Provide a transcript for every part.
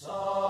So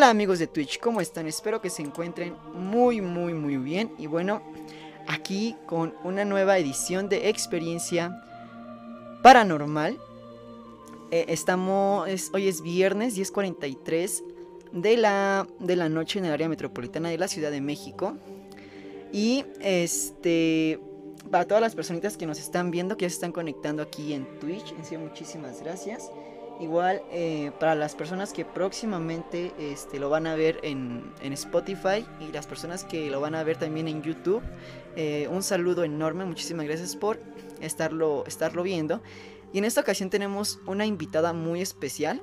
Hola amigos de Twitch, ¿cómo están? Espero que se encuentren muy muy muy bien y bueno, aquí con una nueva edición de experiencia paranormal. Eh, estamos, hoy es viernes 10.43 de la, de la noche en el área metropolitana de la Ciudad de México. Y este, para todas las personitas que nos están viendo, que ya se están conectando aquí en Twitch, en serio muchísimas gracias. Igual eh, para las personas que próximamente este, lo van a ver en, Spotify y las personas que lo van a ver también en YouTube, eh, un saludo enorme, muchísimas gracias por estarlo, estarlo viendo. Y en esta ocasión tenemos una invitada muy especial.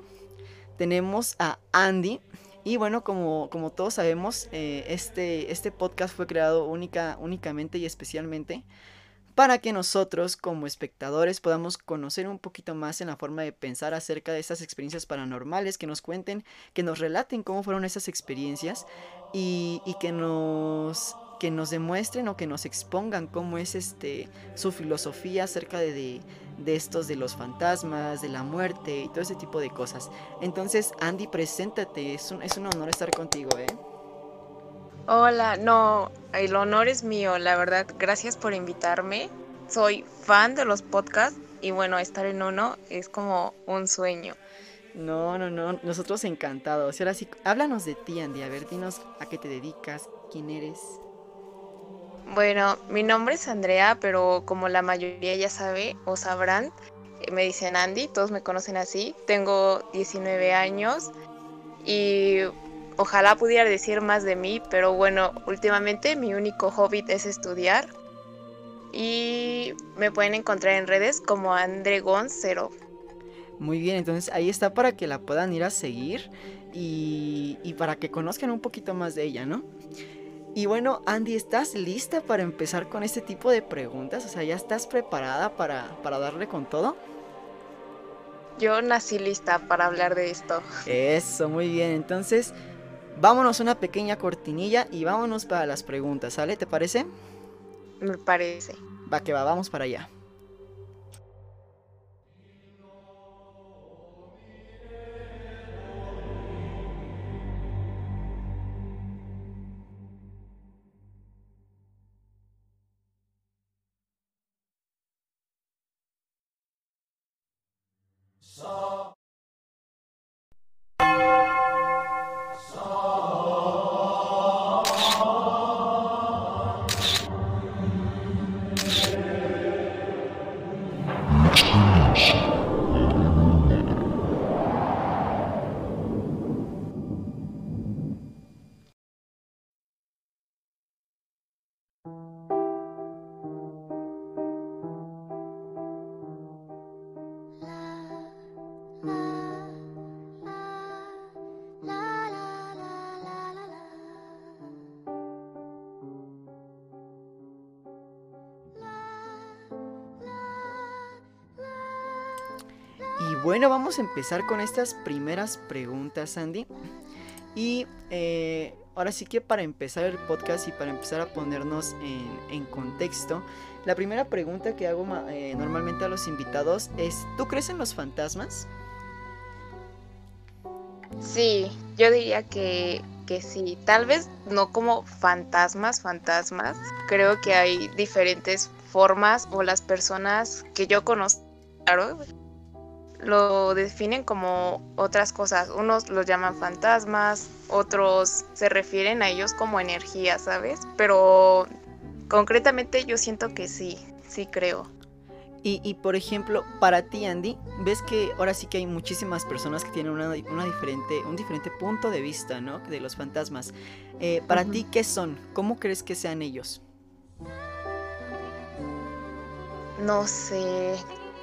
Tenemos a Andy. Y bueno, como, como todos sabemos, eh, este, este podcast fue creado única, únicamente y especialmente para que nosotros como espectadores podamos conocer un poquito más en la forma de pensar acerca de estas experiencias paranormales, que nos cuenten, que nos relaten cómo fueron esas experiencias y, que nos que nos demuestren o que nos expongan cómo es este su filosofía acerca de, de, estos de los fantasmas, de la muerte y todo ese tipo de cosas. Entonces, Andy, preséntate, es un, es un honor estar contigo, ¿eh? Hola, no, el honor es mío, la verdad, gracias por invitarme. Soy fan de los podcasts y bueno, estar en uno es como un sueño. No, no, no, nosotros encantados. Y ahora sí, háblanos de ti, Andy, a ver, dinos a qué te dedicas, quién eres. Bueno, mi nombre es Andrea, pero como la mayoría ya sabe o sabrán, eh, me dicen Andy, todos me conocen así. Tengo 19 años y Ojalá pudiera decir más de mí, pero bueno, últimamente mi único hobby es estudiar. Y me pueden encontrar en redes como Andregon0. Muy bien, entonces ahí está para que la puedan ir a seguir y, para que conozcan un poquito más de ella, ¿no? Y bueno, Andy, ¿estás lista para empezar con este tipo de preguntas? O sea, ¿ya estás preparada para, para darle con todo? Yo nací lista para hablar de esto. Eso, muy bien. Entonces, vámonos una pequeña cortinilla y vámonos para las preguntas, ¿sale? ¿Te parece? Me parece. Va que va, vamos para allá. Vamos a empezar con estas primeras preguntas, Andy. Y eh, ahora sí que para empezar el podcast y para empezar a ponernos en, contexto, la primera pregunta que hago eh, normalmente a los invitados es, ¿tú crees en los fantasmas? Sí, yo diría que, que sí. Tal vez no como fantasmas, fantasmas. Creo que hay diferentes formas o las personas que yo conozco, claro, lo definen como otras cosas. Unos los llaman fantasmas, otros se refieren a ellos como energía, ¿sabes? Pero concretamente yo siento que sí, sí creo. Y, por ejemplo, para ti, Andy, ves que ahora sí que hay muchísimas personas que tienen una, diferente, un diferente punto de vista, ¿no? De los fantasmas. Eh, para ti, ¿qué son? ¿Cómo crees que sean ellos? no sé,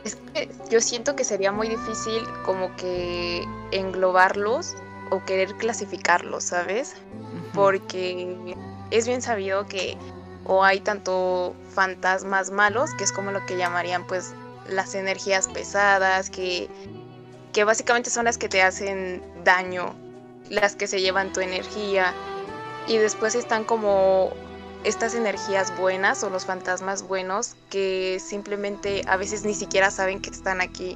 es que yo siento que sería muy difícil como que englobarlos o querer clasificarlos, ¿sabes? Porque es bien sabido que o hay tanto fantasmas malos, que es como lo que llamarían pues las energías pesadas, que, que básicamente son las que te hacen daño, las que se llevan tu energía. Y después están como estas energías buenas o los fantasmas buenos que simplemente a veces ni siquiera saben que están aquí.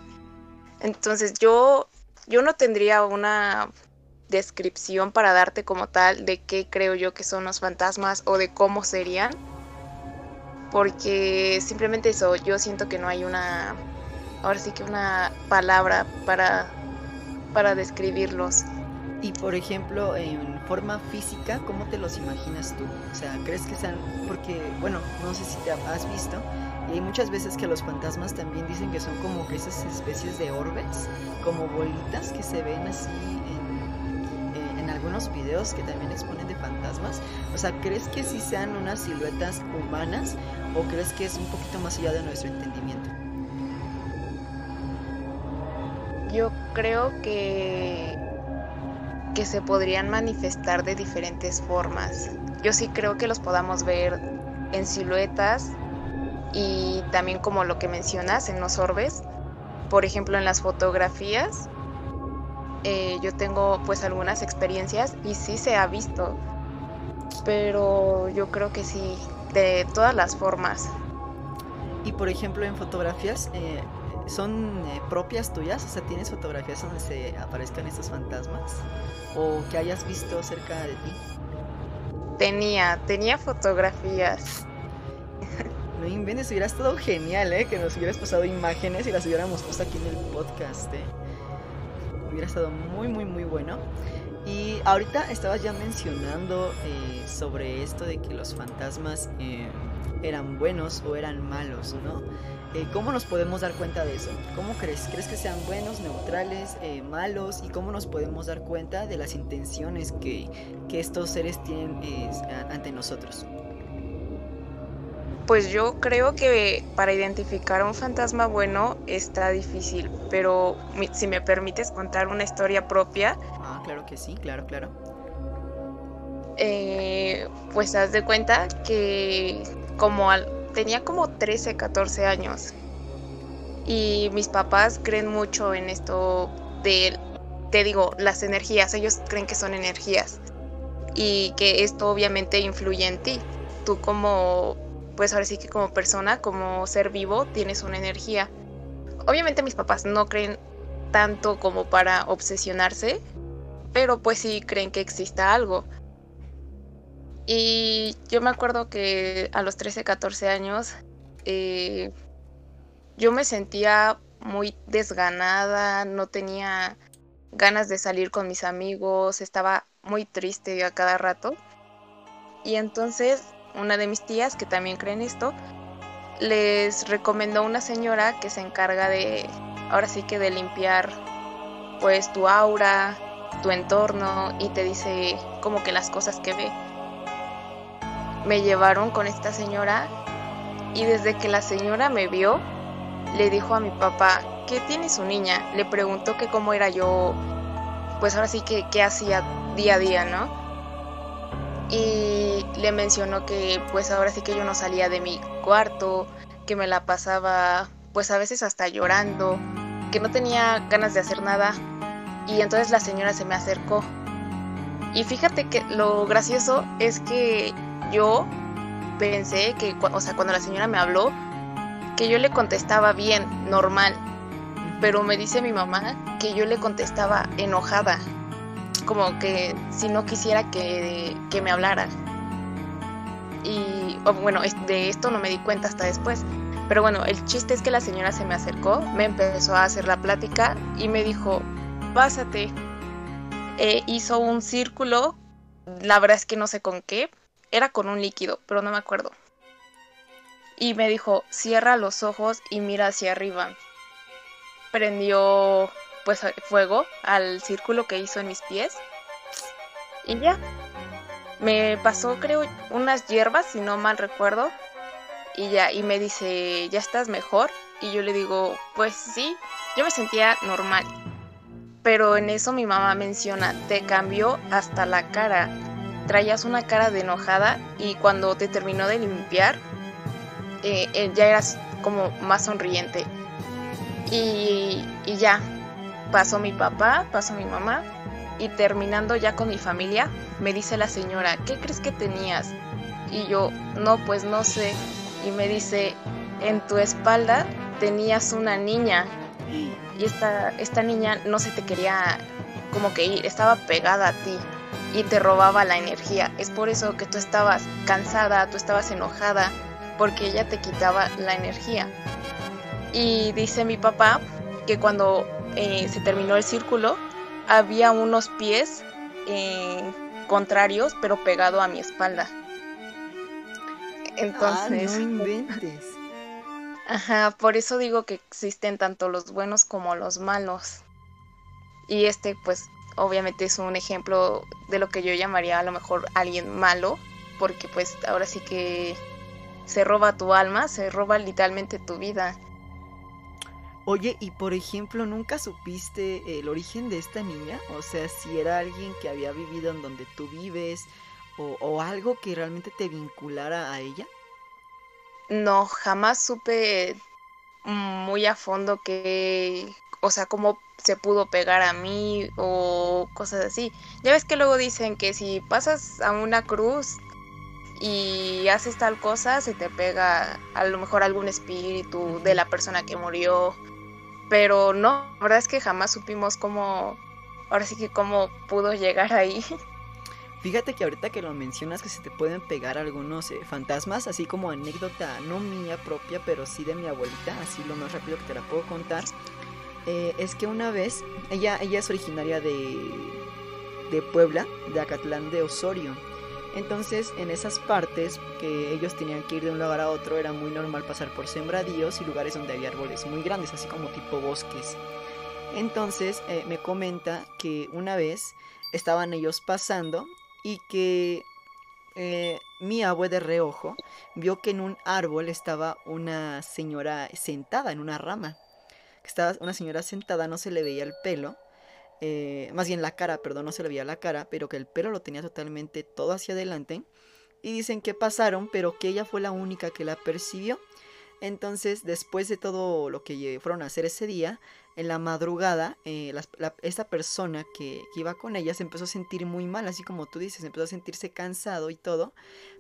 Entonces yo, yo no tendría una descripción para darte como tal de qué creo yo que son los fantasmas o de cómo serían. Porque simplemente eso, yo siento que no hay una, ahora sí que una palabra para, para describirlos. Y por ejemplo, en forma física, ¿cómo te los imaginas tú? O sea, ¿crees que sean...? Porque, bueno, no sé si te has visto, y hay muchas veces que los fantasmas también dicen que son como que esas especies de orbes, como bolitas que se ven así en, en algunos videos que también exponen de fantasmas. O sea, ¿crees que sí sean unas siluetas humanas o crees que es un poquito más allá de nuestro entendimiento? Yo creo que que se podrían manifestar de diferentes formas. Yo sí creo que los podamos ver en siluetas y también como lo que mencionas en los orbes. Por ejemplo, en las fotografías, eh, yo tengo pues algunas experiencias y sí se ha visto, pero yo creo que sí, de todas las formas. Y por ejemplo, en fotografías, eh, ¿Son eh, propias tuyas? O sea, ¿tienes fotografías donde se aparezcan estos fantasmas? ¿O que hayas visto cerca de ti? Tenía, tenía fotografías. No inventes, hubiera estado genial, ¿eh? Que nos hubieras pasado imágenes y las hubiéramos puesto aquí en el podcast, ¿eh? Hubiera estado muy, muy, muy bueno. Y ahorita estabas ya mencionando eh, sobre esto de que los fantasmas eh, eran buenos o eran malos, ¿no? Eh, ¿Cómo nos podemos dar cuenta de eso? ¿Cómo crees? ¿Crees que sean buenos, neutrales, eh, malos? ¿Y cómo nos podemos dar cuenta de las intenciones que, que estos seres tienen eh, ante nosotros? Pues yo creo que para identificar a un fantasma bueno está difícil, pero si me permites contar una historia propia. Ah, claro que sí, claro, claro. pues haz de cuenta que como al, tenía como 13, 14 años. Y mis papás creen mucho en esto de, te digo, las energías. Ellos creen que son energías. Y que esto obviamente influye en ti. Tú como, pues ahora sí que como persona, como ser vivo, tienes una energía. Obviamente mis papás no creen tanto como para obsesionarse, pero pues sí creen que exista algo. Y yo me acuerdo que a los 13, 14 años eh, yo me sentía muy desganada, no tenía ganas de salir con mis amigos, estaba muy triste a cada rato. Y entonces una de mis tías, que también creen esto, les recomendó una señora que se encarga de, ahora sí que de limpiar pues tu aura, tu entorno y te dice como que las cosas que ve me llevaron con esta señora y desde que la señora me vio, le dijo a mi papá, ¿qué tiene su niña? Le preguntó que cómo era yo, pues ahora sí que qué hacía día a día, ¿no? Y le mencionó que pues ahora sí que yo no salía de mi cuarto, que me la pasaba pues a veces hasta llorando, que no tenía ganas de hacer nada. Y entonces la señora se me acercó. Y fíjate que lo gracioso es que yo pensé que, o sea, cuando la señora me habló, que yo le contestaba bien, normal, pero me dice mi mamá que yo le contestaba enojada, como que si no quisiera que, que me hablara. Y bueno, de esto no me di cuenta hasta después. Pero bueno, el chiste es que la señora se me acercó, me empezó a hacer la plática y me dijo, pásate. Eh, hizo un círculo, la verdad es que no sé con qué, era con un líquido, pero no me acuerdo. Y me dijo, cierra los ojos y mira hacia arriba. Prendió pues fuego al círculo que hizo en mis pies. Y ya. Me pasó creo unas hierbas, si no mal recuerdo. y ya, y me dice, ¿ya estás mejor? Y yo le digo, pues sí, yo me sentía normal. Pero en eso mi mamá menciona, te cambió hasta la cara. Traías una cara de enojada y cuando te terminó de limpiar, eh, eh, ya eras como más sonriente. Y, y ya, pasó mi papá, pasó mi mamá y terminando ya con mi familia, me dice la señora, ¿qué crees que tenías? Y yo, no, pues no sé. Y me dice, en tu espalda tenías una niña. Y esta, esta niña no se te quería como que ir, estaba pegada a ti y te robaba la energía. Es por eso que tú estabas cansada, tú estabas enojada, porque ella te quitaba la energía. Y dice mi papá que cuando eh, se terminó el círculo, había unos pies eh, contrarios, pero pegado a mi espalda. Entonces. Ah, no inventes. Ajá, por eso digo que existen tanto los buenos como los malos. Y este, pues, obviamente es un ejemplo de lo que yo llamaría a lo mejor alguien malo, porque pues ahora sí que se roba tu alma, se roba literalmente tu vida. Oye, y por ejemplo, ¿nunca supiste el origen de esta niña? O sea, si era alguien que había vivido en donde tú vives o, algo que realmente te vinculara a ella. No, jamás supe muy a fondo que, o sea, cómo se pudo pegar a mí o cosas así. Ya ves que luego dicen que si pasas a una cruz y haces tal cosa, se te pega a lo mejor algún espíritu de la persona que murió pero no, la verdad es que jamás supimos cómo, ahora sí que cómo pudo llegar ahí. Fíjate que ahorita que lo mencionas que se te pueden pegar algunos eh, fantasmas, así como anécdota, no mía propia, pero sí de mi abuelita, así lo más rápido que te la puedo contar, eh, es que una vez, ella, ella es originaria de, de Puebla, de Acatlán de Osorio, entonces, en esas partes que ellos tenían que ir de un lugar a otro, era muy normal pasar por sembradíos y lugares donde había árboles muy grandes, así como tipo bosques. Entonces, eh, me comenta que una vez estaban ellos pasando y que eh, mi abue de reojo vio que en un árbol estaba una señora sentada en una rama. Estaba una señora sentada, no se le veía el pelo eh, más bien la cara, perdón, no se le veía la cara, pero que el pelo lo tenía totalmente todo hacia adelante. Y dicen que pasaron, pero que ella fue la única que la percibió. Entonces, después de todo lo que fueron a hacer ese día, en la madrugada, eh, esta persona que, iba con ella se empezó a sentir muy mal, así como tú dices, empezó a sentirse cansado y todo.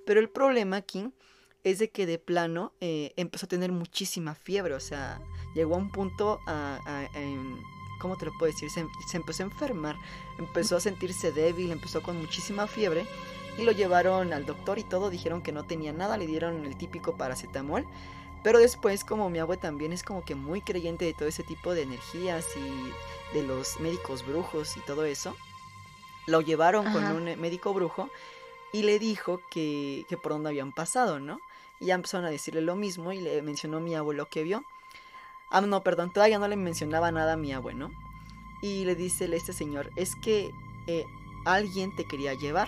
Pero el problema aquí es de que de plano eh, empezó a tener muchísima fiebre, o sea, llegó a un punto a, ¿cómo te lo puedo decir? Se, empezó a enfermar, empezó a sentirse débil, empezó con muchísima fiebre y lo llevaron al doctor y todo, dijeron que no tenía nada, le dieron el típico paracetamol. Pero después, como mi abuela también es como que muy creyente de todo ese tipo de energías y de los médicos brujos y todo eso, lo llevaron con un médico brujo y le dijo que, que por dónde habían pasado, ¿no? Y ya empezaron a decirle lo mismo y le mencionó mi abuelo que vio. Ah, no, perdón, todavía no le mencionaba nada a mi abuelo. Y le dice este señor, es que eh, alguien te quería llevar.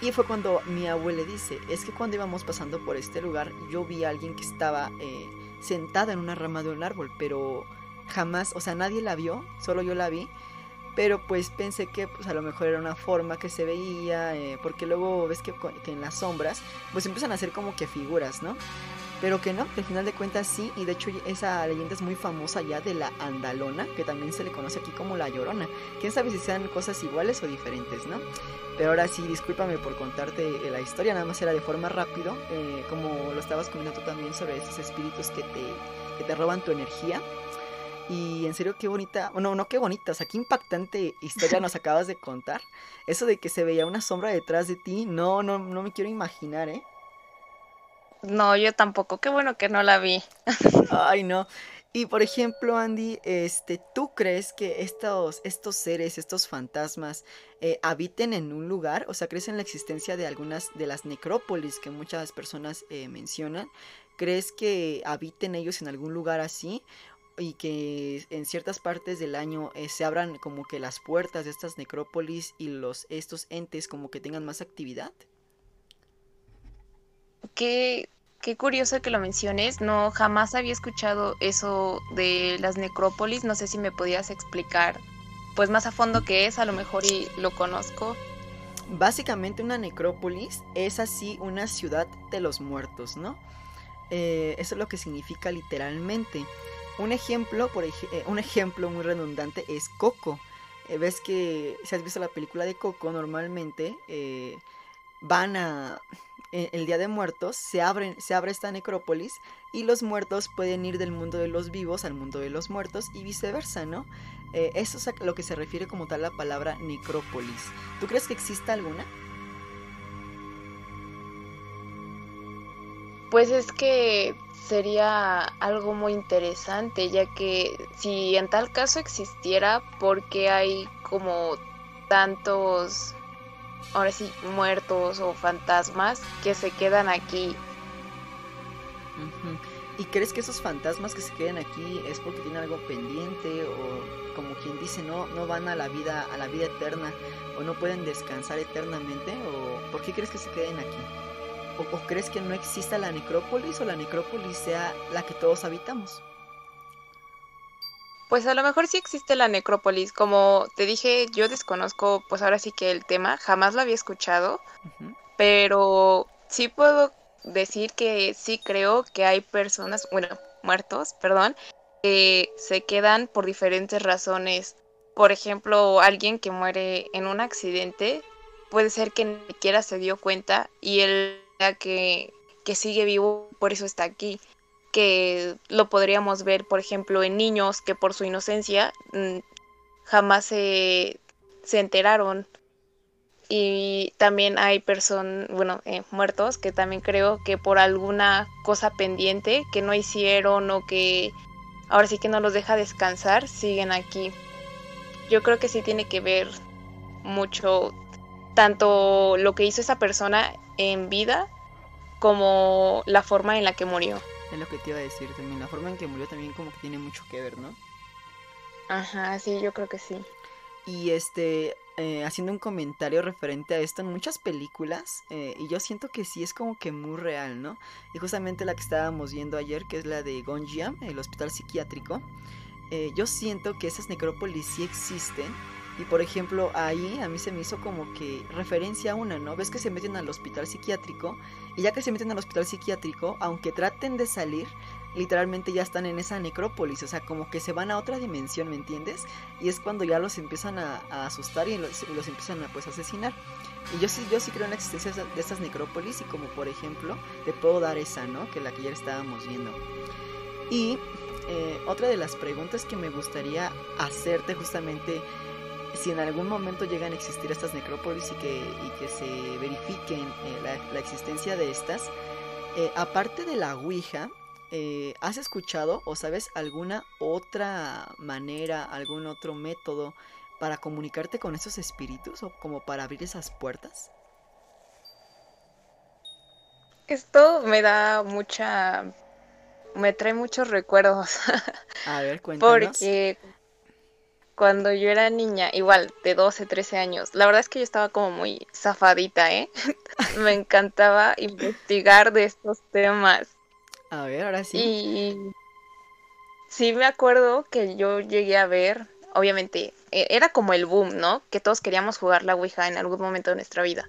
Y fue cuando mi abuelo le dice, es que cuando íbamos pasando por este lugar, yo vi a alguien que estaba eh, sentada en una rama de un árbol, pero jamás, o sea, nadie la vio, solo yo la vi. Pero pues pensé que pues a lo mejor era una forma que se veía, eh, porque luego ves que, que, en las sombras pues empiezan a hacer como que figuras, ¿no? Pero que no, al final de cuentas sí, y de hecho esa leyenda es muy famosa ya de la Andalona, que también se le conoce aquí como la Llorona. Quién sabe si sean cosas iguales o diferentes, ¿no? Pero ahora sí, discúlpame por contarte eh, la historia, nada más era de forma rápido, eh, como lo estabas comentando también sobre esos espíritus que te, que te roban tu energía. Y en serio, qué bonita, bueno, no qué bonita, o sea, qué impactante historia nos acabas de contar. Eso de que se veía una sombra detrás de ti, no, no, no me quiero imaginar, ¿eh? No, yo tampoco. Qué bueno que no la vi. Ay, no. Y por ejemplo, Andy, este, ¿tú crees que estos, estos seres, estos fantasmas, eh, habiten en un lugar? O sea, ¿crees en la existencia de algunas de las necrópolis que muchas personas eh, mencionan? ¿Crees que habiten ellos en algún lugar así? Y que en ciertas partes del año eh, se abran como que las puertas de estas necrópolis y los, estos entes como que tengan más actividad? que qué curioso que lo menciones. No, jamás había escuchado eso de las necrópolis. No sé si me podías explicar, pues más a fondo qué es, a lo mejor y lo conozco. Básicamente una necrópolis es así una ciudad de los muertos, ¿no? Eh, eso es lo que significa literalmente. Un ejemplo, por eh, un ejemplo muy redundante es Coco. Eh, ves que si has visto la película de Coco, normalmente van a el Día de Muertos se se abre esta necrópolis y los muertos pueden ir del mundo de los vivos al mundo de los muertos y viceversa, ¿no? eso es a lo que se refiere como tal la palabra necrópolis. ¿Tú crees que exista alguna? Pues es que sería algo muy interesante, ya que si en tal caso existiera, ¿por qué hay como tantos, ahora sí, muertos o fantasmas que se quedan aquí? ¿Y crees que esos fantasmas que se quedan aquí es porque tienen algo pendiente o como quien dice no no van a la vida a la vida eterna o no pueden descansar eternamente o por qué crees que se queden aquí? ¿O, crees que no exista la necrópolis o la necrópolis sea la que todos habitamos? Pues a lo mejor sí existe la necrópolis. Como te dije, yo desconozco, pues ahora sí que el tema, jamás lo había escuchado, pero sí puedo decir que sí creo que hay personas, bueno, muertos, perdón, que se quedan por diferentes razones. Por ejemplo, alguien que muere en un accidente, puede ser que ni siquiera se dio cuenta y él que, sigue vivo, por eso está aquí. Que lo podríamos ver, por ejemplo, en niños que por su inocencia mm, jamás se, se enteraron. Y también hay personas, bueno, eh, muertos que también creo que por alguna cosa pendiente que no hicieron o que ahora sí que no los deja descansar, siguen aquí. Yo creo que sí tiene que ver mucho tanto lo que hizo esa persona en vida como la forma en la que murió. Es lo que te iba a decir también, la forma en que murió también como que tiene mucho que ver, ¿no? Ajá, sí, yo creo que sí. Y este, eh, haciendo un comentario referente a esto en muchas películas, eh, y yo siento que sí es como que muy real, ¿no? Y justamente la que estábamos viendo ayer, que es la de Gonjiam, el hospital psiquiátrico, eh, yo siento que esas necrópolis sí existen y por ejemplo, ahí a mí se me hizo como que referencia a una, ¿no? Ves que se meten al hospital psiquiátrico y ya que se meten al hospital psiquiátrico, aunque traten de salir, literalmente ya están en esa necrópolis, o sea, como que se van a otra dimensión, ¿me entiendes? Y es cuando ya los empiezan a, asustar y los, empiezan a pues asesinar. Y yo sí, yo sí creo en la existencia de estas necrópolis y como por ejemplo, te puedo dar esa, ¿no? Que la que ya estábamos viendo. Y eh, otra de las preguntas que me gustaría hacerte justamente si en algún momento llegan a existir estas necrópolis y que, que se verifiquen eh, la, existencia de estas, eh, aparte de la Ouija, eh, ¿has escuchado o sabes alguna otra manera, algún otro método para comunicarte con esos espíritus o como para abrir esas puertas? Esto me da mucha... me trae muchos recuerdos. A ver, cuéntanos. Porque cuando yo era niña, igual de 12, 13 años, la verdad es que yo estaba como muy zafadita, ¿eh? me encantaba investigar de estos temas. A ver, ahora sí. Y sí me acuerdo que yo llegué a ver, obviamente, e, era como el boom, ¿no? Que todos queríamos jugar la Ouija en algún momento de nuestra vida.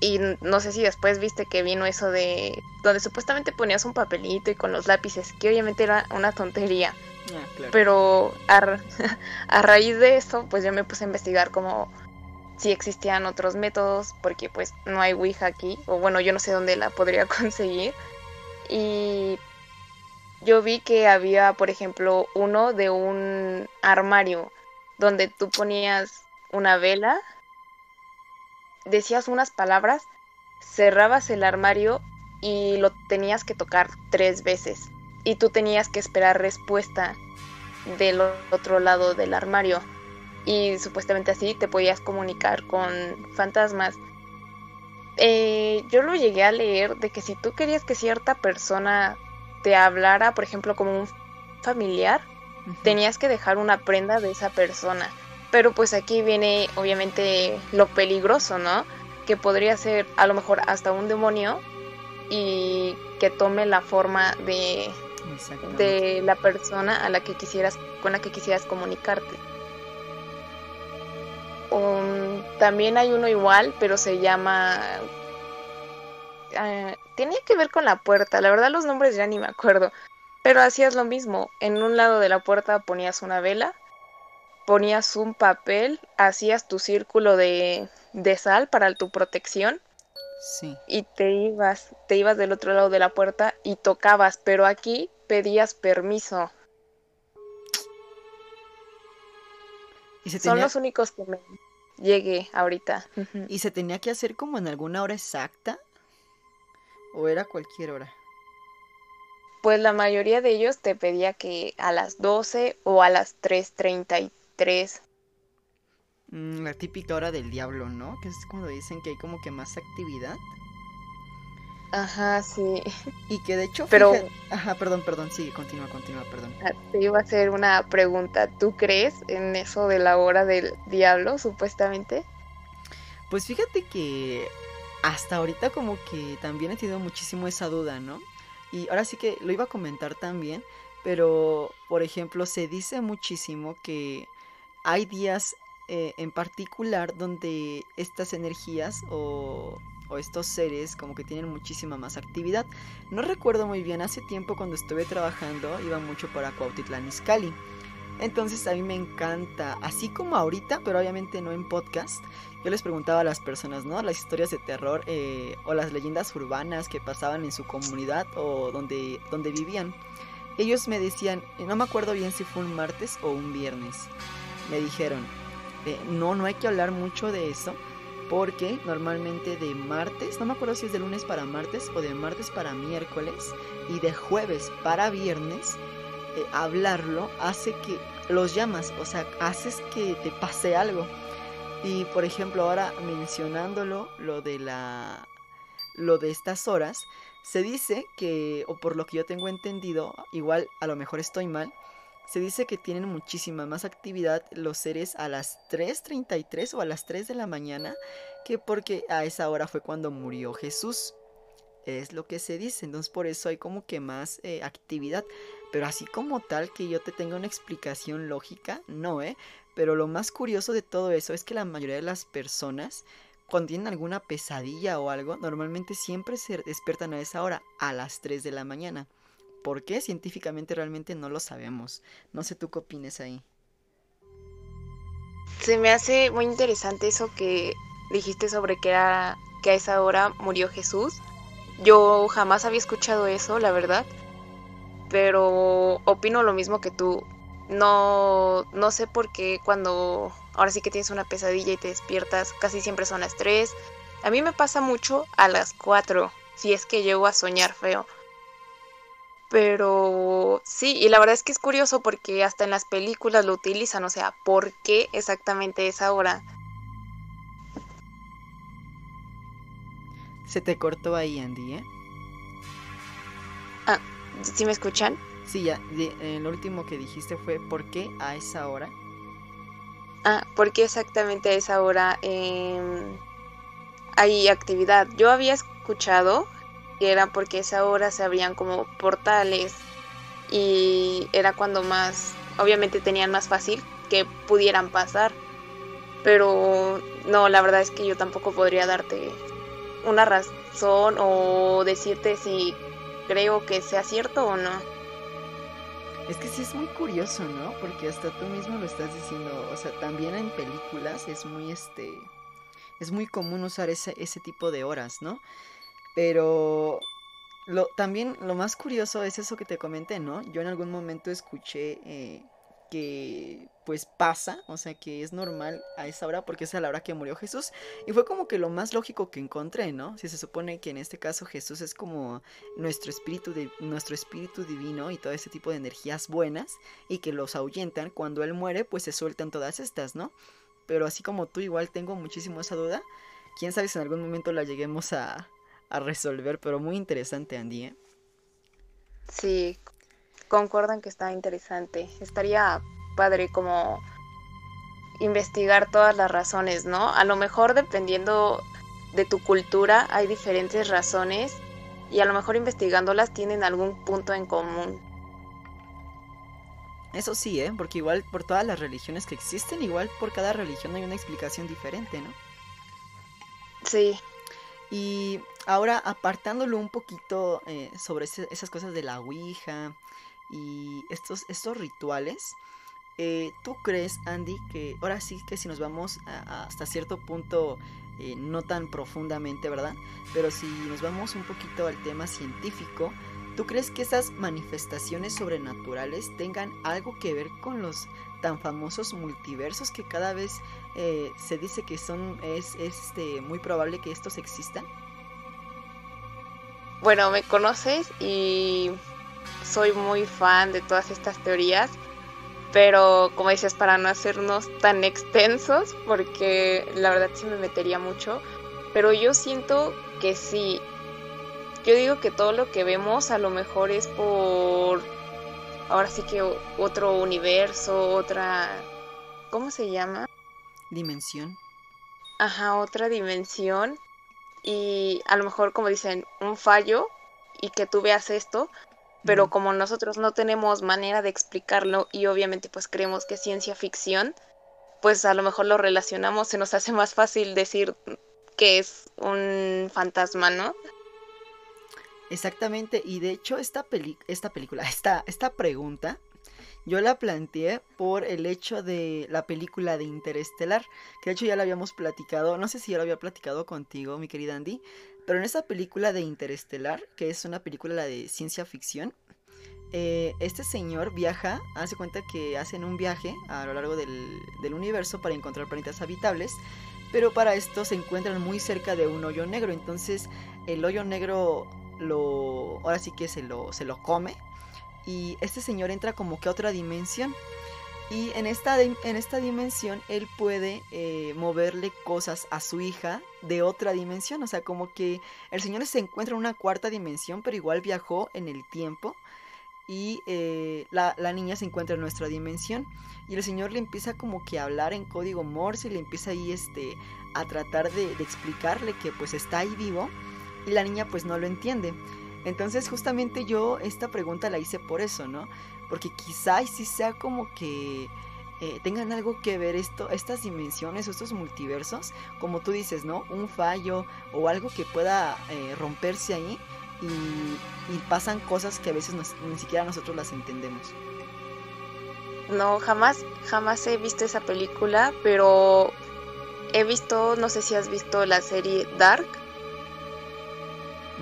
Y no sé si después viste que vino eso de donde supuestamente ponías un papelito y con los lápices, que obviamente era una tontería. Ah, Pero a, raíz de eso, pues yo me puse a investigar como si existían otros métodos, porque pues no hay Ouija aquí, o bueno, yo no sé dónde la podría conseguir. Y yo vi que había, por ejemplo, uno de un armario donde tú ponías una vela, decías unas palabras, cerrabas el armario y lo tenías que tocar tres veces y tú tenías que esperar respuesta del otro lado del armario y supuestamente así te podías comunicar con fantasmas. Eh, yo lo llegué a leer de que si tú querías que cierta persona te hablara, por ejemplo, como un familiar, tenías que dejar una prenda de esa persona. Pero pues aquí viene obviamente lo peligroso, ¿no? Que podría ser a lo mejor hasta un demonio y que tome la forma de, de la persona a la que quisieras, con la que quisieras comunicarte. Um, también hay uno igual, pero se llama... Uh, tenía que ver con la puerta, la verdad los nombres ya ni me acuerdo, pero hacías lo mismo. En un lado de la puerta ponías una vela, ponías un papel, hacías tu círculo de, de sal para tu protección. Sí. Y te ibas, te ibas del otro lado de la puerta y tocabas, pero aquí pedías permiso. Son los únicos que me llegué ahorita. ¿Y se tenía que hacer como en alguna hora exacta? ¿O era cualquier hora? Pues la mayoría de ellos te pedía que a las 12 o a las 3.33. Mm, la típica hora del diablo, ¿no? Que es cuando dicen que hay como que más actividad. Ajá, sí. Y que de hecho... Pero... Ajá, perdón, perdón, sigue, continúa, continúa, perdón. Ah, te iba a hacer una pregunta. ¿Tú crees en eso de la hora del diablo, supuestamente? Pues fíjate que hasta ahorita como que también he tenido muchísimo esa duda, ¿no? Y ahora sí que lo iba a comentar también, pero por ejemplo se dice muchísimo que hay días eh, en particular donde estas energías o estos seres como que tienen muchísima más actividad. No recuerdo muy bien, hace tiempo cuando estuve trabajando iba mucho para Cuautitlán Izcalli. Entonces a mí me encanta, así como ahorita, pero obviamente no en podcast. Yo les preguntaba a las personas, ¿no? Las historias de terror eh, o las leyendas urbanas que pasaban en su comunidad o donde, donde vivían. Ellos me decían, no me acuerdo bien si fue un martes o un viernes. Me dijeron, eh, no, no hay que hablar mucho de eso porque normalmente de martes, no me acuerdo si es de lunes para martes o de martes para miércoles y de jueves para viernes, eh, hablarlo hace que los llamas, o sea, haces que te pase algo. Y por ejemplo, ahora mencionándolo, lo de la lo de estas horas, se dice que, o por lo que yo tengo entendido, igual a lo mejor estoy mal, se dice que tienen muchísima más actividad los seres a las 3.33 o a las 3 de la mañana que porque a esa hora fue cuando murió Jesús. Es lo que se dice, entonces por eso hay como que más eh, actividad. Pero así como tal que yo te tenga una explicación lógica, no, ¿eh? Pero lo más curioso de todo eso es que la mayoría de las personas, cuando tienen alguna pesadilla o algo, normalmente siempre se despiertan a esa hora, a las 3 de la mañana. ¿Por qué? Científicamente realmente no lo sabemos. No sé tú qué opines ahí. Se me hace muy interesante eso que dijiste sobre que era que a esa hora murió Jesús. Yo jamás había escuchado eso, la verdad. Pero opino lo mismo que tú. No, no sé por qué cuando ahora sí que tienes una pesadilla y te despiertas, casi siempre son las 3. A mí me pasa mucho a las 4, si es que llego a soñar feo. Pero sí, y la verdad es que es curioso porque hasta en las películas lo utilizan, o sea, ¿por qué exactamente esa hora? Se te cortó ahí, Andy, ¿eh? Ah, ¿sí me escuchan? Sí, ya, lo último que dijiste fue ¿por qué a esa hora? Ah, ¿por qué exactamente a esa hora em, hay actividad? Yo había escuchado era porque esa hora se abrían como portales y era cuando más, obviamente tenían más fácil que pudieran pasar. Pero no, la verdad es que yo tampoco podría darte una razón o decirte si creo que sea cierto o no. Es que sí es muy curioso, ¿no? Porque hasta tú mismo lo estás diciendo, o sea, también en películas es muy este es muy común usar ese, ese tipo de horas, ¿no? Pero también lo más curioso es eso que te comenté, ¿no? Yo en algún momento escuché eh, que pues pasa, o sea que es normal a esa hora porque es a la hora que murió Jesús y fue como que lo más lógico que encontré, ¿no? Si se supone que en este caso Jesús es como nuestro espíritu de, nuestro espíritu divino y todo ese tipo de energías buenas y que los ahuyentan cuando él muere, pues se sueltan todas estas, ¿no? Pero así como tú igual tengo muchísimo esa duda, quién sabe si en algún momento la lleguemos a a resolver, pero muy interesante, Andy. ¿eh? Sí, concuerdan que está interesante. Estaría padre como investigar todas las razones, ¿no? A lo mejor dependiendo de tu cultura hay diferentes razones y a lo mejor investigándolas tienen algún punto en común. Eso sí, ¿eh? Porque igual por todas las religiones que existen, igual por cada religión hay una explicación diferente, ¿no? Sí. Y ahora apartándolo un poquito eh, sobre esas cosas de la Ouija y estos, rituales, eh, ¿tú crees, Andy, que ahora sí que si nos vamos hasta cierto punto, eh, no tan profundamente, ¿verdad? Pero si nos vamos un poquito al tema científico, ¿tú crees que esas manifestaciones sobrenaturales tengan algo que ver con los tan famosos multiversos que cada vez eh, se dice que son es, este, muy probable que estos existan? Bueno, me conoces y soy muy fan de todas estas teorías, pero como dices, para no hacernos tan extensos, porque la verdad sí me metería mucho, pero yo siento que sí. Yo digo que todo lo que vemos a lo mejor es por ahora sí que otro universo, otra... ¿Cómo se llama? Dimensión. Ajá, otra dimensión. Y a lo mejor, como dicen, un fallo y que tú veas esto, pero como nosotros no tenemos manera de explicarlo y obviamente pues creemos que es ciencia ficción, pues a lo mejor lo relacionamos, se nos hace más fácil decir que es un fantasma, ¿no? Exactamente, y de hecho esta, esta película, esta, esta pregunta, yo la planteé por el hecho de la película de Interestelar, que de hecho ya la habíamos platicado, no sé si ya lo había platicado contigo, mi querida Andy, pero en esta película de Interestelar, que es una película de ciencia ficción, eh, este señor viaja, hace cuenta que hacen un viaje a lo largo del, del universo para encontrar planetas habitables, pero para esto se encuentran muy cerca de un hoyo negro, entonces el hoyo negro lo, ahora sí que se lo, se lo come. Y este señor entra como que a otra dimensión. Y en esta, en esta dimensión él puede eh, moverle cosas a su hija de otra dimensión. O sea, como que el señor se encuentra en una cuarta dimensión, pero igual viajó en el tiempo. Y eh, la, niña se encuentra en nuestra dimensión. Y el señor le empieza como que a hablar en código Morse. Y le empieza ahí este, a tratar de, de explicarle que pues está ahí vivo y la niña pues no lo entiende. Entonces justamente yo esta pregunta la hice por eso, ¿no? Porque quizá sí sea como que eh, tengan algo que ver esto, estas dimensiones o estos multiversos, como tú dices, ¿no? Un fallo o algo que pueda eh, romperse ahí y, pasan cosas que a veces ni siquiera nosotros las entendemos. No, jamás, jamás he visto esa película, pero he visto, no sé si has visto la serie Dark.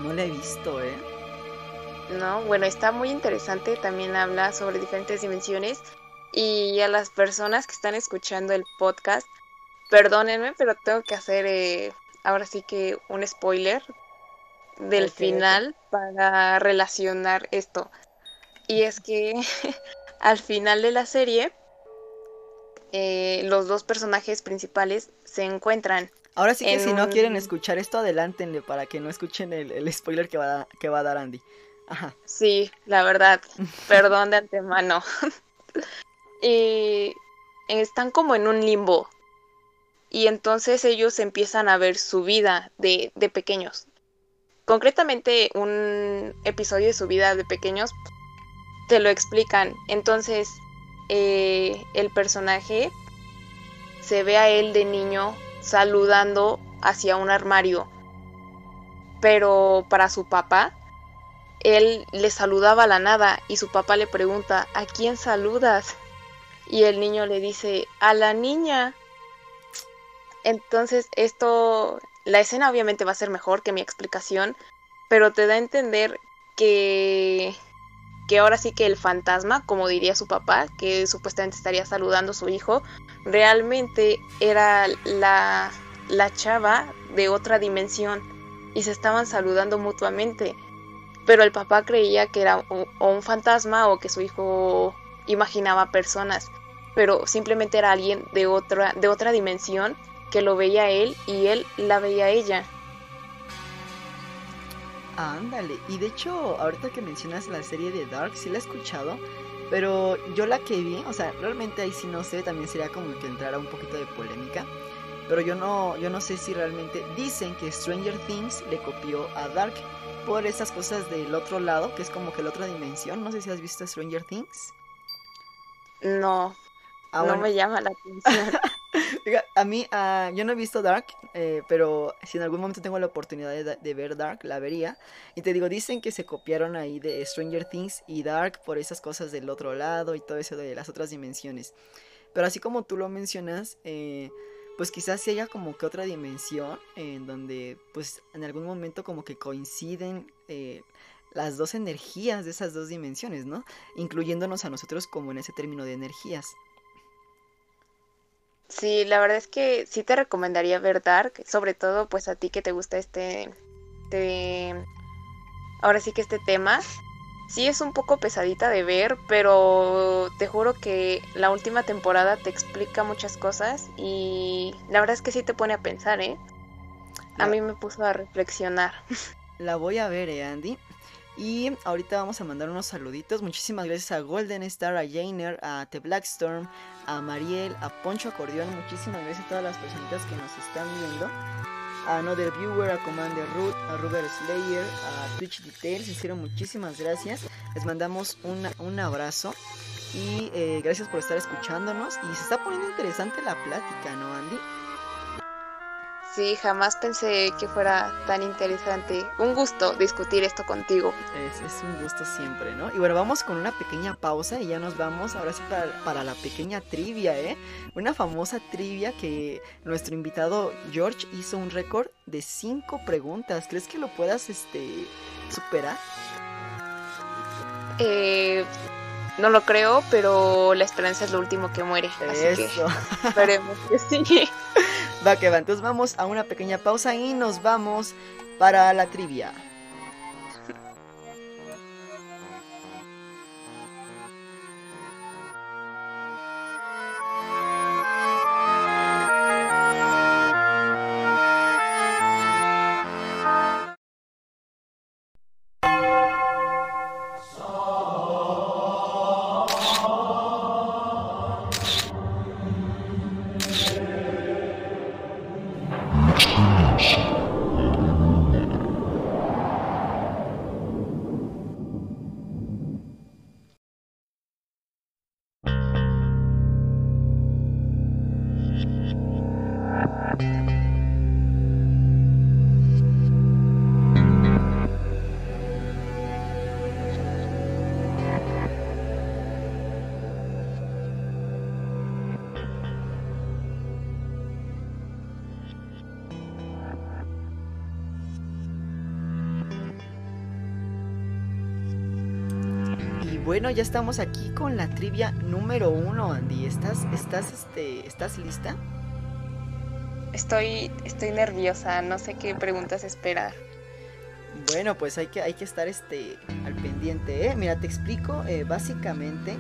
No la he visto, ¿eh? No, bueno, está muy interesante. También habla sobre diferentes dimensiones. Y a las personas que están escuchando el podcast, perdónenme, pero tengo que hacer eh, ahora sí que un spoiler del final para relacionar esto. Y es que al final de la serie, eh, los dos personajes principales se encuentran Ahora sí que si no quieren escuchar esto, adelántenle para que no escuchen el, spoiler que va, a, que va a dar Andy. Ajá. Sí, la verdad. Perdón de antemano. y están como en un limbo. Y entonces ellos empiezan a ver su vida de, de pequeños. Concretamente, un episodio de su vida de pequeños te lo explican. Entonces, eh, el personaje se ve a él de niño saludando hacia un armario. Pero para su papá, él le saludaba a la nada y su papá le pregunta, ¿a quién saludas? Y el niño le dice, a la niña. Entonces esto, la escena obviamente va a ser mejor que mi explicación, pero te da a entender que que ahora sí que el fantasma, como diría su papá, que supuestamente estaría saludando a su hijo, realmente era la, la chava de otra dimensión y se estaban saludando mutuamente. Pero el papá creía que era o un fantasma o que su hijo imaginaba personas, pero simplemente era alguien de otra, de otra dimensión que lo veía él y él la veía a ella. Ándale, y de hecho, ahorita que mencionas la serie de Dark, sí la he escuchado, pero yo la que vi, o sea, realmente ahí sí no sé, también sería como que entrara un poquito de polémica, pero yo no, yo no sé si realmente dicen que Stranger Things le copió a Dark, por esas cosas del otro lado, que es como que la otra dimensión. No sé si has visto Stranger Things. No, ah, no me llama la atención. a mí, uh, yo no he visto Dark, eh, pero si en algún momento tengo la oportunidad de, ver Dark, la vería. Y te digo, dicen que se copiaron ahí de Stranger Things y Dark por esas cosas del otro lado y todo eso de las otras dimensiones. Pero así como tú lo mencionas, eh, pues quizás si haya como que otra dimensión en donde pues en algún momento como que coinciden eh, las dos energías de esas dos dimensiones, ¿no? Incluyéndonos a nosotros como en ese término de energías. Sí, la verdad es que sí te recomendaría ver Dark, sobre todo pues a ti que te gusta este, este ahora sí que este tema. Sí es un poco pesadita de ver, pero te juro que la última temporada te explica muchas cosas y la verdad es que sí te pone a pensar, ¿eh? A mí me puso a reflexionar. La voy a ver, ¿eh, Andy? Y ahorita vamos a mandar unos saluditos. Muchísimas gracias a Golden Star, a Jainer, a The Blackstorm, a Mariel, a Poncho Acordeón. Muchísimas gracias a todas las personitas que nos están viendo. A Another Viewer, a Commander Root, a Robert Slayer, a Twitch Details. Hicieron muchísimas gracias. Les mandamos un abrazo. Y eh, gracias por estar escuchándonos. Y se está poniendo interesante la plática, ¿no, Andy? Sí, jamás pensé que fuera tan interesante. Un gusto discutir esto contigo. Es, un gusto siempre, ¿no? Y bueno, vamos con una pequeña pausa y ya nos vamos ahora sí para, la pequeña trivia, ¿eh? Una famosa trivia que nuestro invitado George hizo un récord de cinco preguntas. ¿Crees que lo puedas este, superar? Eh, no lo creo, pero la esperanza es lo último que muere. Así que esperemos que sí. Va que va, entonces vamos a una pequeña pausa y nos vamos para la trivia. Bueno, ya estamos aquí con la trivia número uno, Andy. ¿Estás, estás, este, estás lista? Estoy, estoy nerviosa, no sé qué preguntas esperar. Bueno, pues hay que, hay que estar este, al pendiente. ¿eh? Mira, te explico eh, básicamente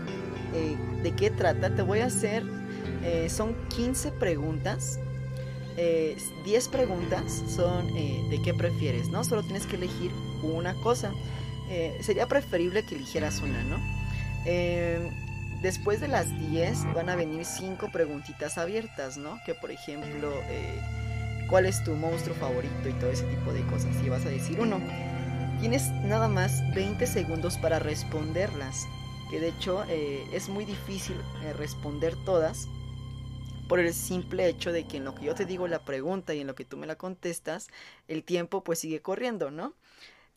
eh, de qué trata. Te voy a hacer, eh, son 15 preguntas. 10 preguntas son de qué prefieres, ¿no? Solo tienes que elegir una cosa. Sería preferible que eligieras una, ¿no? Eh, después de las 10 van a venir 5 preguntitas abiertas, ¿no? Que por ejemplo, eh, ¿cuál es tu monstruo favorito y todo ese tipo de cosas? Y vas a decir uno. Tienes nada más 20 segundos para responderlas, que de hecho es muy difícil responder todas por el simple hecho de que en lo que yo te digo la pregunta y en lo que tú me la contestas, el tiempo pues sigue corriendo, ¿no?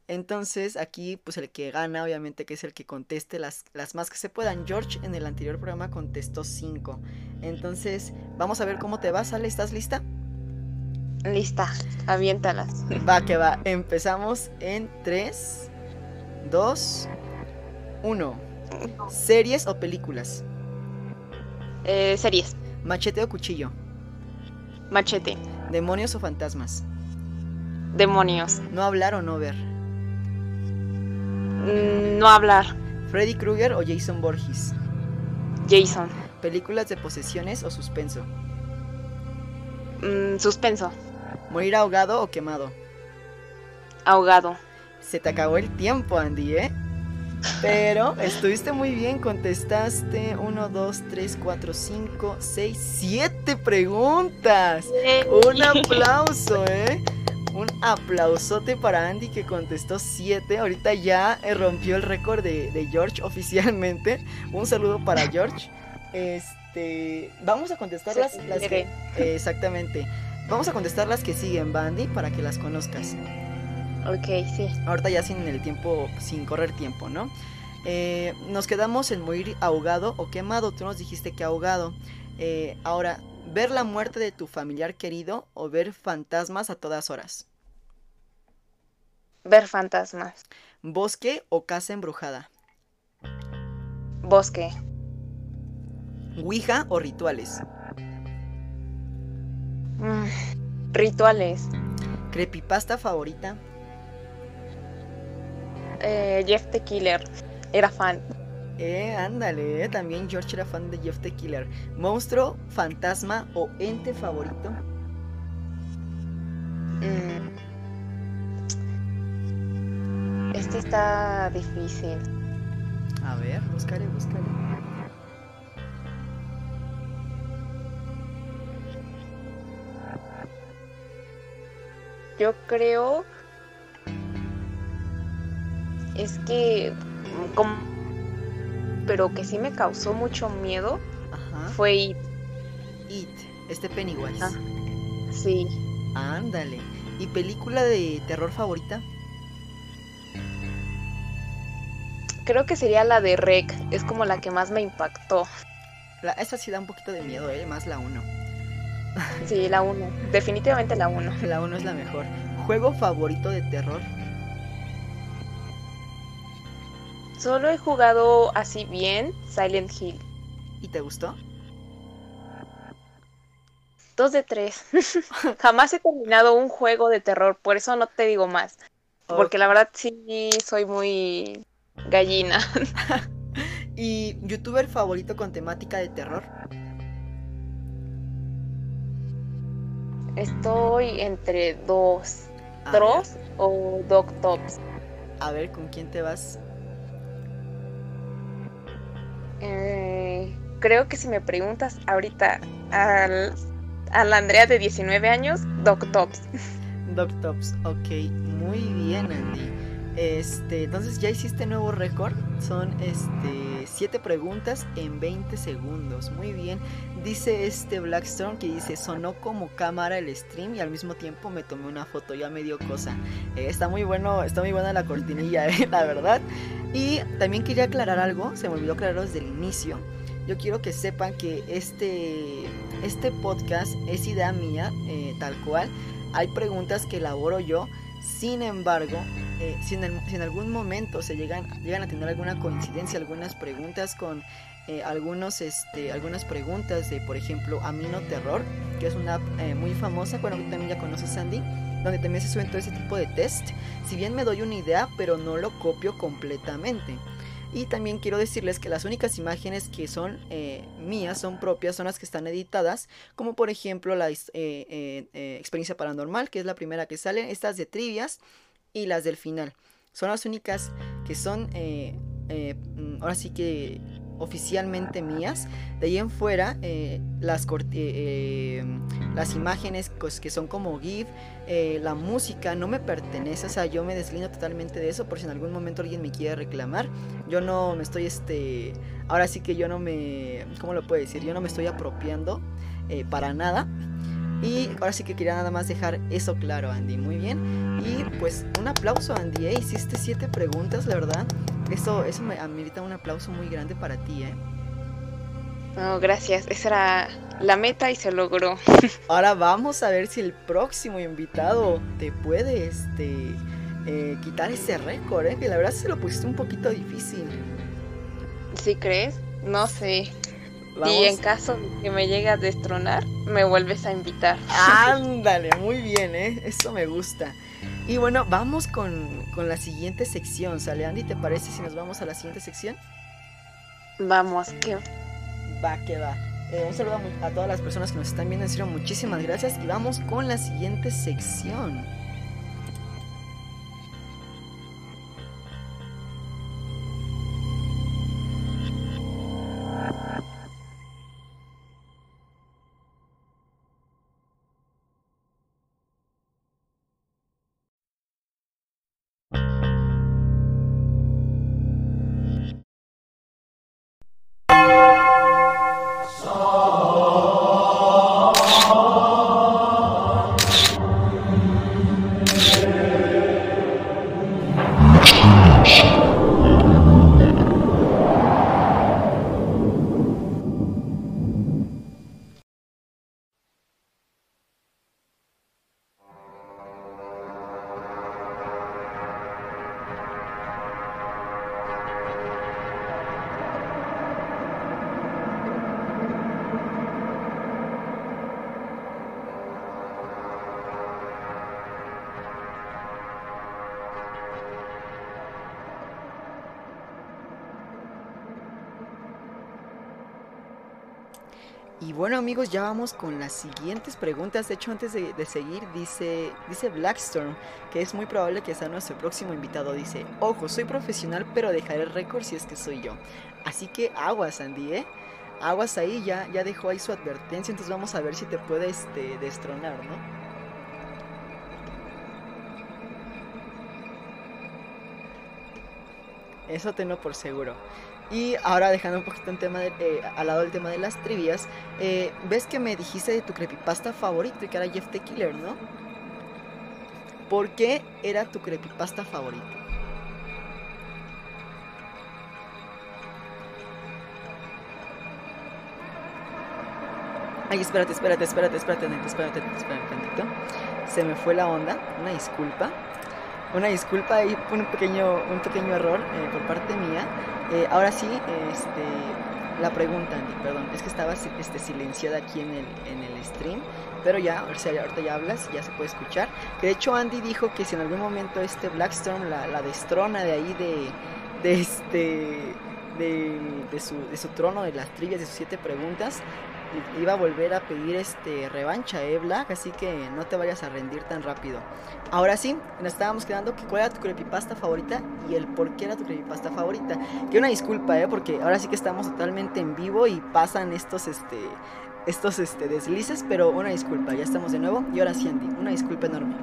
Entonces aquí pues el que gana obviamente que es el que conteste las, las más que se puedan. George en el anterior programa contestó 5. Entonces vamos a ver cómo te va, ¿sale? ¿Estás lista? Lista, aviéntalas. Va que va, empezamos en 3, 2, 1. ¿Series o películas? Eh, series. ¿Machete o cuchillo? Machete. ¿Demonios o fantasmas? Demonios. ¿No hablar o no ver? Mm, no hablar. ¿Freddy Krueger o Jason Borges? Jason. ¿Películas de posesiones o suspenso? Mm, suspenso. ¿Morir ahogado o quemado? Ahogado. Se te acabó el tiempo, Andy, ¿eh? Pero estuviste muy bien, contestaste 1, 2, 3, 4, 5, 6, 7 preguntas. Un aplauso, ¿eh? Un aplausote para Andy que contestó 7. Ahorita ya eh, rompió el récord de, George oficialmente. Un saludo para George. Este, vamos a contestar las, que, exactamente. Vamos a contestar las que siguen, Bandy, para que las conozcas. Ok, sí. Ahorita ya sin el tiempo, sin correr tiempo, ¿no? Eh, nos quedamos en morir ahogado o quemado. Tú nos dijiste que ahogado. Eh, ahora, ver la muerte de tu familiar querido o ver fantasmas a todas horas. Ver fantasmas. Bosque o casa embrujada. Bosque. Ouija o rituales. Mm, rituales. Creepypasta favorita. Eh, Jeff the Killer. Era fan. Eh, ándale, eh, también George era fan de Jeff the Killer. ¿Monstruo, fantasma o ente favorito? Mm. Este está difícil. A ver, buscaré, buscaré. Yo creo es que como, pero que sí me causó mucho miedo fue It. It, este Pennywise. Ah, sí. Ándale. ¿Y película de terror favorita? Creo que sería la de Rec, es como la que más me impactó. La, esa sí da un poquito de miedo, ¿eh? Más la 1. Sí, la 1. Definitivamente la 1. La 1 es la mejor. ¿Juego favorito de terror? Solo he jugado así bien Silent Hill. ¿Y te gustó? Dos de tres. Jamás he terminado un juego de terror, por eso no te digo más. Porque la verdad sí soy muy gallina. ¿Y youtuber favorito con temática de terror? Estoy entre dos. Dross o Dog Tops. A ver, ¿con quién te vas? Eh, creo que si me preguntas ahorita al, a la Andrea de 19 años, Doc Tops. Doc Tops, ok, muy bien Andy. Este, entonces ya hiciste nuevo récord. Son este 7 preguntas en 20 segundos. Muy bien. Dice este Blackstone que dice sonó como cámara el stream y al mismo tiempo me tomé una foto. Ya me dio cosa. Eh, está muy bueno, está muy buena la cortinilla, eh, la verdad. Y también quería aclarar algo. Se me olvidó aclararlo desde el inicio. Yo quiero que sepan que este, este podcast es idea mía, eh, tal cual. Hay preguntas que elaboro yo sin embargo, eh, si, en algún momento se llegan, llegan a tener alguna coincidencia, algunas preguntas con eh, algunos, este, algunas preguntas de, por ejemplo, Amino Terror, que es una app eh, muy famosa, bueno, que también ya conoces, Sandy, donde también se suben todo ese tipo de test. Si bien me doy una idea, pero no lo copio completamente. Y también quiero decirles que las únicas imágenes que son eh, mías, son propias, son las que están editadas, como por ejemplo la eh, eh, experiencia paranormal, que es la primera que sale, estas de trivias y las del final. Son las únicas que son, mm, ahora sí que oficialmente mías. De ahí en fuera, eh, las, eh, eh, las imágenes pues, que son como GIF, la música no me pertenece, o sea, yo me deslindo totalmente de eso por si en algún momento alguien me quiere reclamar. Yo no me estoy, este, ahora sí que yo no me, ¿cómo lo puedo decir? Yo no me estoy apropiando para nada. Y ahora sí que quería nada más dejar eso claro, Andy. Muy bien. Y pues un aplauso, Andy. Hiciste siete preguntas, la verdad. Eso, eso me amerita un aplauso muy grande para ti, ¿eh? No, gracias. Esa era la meta y se logró. Ahora vamos a ver si el próximo invitado te puede este, eh, quitar ese récord, ¿eh? Que la verdad se lo pusiste un poquito difícil. ¿Sí crees? No sé. Y en caso de que me llegue a destronar, me vuelves a invitar. Ándale, muy bien, ¿eh? Eso me gusta. Y bueno, vamos con, la siguiente sección, ¿sale Andy? ¿Te parece si nos vamos a la siguiente sección? Vamos, que va, que va. Eh, un saludo a, a, todas las personas que nos están viendo, en serio, muchísimas gracias. Y vamos con la siguiente sección. Amigos, ya vamos con las siguientes preguntas. De hecho, antes de, seguir, dice, dice Blackstorm que es muy probable que sea nuestro próximo invitado. Dice, ojo, soy profesional, pero dejaré el récord si es que soy yo. Así que aguas, Andy, ¿eh? Aguas ahí, ya, ya dejó ahí su advertencia, entonces vamos a ver si te puede este, destronar, ¿no? Eso tengo por seguro. Y ahora dejando un poquito en tema eh, al lado del tema de las trivias, eh, ves que me dijiste de tu creepypasta favorito y que era Jeff the Killer, ¿no? ¿Por qué era tu creepypasta favorito? Ay, espérate, espérate, espérate, espérate, espérate, espérate, espérate, tantito. Se me fue la onda, una disculpa. Una disculpa ahí, un pequeño, un pequeño error eh, por parte mía. Eh, ahora sí, este, la pregunta, Andy, perdón, es que estaba este, silenciada aquí en el, en el stream, pero ya, o sea, ahorita ya hablas, ya se puede escuchar. Que de hecho Andy dijo que si en algún momento este Blackstorm la, la destrona de ahí de, de este... De, de, su, de su trono, de las trivias, de sus siete preguntas, iba a volver a pedir este revancha, eh, Black, así que no te vayas a rendir tan rápido. Ahora sí, nos estábamos quedando que cuál era tu creepypasta favorita y el por qué era tu creepypasta favorita. Que una disculpa, eh, porque ahora sí que estamos totalmente en vivo y pasan estos este estos este deslices, pero una disculpa, ya estamos de nuevo y ahora sí, Andy, una disculpa enorme.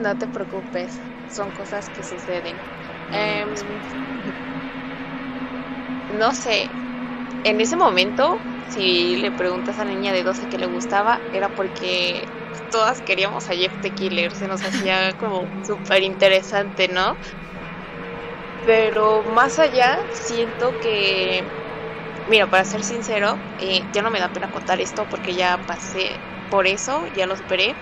No te preocupes, son cosas que suceden. Em, no sé, en ese momento si le preguntas a la niña de 12 que le gustaba, era porque todas queríamos a Jeff the Killer, se nos hacía como súper interesante, ¿no? Pero más allá, siento que, mira, para ser sincero, eh, ya no me da pena contar esto porque ya pasé por eso, ya lo esperé.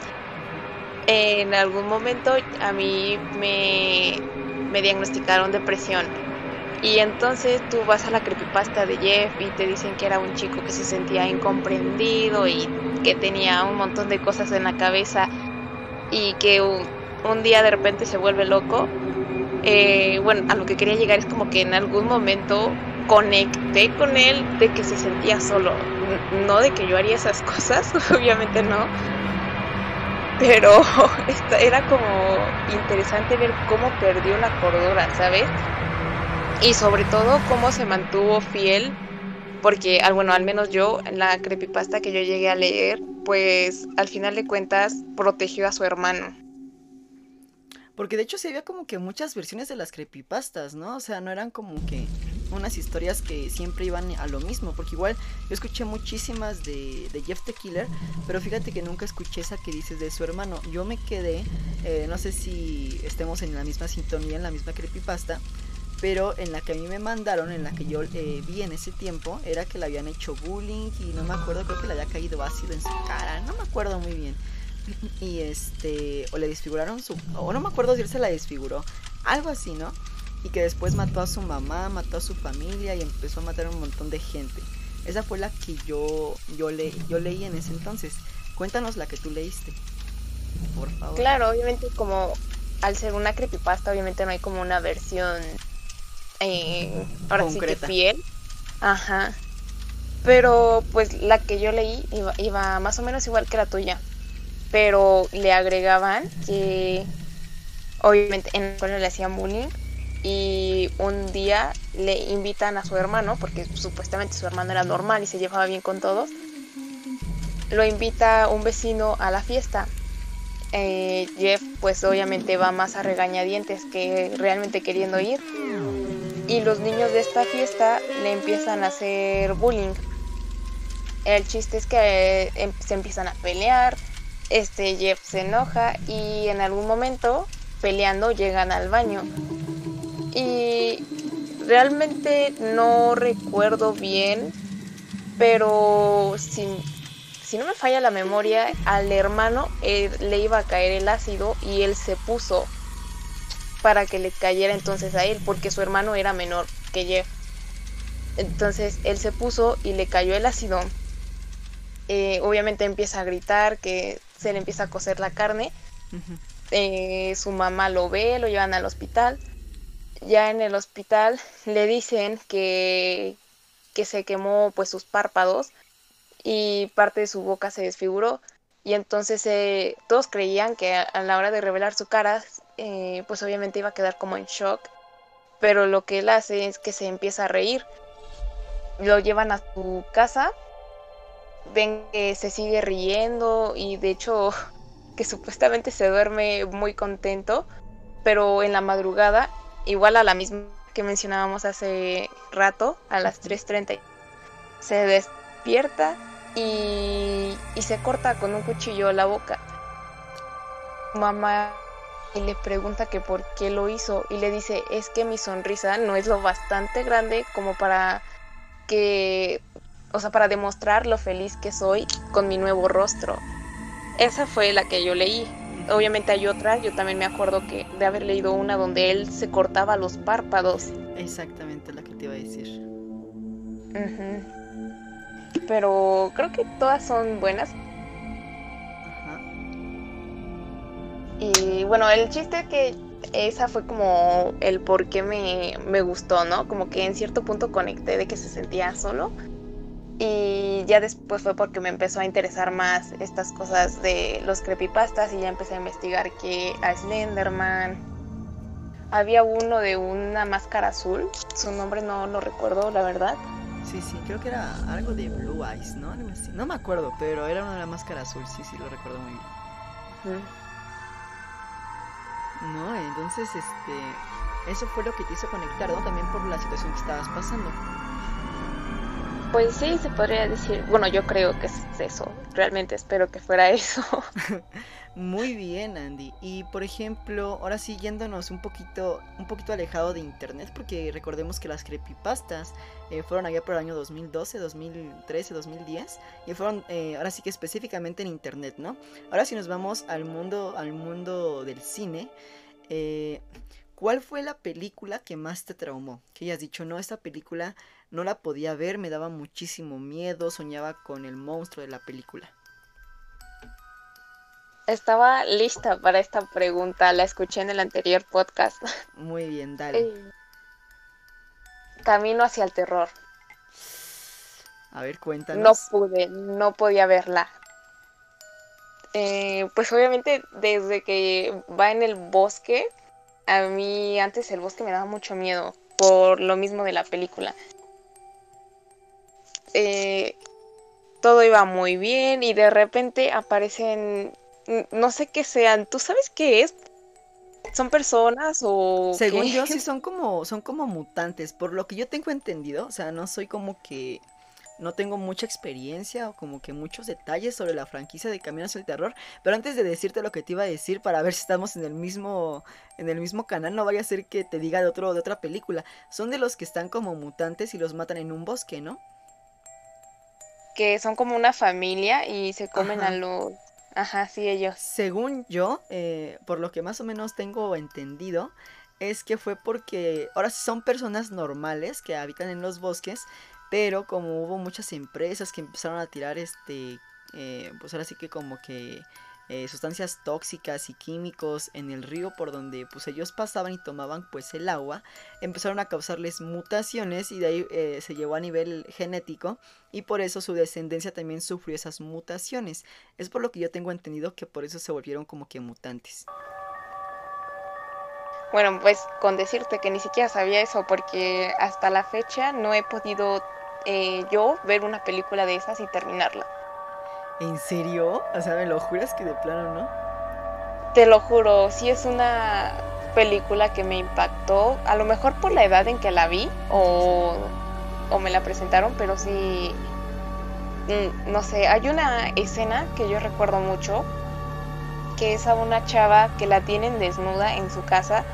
En algún momento a mí me, me diagnosticaron depresión y entonces tú vas a la creepypasta de Jeff y te dicen que era un chico que se sentía incomprendido y que tenía un montón de cosas en la cabeza y que un, día de repente se vuelve loco. Eh, bueno, a lo que quería llegar es como que en algún momento conecté con él de que se sentía solo. No de que yo haría esas cosas, obviamente no. Pero era como interesante ver cómo perdió la cordura, ¿sabes? Y sobre todo cómo se mantuvo fiel porque al bueno al menos yo la creepypasta que yo llegué a leer pues al final de cuentas protegió a su hermano. Porque de hecho se había como que muchas versiones de las creepypastas no o sea no eran como que unas historias que siempre iban a lo mismo porque igual yo escuché muchísimas de, de Jeff the Killer pero fíjate que nunca escuché esa que dices de su hermano. Yo me quedé eh, no sé si estemos en la misma sintonía en la misma creepypasta pero en la que a mí me mandaron, en la que yo eh, vi en ese tiempo, era que le habían hecho bullying y no me acuerdo, creo que le había caído ácido en su cara, no me acuerdo muy bien. Y este, o le desfiguraron su, o no me acuerdo si él se la desfiguró, algo así, ¿no? Y que después mató a su mamá, mató a su familia y empezó a matar a un montón de gente. Esa fue la que yo, yo, le, yo leí en ese entonces. Cuéntanos la que tú leíste, por favor. Claro, obviamente como al ser una creepypasta, obviamente no hay como una versión eh, ahora sí que fiel. Ajá. Pero pues la que yo leí iba, más o menos igual que la tuya. Pero le agregaban que obviamente en la escuela le hacían bullying y un día le invitan a su hermano, porque supuestamente su hermano era normal y se llevaba bien con todos, lo invita un vecino a la fiesta. Eh, Jeff pues obviamente va más a regañadientes que realmente queriendo ir y los niños de esta fiesta le empiezan a hacer bullying. El chiste es que em, se empiezan a pelear, este Jeff se enoja y en algún momento peleando llegan al baño. Y realmente no recuerdo bien, pero si, si no me falla la memoria, al hermano eh, le iba a caer el ácido y él se puso para que le cayera entonces a él, porque su hermano era menor que Jeff. Entonces él se puso y le cayó el ácido. Eh, obviamente empieza a gritar que se le empieza a coser la carne. Eh, su mamá lo ve, lo llevan al hospital. Ya en el hospital le dicen que, que se quemó pues sus párpados y parte de su boca se desfiguró. Y entonces eh, todos creían que a, la hora de revelar su cara, eh, pues obviamente iba a quedar como en shock. Pero lo que él hace es que se empieza a reír. Lo llevan a su casa, ven que se sigue riendo y de hecho que supuestamente se duerme muy contento, pero en la madrugada, igual a la misma que mencionábamos hace rato, a las 3.30, se despierta y, se corta con un cuchillo la boca. Mamá y le pregunta que por qué lo hizo y le dice es que mi sonrisa no es lo bastante grande como para que, o sea, para demostrar lo feliz que soy con mi nuevo rostro. Esa fue la que yo leí. Obviamente hay otra, yo también me acuerdo que de haber leído una donde él se cortaba los párpados. Exactamente la que te iba a decir. Pero creo que todas son buenas. Y bueno, el chiste que esa fue como el por qué me, me, gustó, ¿no? Como que en cierto punto conecté de que se sentía solo. Y ya después fue porque me empezó a interesar más estas cosas de los creepypastas y ya empecé a investigar que a Slenderman. Había uno de una máscara azul, su nombre no lo recuerdo, la verdad Sí, sí, creo que era algo de Blue Eyes, ¿no? No me acuerdo, pero era una de la máscara azul, sí, sí, lo recuerdo muy bien. No, entonces, este, eso fue lo que te hizo conectar, ¿no? También por la situación que estabas pasando. Pues sí, se podría decir. Bueno, yo creo que es eso. Realmente espero que fuera eso. Muy bien, Andy. Y por ejemplo, ahora sí yéndonos un poquito, un poquito alejado de internet, porque recordemos que las creepypastas eh, fueron allá por el año 2012, 2013, 2010, y fueron eh, ahora sí que específicamente en internet, ¿no? Ahora sí nos vamos al mundo, al mundo del cine. Eh, ¿Cuál fue la película que más te traumó? Que hayas dicho, no, esta película no la podía ver, me daba muchísimo miedo, soñaba con el monstruo de la película. Estaba lista para esta pregunta, la escuché en el anterior podcast. Muy bien, dale. Camino hacia el terror. A ver, cuéntanos. No pude, no podía verla. Eh, pues obviamente desde que va en el bosque, a mí antes el bosque me daba mucho miedo por lo mismo de la película. Eh, todo iba muy bien y de repente aparecen, no sé qué sean, ¿tú sabes qué es? ¿Son personas o...? Según yo sí son como, son como mutantes, por lo que yo tengo entendido, o sea, no soy como que no tengo mucha experiencia o como que muchos detalles sobre la franquicia de Caminos al Terror, pero antes de decirte lo que te iba a decir para ver si estamos en el mismo en el mismo canal, no vaya a ser que te diga de otro de otra película. Son de los que están como mutantes y los matan en un bosque, ¿no? Que son como una familia y se comen a los Ajá, sí, ellos. Según yo, eh, por lo que más o menos tengo entendido, es que fue porque ahora sí son personas normales que habitan en los bosques, pero como hubo muchas empresas que empezaron a tirar este, eh, pues ahora sí que como que eh, sustancias tóxicas y químicos en el río por donde pues ellos pasaban y tomaban pues el agua, empezaron a causarles mutaciones y de ahí eh, se llevó a nivel genético y por eso su descendencia también sufrió esas mutaciones. Es por lo que yo tengo entendido que por eso se volvieron como que mutantes. Bueno, pues con decirte que ni siquiera sabía eso porque hasta la fecha no he podido eh, yo ver una película de esas y terminarla. ¿En serio? O sea, ¿me lo juras que de plano no? Te lo juro, sí es una película que me impactó, a lo mejor por la edad en que la vi o, o me la presentaron, pero sí, mm, no sé, hay una escena que yo recuerdo mucho, que es a una chava que la tienen desnuda en su casa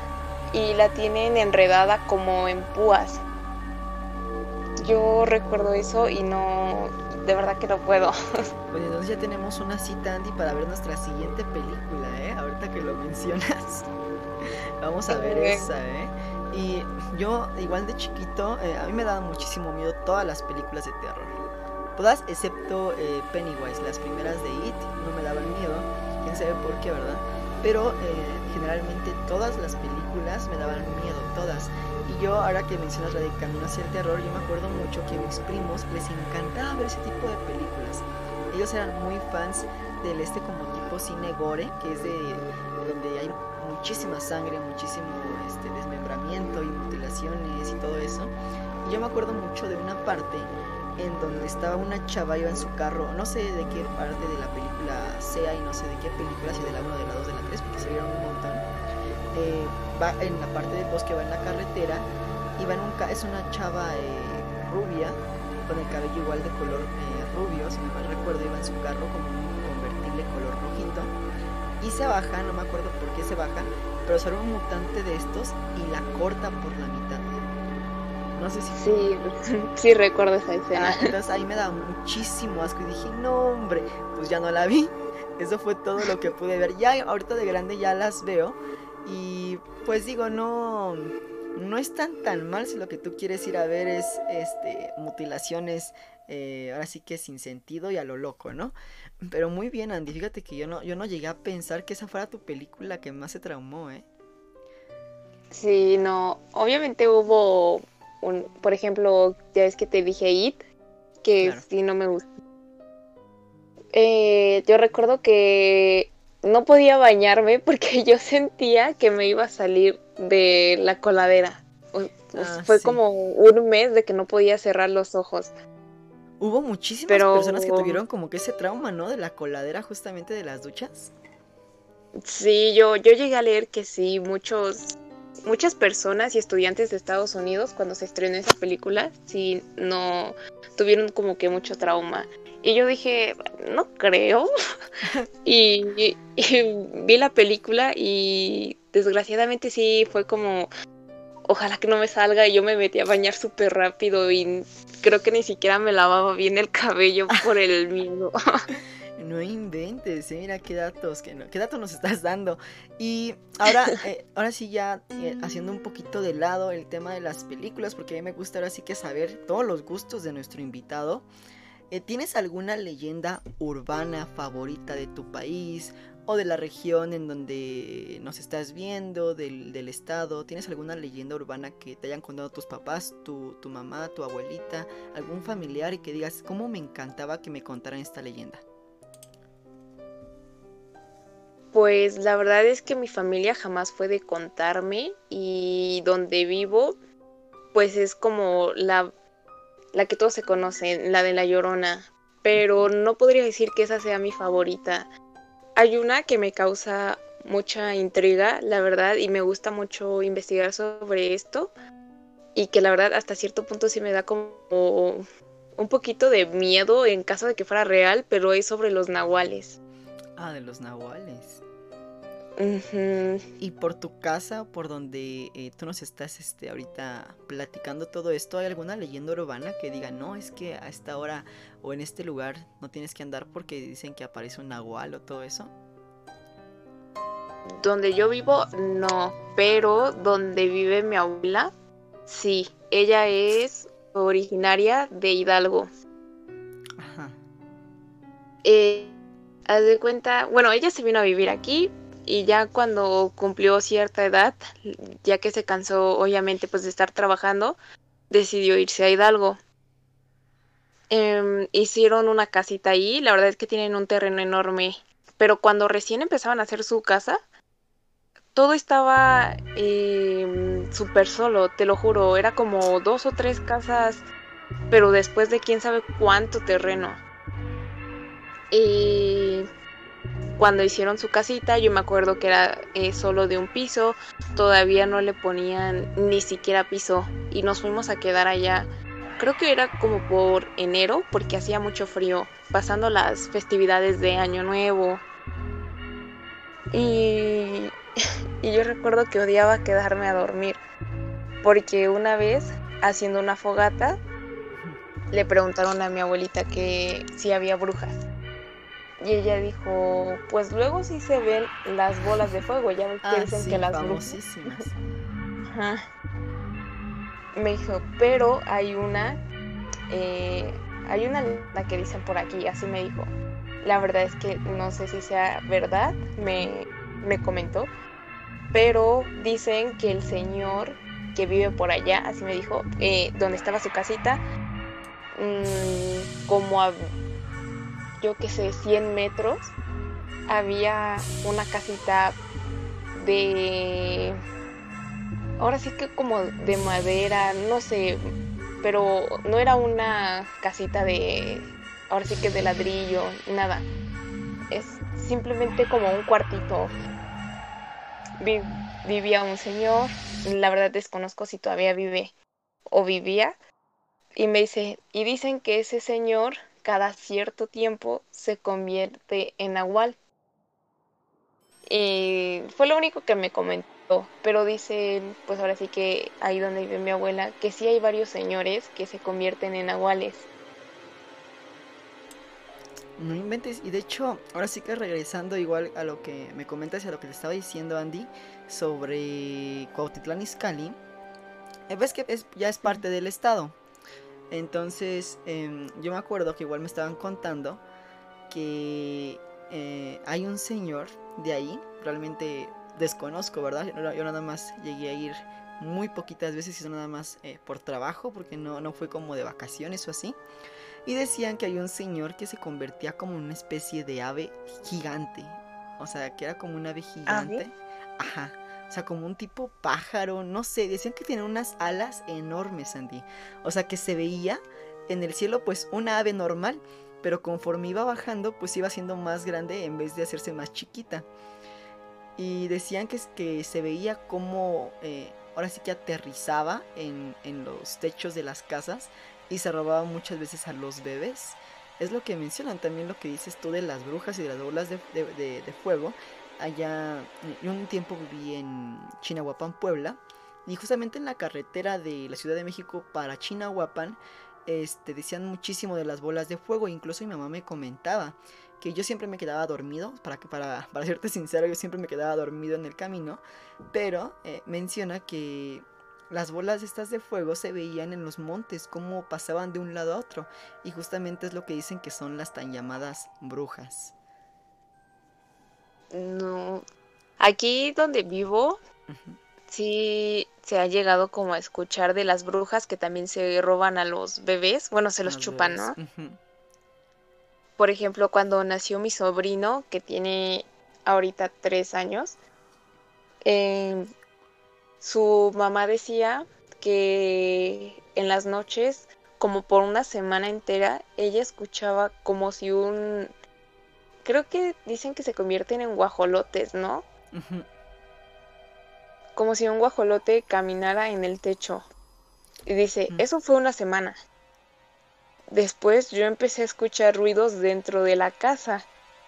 y la tienen enredada como en púas yo recuerdo eso y no, de verdad que no puedo. Bueno, entonces ya tenemos una cita, Andy, para ver nuestra siguiente película, ¿eh? Ahorita que lo mencionas. Vamos a ver esa, ¿eh? Y yo, igual de chiquito, eh, a mí me daban muchísimo miedo todas las películas de terror. Todas excepto eh, Pennywise, las primeras de It, no me daban miedo. Quién sabe por qué, ¿verdad? Pero eh, generalmente todas las películas me daban miedo, todas. Yo, ahora que mencionas la de Camino hacia el Terror, yo me acuerdo mucho que a mis primos les encantaba ver ese tipo de películas. Ellos eran muy fans del este como tipo cine gore, que es de donde hay muchísima sangre, muchísimo este, desmembramiento y mutilaciones y todo eso. Y yo me acuerdo mucho de una parte en donde estaba una chava, iba en su carro, no sé de qué parte de la película sea y no sé de qué película, si de la 1, de la 2, de la 3, porque se vieron un. Eh, va en la parte del bosque, va en la carretera y va en un es una chava eh, rubia con el cabello igual de color eh, rubio, si no mal recuerdo, iba en su carro como un convertible color rojito y se baja, no me acuerdo por qué se baja, pero sale un mutante de estos y la corta por la mitad. No sé si... Sí, sí recuerdo esa escena. Ah, entonces ahí me da muchísimo asco y dije, no hombre, pues ya no la vi. Eso fue todo lo que pude ver. Ya ahorita de grande ya las veo y pues digo, no no están tan mal si lo que tú quieres ir a ver es este mutilaciones eh, ahora sí que sin sentido y a lo loco, ¿no? Pero muy bien, Andy, fíjate que yo no, yo no llegué a pensar que esa fuera tu película que más se traumó, ¿eh? Sí, no, obviamente hubo un, por ejemplo, ya ves que te dije It, que sí no me gusta. Eh, yo recuerdo que no podía bañarme porque yo sentía que me iba a salir de la coladera. Ah, fue como un mes de que no podía cerrar los ojos. Hubo muchísimas personas que tuvieron como que ese trauma, ¿no? De la coladera justamente de las duchas. Sí, yo, yo llegué a leer que sí, muchos, muchas personas y estudiantes de Estados Unidos cuando se estrenó esa película, sí, no tuvieron como que mucho trauma. Y yo dije, no creo. y, vi la película y desgraciadamente sí fue como, ojalá que no me salga. Y yo me metí a bañar súper rápido y creo que ni siquiera me lavaba bien el cabello por el miedo. No inventes, ¿eh? mira qué datos, qué, qué datos nos estás dando. Y ahora, eh, ahora sí ya eh, haciendo un poquito de lado el tema de las películas, porque a mí me gusta ahora sí que saber todos los gustos de nuestro invitado. Eh, ¿Tienes alguna leyenda urbana favorita de tu país o de la región en donde nos estás viendo, del, estado? ¿Tienes alguna leyenda urbana que te hayan contado tus papás, tu, tu mamá, tu abuelita, algún familiar y que digas, ¿cómo me encantaba que me contaran esta leyenda? Pues la verdad es que mi familia jamás fue de contarme y donde vivo pues es como la la que todos se conocen, la de La Llorona, pero no podría decir que esa sea mi favorita. Hay una que me causa mucha intriga, la verdad, y me gusta mucho investigar sobre esto, y que la verdad hasta cierto punto sí me da como un poquito de miedo en caso de que fuera real, pero es sobre los nahuales. Ah, de los nahuales. Y por tu casa, por donde eh, tú nos estás este, ahorita platicando todo esto, ¿hay alguna leyenda urbana que diga, no, es que a esta hora o en este lugar no tienes que andar porque dicen que aparece un nahual o todo eso? Donde yo vivo, no, pero donde vive mi abuela, sí, ella es originaria de Hidalgo. Ajá. Eh, haz de cuenta, bueno, ella se vino a vivir aquí, y ya cuando cumplió cierta edad, ya que se cansó obviamente pues de estar trabajando, decidió irse a Hidalgo. Em, hicieron una casita ahí, la verdad es que tienen un terreno enorme, pero cuando recién empezaban a hacer su casa, todo estaba eh, súper solo, te lo juro, era como dos o tres casas, pero después de quién sabe cuánto terreno. Y cuando hicieron su casita, yo me acuerdo que era eh, solo de un piso, todavía no le ponían ni siquiera piso y nos fuimos a quedar allá. Creo que era como por enero porque hacía mucho frío, pasando las festividades de Año Nuevo. Y, y yo recuerdo que odiaba quedarme a dormir porque una vez haciendo una fogata le preguntaron a mi abuelita que si había brujas y ella dijo, pues luego sí se ven las bolas de fuego, ya ves que ah, dicen que las. Ajá. Me dijo, pero hay una, eh, hay una la que dicen por aquí, así me dijo. La verdad es que no sé si sea verdad, me, me comentó, pero dicen que el señor que vive por allá, así me dijo, eh, donde estaba su casita, mm, como a, yo que sé, 100 metros, había una casita de, ahora sí que como de madera, no sé, pero no era una casita de, ahora sí que de ladrillo, nada. Es simplemente como un cuartito. vivía un señor, la verdad desconozco si todavía vive o vivía, y me dice, y dicen que ese señor cada cierto tiempo se convierte en nahual. Y fue lo único que me comentó, pero dice, pues ahora sí que ahí donde vive mi abuela, que sí hay varios señores que se convierten en nahuales. No inventes. Y de hecho, ahora sí que regresando igual a lo que me comentas y a lo que te estaba diciendo Andy sobre Cuautitlán Izcalli. Eh, ves que ya es parte del estado. Entonces, em, yo me acuerdo que igual me estaban contando que eh, hay un señor de ahí, realmente desconozco, ¿verdad? Yo, nada más llegué a ir muy poquitas veces y eso nada más eh, por trabajo, porque no, no fue como de vacaciones o así. Y decían que hay un señor que se convertía como una especie de ave gigante. O sea, que era como un ave gigante. Ajá. O sea, como un tipo pájaro, no sé. Decían que tenía unas alas enormes, Andy. O sea, que se veía en el cielo pues una ave normal. Pero conforme iba bajando, pues iba siendo más grande en vez de hacerse más chiquita. Y decían que, que se veía como... Eh, ahora sí que aterrizaba en, en los techos de las casas y se robaba muchas veces a los bebés. Es lo que mencionan también lo que dices tú de las brujas y de las bolas de, de, fuego. Allá, un tiempo viví en Chinahuapan, Puebla, y justamente en la carretera de la Ciudad de México para Chinahuapan, este, decían muchísimo de las bolas de fuego. Incluso mi mamá me comentaba que yo siempre me quedaba dormido, para, que, para, para serte sincero, yo siempre me quedaba dormido en el camino, pero eh, menciona que las bolas estas de fuego se veían en los montes, como pasaban de un lado a otro, y justamente es lo que dicen que son las tan llamadas brujas. No, aquí donde vivo, sí se ha llegado como a escuchar de las brujas que también se roban a los bebés, bueno, se los, chupan, ¿no? Por ejemplo, cuando nació mi sobrino, que tiene ahorita tres años, eh, su mamá decía que en las noches, como por una semana entera, ella escuchaba como si un... Creo que dicen que se convierten en guajolotes, ¿no? Como si un guajolote caminara en el techo. Y dice, eso fue una semana. Después yo empecé a escuchar ruidos dentro de la casa,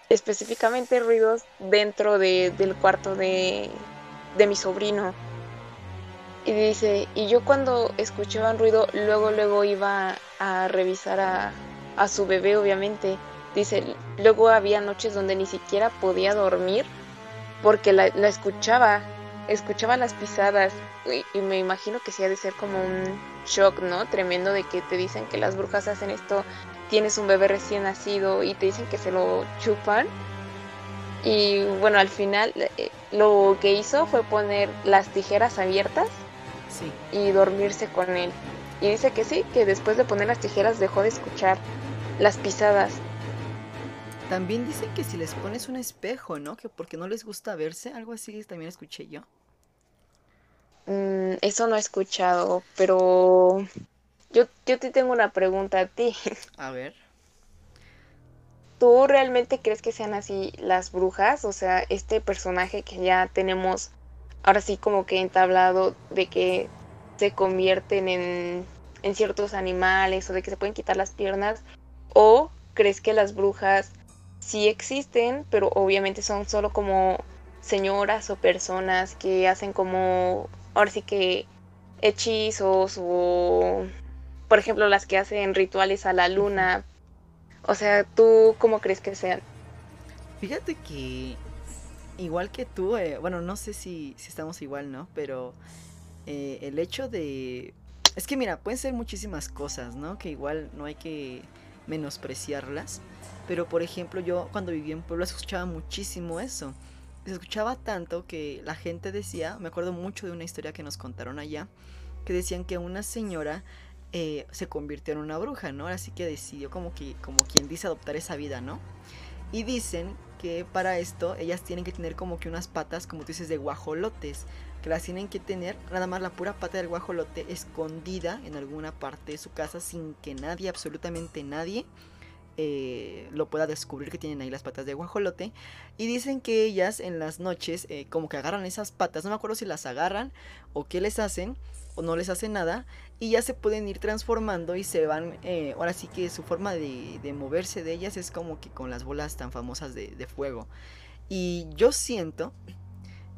específicamente ruidos dentro del cuarto de, de mi sobrino. Y dice, y yo cuando escuchaba un ruido, luego, luego iba a revisar a, a su bebé, obviamente. Dice, luego había noches donde ni siquiera podía dormir porque la, la escuchaba, escuchaba las pisadas y, me imagino que sí ha de ser como un shock, ¿no? Tremendo de que te dicen que las brujas hacen esto, tienes un bebé recién nacido y te dicen que se lo chupan. Y bueno, al final eh, lo que hizo fue poner las tijeras abiertas y dormirse con él. Y dice que sí, que después de poner las tijeras dejó de escuchar las pisadas. También dicen que si les pones un espejo, ¿no? Que porque no les gusta verse, algo así también escuché yo. Mm, eso no he escuchado, pero yo, yo te tengo una pregunta a ti. A ver. ¿Tú realmente crees que sean así las brujas? O sea, este personaje que ya tenemos ahora sí como que entablado de que se convierten en, en ciertos animales o de que se pueden quitar las piernas o crees que las brujas sí existen pero obviamente son solo como señoras o personas que hacen como ahora sí que hechizos o por ejemplo las que hacen rituales a la luna o sea tú cómo crees que sean fíjate que igual que tú, eh, bueno, no sé si, si, estamos igual, ¿no? Pero eh, el hecho de... Es que mira, pueden ser muchísimas cosas, ¿no? Que igual no hay que menospreciarlas. Pero por ejemplo, yo cuando vivía en Puebla escuchaba muchísimo eso. Se escuchaba tanto que la gente decía, me acuerdo mucho de una historia que nos contaron allá, que decían que una señora eh, se convirtió en una bruja, ¿no? Así que decidió como que, como quien dice, adoptar esa vida, ¿no? Y dicen que para esto ellas tienen que tener como que unas patas, como tú dices, de guajolotes, que las tienen que tener nada más la pura pata del guajolote escondida en alguna parte de su casa sin que nadie, absolutamente nadie, eh, lo pueda descubrir que tienen ahí las patas de guajolote. Y dicen que ellas en las noches eh, como que agarran esas patas, no me acuerdo si las agarran o qué les hacen o no les hacen nada y ya se pueden ir transformando y se van, eh, ahora sí que su forma de, moverse de ellas es como que con las bolas tan famosas de, fuego. Y yo siento,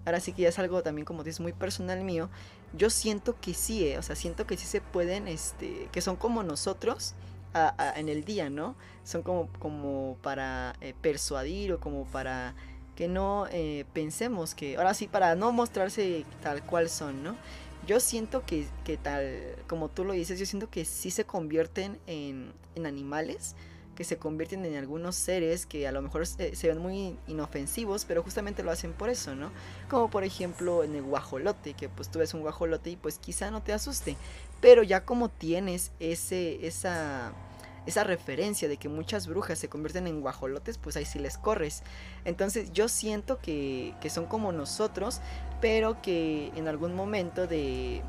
ahora sí que ya es algo también como dices muy personal mío, yo siento que sí, o sea, siento que sí se pueden, este, que son como nosotros, en el día, ¿no? Son como, como para eh, persuadir o como para que no eh, pensemos que, ahora sí, para no mostrarse tal cual son, ¿no? Yo siento que, que, tal, como tú lo dices, yo siento que sí se convierten en, en animales, que se convierten en algunos seres que a lo mejor se, se, ven muy inofensivos, pero justamente lo hacen por eso, ¿no? Como por ejemplo en el guajolote, que pues tú ves un guajolote y pues quizá no te asuste, pero ya como tienes ese, esa, esa referencia de que muchas brujas se convierten en guajolotes, pues ahí sí les corres. Entonces yo siento que, que son como nosotros, pero que en algún momento de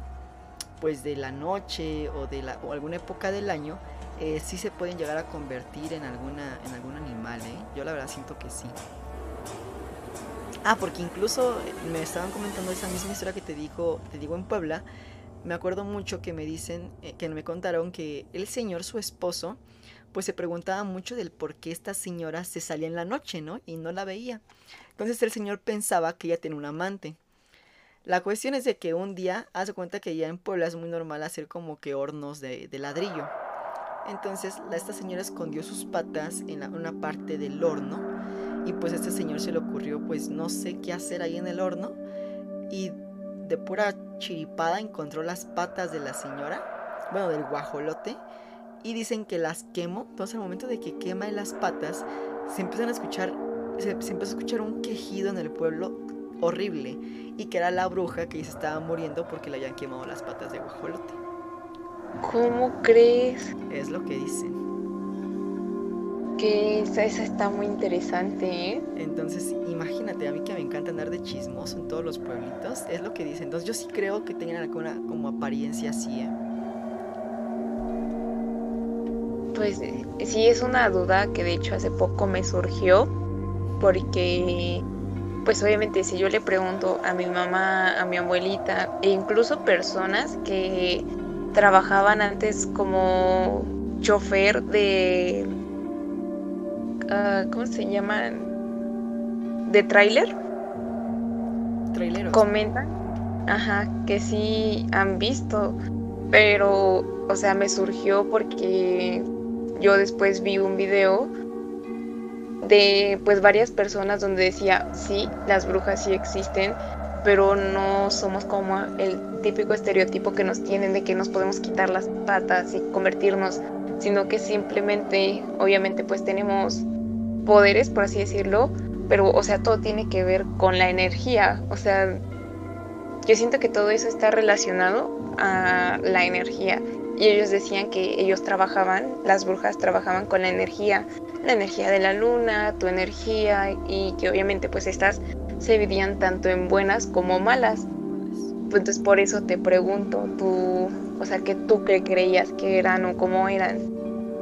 pues de la noche o de la o alguna época del año eh, sí se pueden llegar a convertir en alguna en algún animal ¿eh? yo la verdad siento que sí ah porque incluso me estaban comentando esa misma historia que te dijo te digo en Puebla me acuerdo mucho que me dicen, eh, que me contaron que el señor, su esposo, pues se preguntaba mucho del por qué esta señora se salía en la noche, ¿no? Y no la veía. Entonces el señor pensaba que ella tenía un amante. La cuestión es de que un día, hace cuenta que ya en Puebla es muy normal hacer como que hornos de, ladrillo. Entonces esta señora escondió sus patas en una parte del horno y pues a este señor se le ocurrió pues no sé qué hacer ahí en el horno y de pura chiripada encontró las patas de la señora, bueno, del guajolote, y dicen que las quemó. Entonces, al momento de que quema las patas, se empiezan a escuchar, se, empezó a escuchar un quejido en el pueblo horrible, y que era la bruja que se estaba muriendo porque le habían quemado las patas de guajolote. ¿Cómo crees? Es lo que dicen que esa, está muy interesante, ¿eh? Entonces, imagínate, a mí que me encanta andar de chismoso en todos los pueblitos, es lo que dicen. Entonces, yo sí creo que tengan alguna como apariencia así, ¿eh? Pues sí, es una duda que de hecho hace poco me surgió, porque, pues obviamente, si yo le pregunto a mi mamá, a mi abuelita, e incluso personas que trabajaban antes como chofer de Ah, ¿cómo se llaman? De tráiler. Traileros. Comentan, ajá, que sí han visto, pero, o sea, me surgió porque yo después vi un video de pues varias personas donde decía, sí, las brujas sí existen, pero no somos como el típico estereotipo que nos tienen de que nos podemos quitar las patas y convertirnos, sino que simplemente, obviamente, pues tenemos poderes, por así decirlo, pero, o sea, todo tiene que ver con la energía, o sea, yo siento que todo eso está relacionado a la energía. Y ellos decían que ellos trabajaban, las brujas trabajaban con la energía, la energía de la luna, tu energía, y que obviamente pues estas se dividían tanto en buenas como malas. Entonces por eso te pregunto, tú, o sea, que tú qué creías que eran o cómo eran.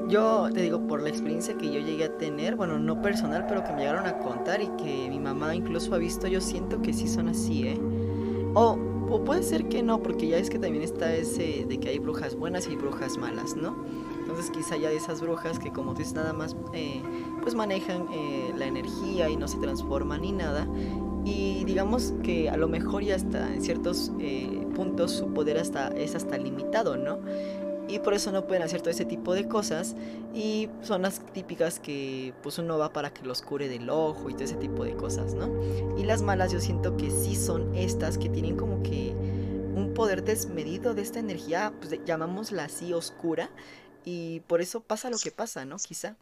Yo te digo, por la experiencia que yo llegué a tener, bueno, no personal, pero que me llegaron a contar y que mi mamá incluso ha visto, yo siento que sí son así, ¿eh? O, o puede ser que no, porque ya es que también está ese de que hay brujas buenas y brujas malas, ¿no? Entonces quizá ya de esas brujas que como tú dices nada más, eh, pues manejan eh, la energía y no se transforman ni nada. Y digamos que a lo mejor ya está en ciertos eh, puntos su poder hasta, es hasta limitado, ¿no? Y por eso no pueden hacer todo ese tipo de cosas y son las típicas que pues uno va para que los cure del ojo y todo ese tipo de cosas, ¿no? Y las malas yo siento que sí son estas que tienen como que un poder desmedido de esta energía, pues llamámosla así oscura y por eso pasa lo que pasa, ¿no? Quizá.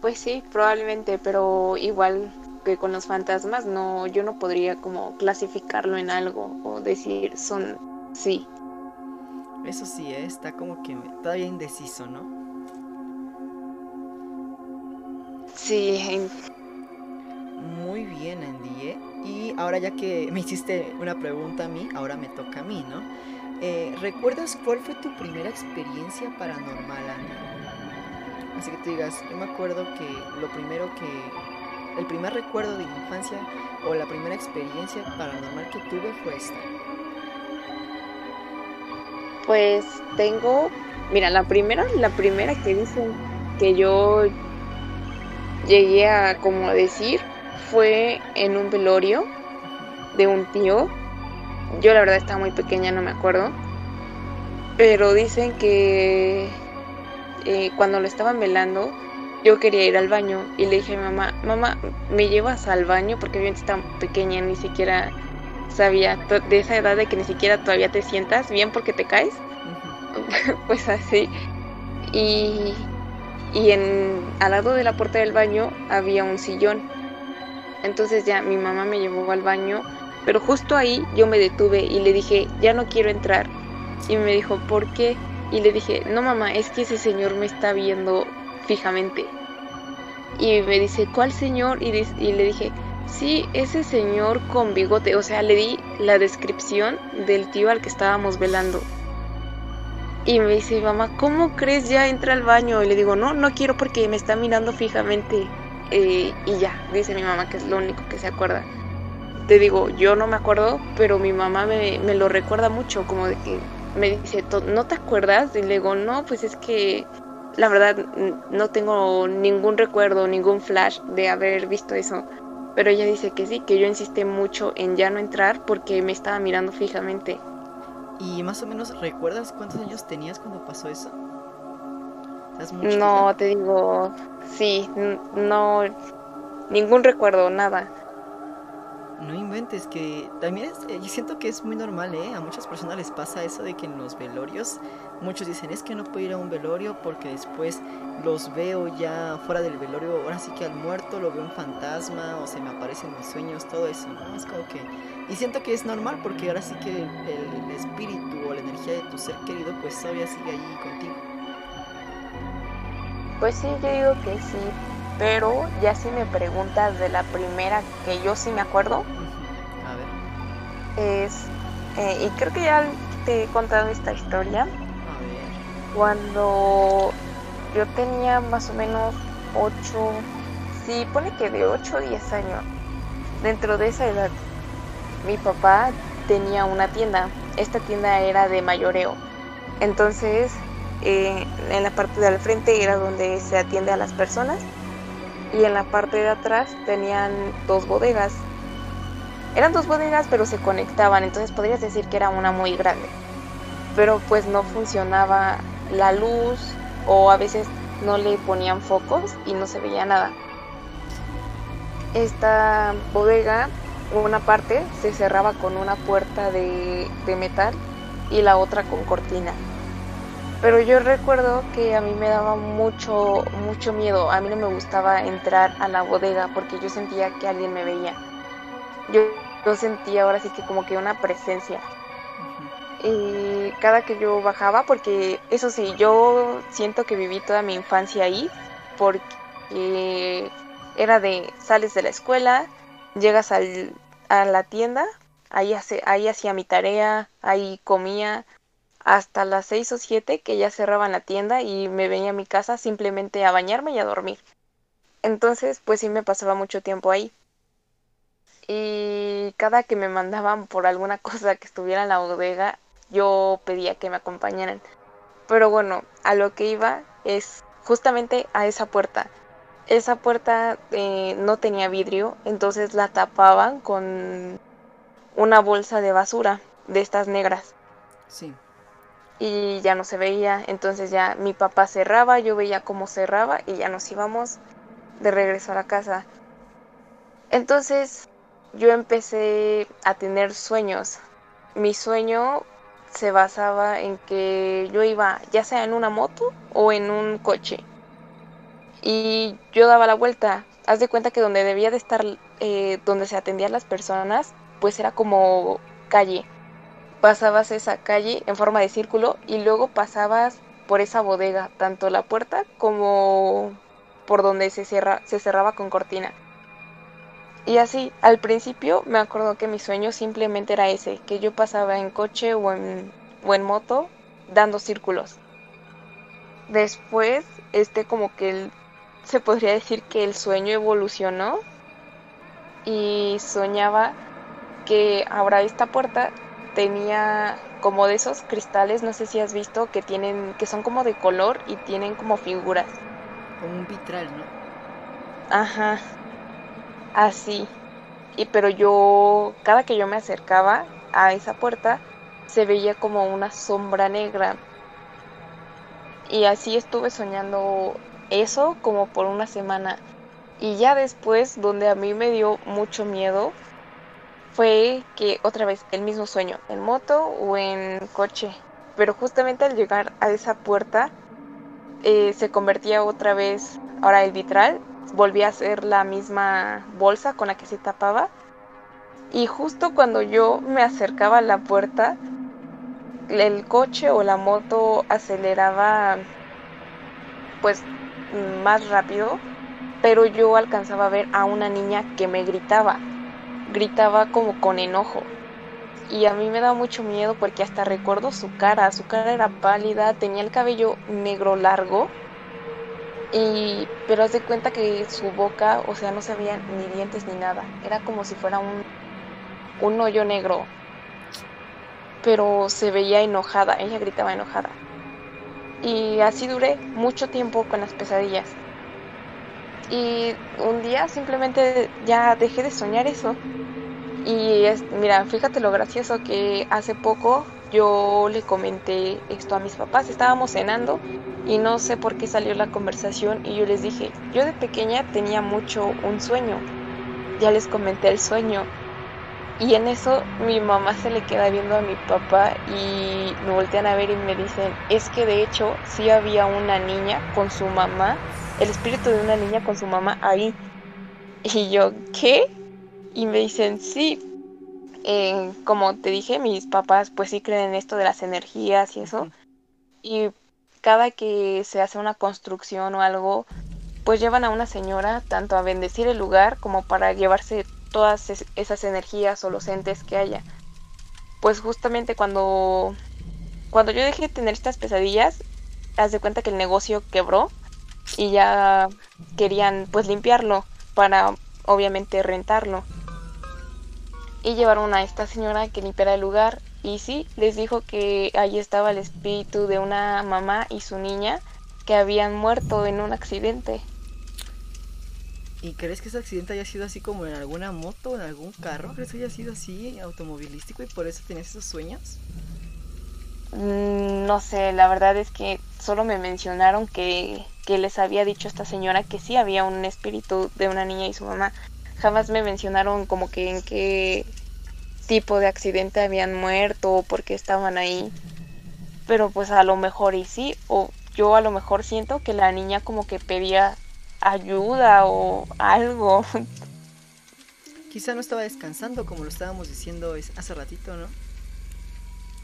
Pues sí, probablemente, pero igual que con los fantasmas no, yo no podría como clasificarlo en algo o decir son sí. Eso sí, ¿eh? está como que todavía indeciso, ¿no? Sí. Muy bien, Andy, ¿eh? Y ahora ya que me hiciste una pregunta a mí, ahora me toca a mí, ¿no? Eh, ¿Recuerdas cuál fue tu primera experiencia paranormal, Andy? Así que tú digas, yo me acuerdo que lo primero que... El primer recuerdo de mi infancia o la primera experiencia paranormal que tuve fue esta. Pues tengo, mira, la primera, la primera que dicen que yo llegué a como decir fue en un velorio de un tío. Yo la verdad estaba muy pequeña, no me acuerdo. Pero dicen que eh, cuando lo estaban velando, yo quería ir al baño y le dije a mi mamá, mamá, ¿me llevas al baño? Porque obviamente estaba pequeña, ni siquiera sabía de esa edad de que ni siquiera todavía te sientas bien porque te caes. pues así. Y, y en, al lado de la puerta del baño había un sillón. Entonces ya mi mamá me llevó al baño, pero justo ahí yo me detuve y le dije, ya no quiero entrar. Y me dijo, ¿por qué? Y le dije, no mamá, es que ese señor me está viendo fijamente. Y me dice, ¿cuál señor? Y, y le dije, Sí, ese señor con bigote, o sea, le di la descripción del tío al que estábamos velando. Y me dice, mamá, ¿cómo crees ya entra al baño? Y le digo, no, no quiero porque me está mirando fijamente. Eh, y ya, dice mi mamá que es lo único que se acuerda. Te digo, yo no me acuerdo, pero mi mamá me, me lo recuerda mucho, como de que me dice, ¿no te acuerdas? Y le digo, no, pues es que la verdad no tengo ningún recuerdo, ningún flash de haber visto eso. Pero ella dice que sí, que yo insistí mucho en ya no entrar porque me estaba mirando fijamente. ¿Y más o menos recuerdas cuántos años tenías cuando pasó eso? no, te digo, sí, no, ningún recuerdo, nada. No inventes, que también es, eh, yo siento que es muy normal, ¿eh? A muchas personas les pasa eso de que en los velorios, muchos dicen, es que no puedo ir a un velorio porque después los veo ya fuera del velorio, ahora sí que al muerto lo veo un fantasma o se me aparecen mis sueños, todo eso, ¿no? Es como que... Y siento que es normal porque ahora sí que el, el espíritu o la energía de tu ser querido pues todavía sigue ahí contigo. Pues sí, yo digo que sí, pero ya si me preguntas de la primera que yo sí me acuerdo, a ver. es, eh, y creo que ya te he contado esta historia. Cuando yo tenía más o menos 8, sí, pone que de 8 o 10 años, dentro de esa edad, mi papá tenía una tienda, esta tienda era de mayoreo, entonces eh, en la parte de al frente era donde se atiende a las personas y en la parte de atrás tenían dos bodegas. Eran dos bodegas pero se conectaban, entonces podrías decir que era una muy grande. Pero pues no funcionaba la luz o a veces no le ponían focos y no se veía nada. Esta bodega, una parte se cerraba con una puerta de, de metal y la otra con cortina. Pero yo recuerdo que a mí me daba mucho, mucho miedo. A mí no me gustaba entrar a la bodega porque yo sentía que alguien me veía. Yo, yo sentía ahora sí que como que una presencia. Y cada que yo bajaba, porque eso sí, yo siento que viví toda mi infancia ahí, porque era de, sales de la escuela, llegas al, a la tienda, ahí, hace, ahí hacía mi tarea, ahí comía, hasta las seis o siete que ya cerraban la tienda y me venía a mi casa simplemente a bañarme y a dormir. Entonces, pues sí me pasaba mucho tiempo ahí. Y cada que me mandaban por alguna cosa que estuviera en la bodega, yo pedía que me acompañaran. Pero bueno, a lo que iba es justamente a esa puerta. Esa puerta eh, no tenía vidrio, entonces la tapaban con una bolsa de basura de estas negras. Sí y ya no se veía. Entonces ya mi papá cerraba, yo veía cómo cerraba y ya nos íbamos de regreso a la casa. Entonces yo empecé a tener sueños. Mi sueño se basaba en que yo iba ya sea en una moto o en un coche. Y yo daba la vuelta haz de cuenta que donde debía de estar, eh, donde se atendían las personas, pues era como calle. Pasabas esa calle en forma de círculo y luego pasabas por esa bodega, tanto la puerta como por donde se, cierra, se cerraba con cortina. Y así, al principio me acuerdo que mi sueño simplemente era ese, que yo pasaba en coche o en, o en moto dando círculos. Después, este como que el, se podría decir que el sueño evolucionó y soñaba que ahora esta puerta tenía como de esos cristales, no sé si has visto, que tienen, que son como de color y tienen como figuras. Como un vitral, ¿no? Ajá. Así. Y pero yo, cada que yo me acercaba a esa puerta, se veía como una sombra negra. Y así estuve soñando eso como por una semana. Y ya después, donde a mí me dio mucho miedo, fue que otra vez el mismo sueño, en moto o en coche. Pero justamente al llegar a esa puerta, eh, se convertía otra vez, ahora el vitral, volvía a ser la misma bolsa con la que se tapaba. Y justo cuando yo me acercaba a la puerta, el coche o la moto aceleraba pues más rápido, pero yo alcanzaba a ver a una niña que me gritaba, gritaba como con enojo. Y a mí me da mucho miedo porque hasta recuerdo su cara, su cara era pálida, tenía el cabello negro largo, y pero haz de cuenta que su boca, o sea, no se veían ni dientes ni nada, era como si fuera un, un hoyo negro, pero se veía enojada, ella gritaba enojada. Y así duré mucho tiempo con las pesadillas. Y un día simplemente ya dejé de soñar eso. Y es, mira, fíjate lo gracioso que hace poco yo le comenté esto a mis papás. Estábamos cenando y no sé por qué salió la conversación y yo les dije, yo de pequeña tenía mucho un sueño. Ya les comenté el sueño y en eso mi mamá se le queda viendo a mi papá y me voltean a ver y me dicen, es que de hecho sí había una niña con su mamá, el espíritu de una niña con su mamá ahí. Y yo, ¿qué? Y me dicen, sí. Eh, como te dije, mis papás pues sí creen en esto de las energías y eso. Y cada que se hace una construcción o algo, pues llevan a una señora tanto a bendecir el lugar como para llevarse todas esas energías o los entes que haya. Pues justamente cuando, cuando yo dejé de tener estas pesadillas, haz de cuenta que el negocio quebró y ya querían pues limpiarlo para obviamente rentarlo. Y llevaron a esta señora que limpiara el lugar y sí, les dijo que allí estaba el espíritu de una mamá y su niña que habían muerto en un accidente. ¿Y crees que ese accidente haya sido así como en alguna moto, en algún carro? ¿Crees que haya sido así automovilístico y por eso tienes esos sueños? Mm, no sé, la verdad es que solo me mencionaron que, que les había dicho esta señora que sí había un espíritu de una niña y su mamá. Jamás me mencionaron como que en qué tipo de accidente habían muerto o por qué estaban ahí. Pero pues a lo mejor y sí, o yo a lo mejor siento que la niña como que pedía ayuda o algo. Quizá no estaba descansando como lo estábamos diciendo hace ratito, ¿no?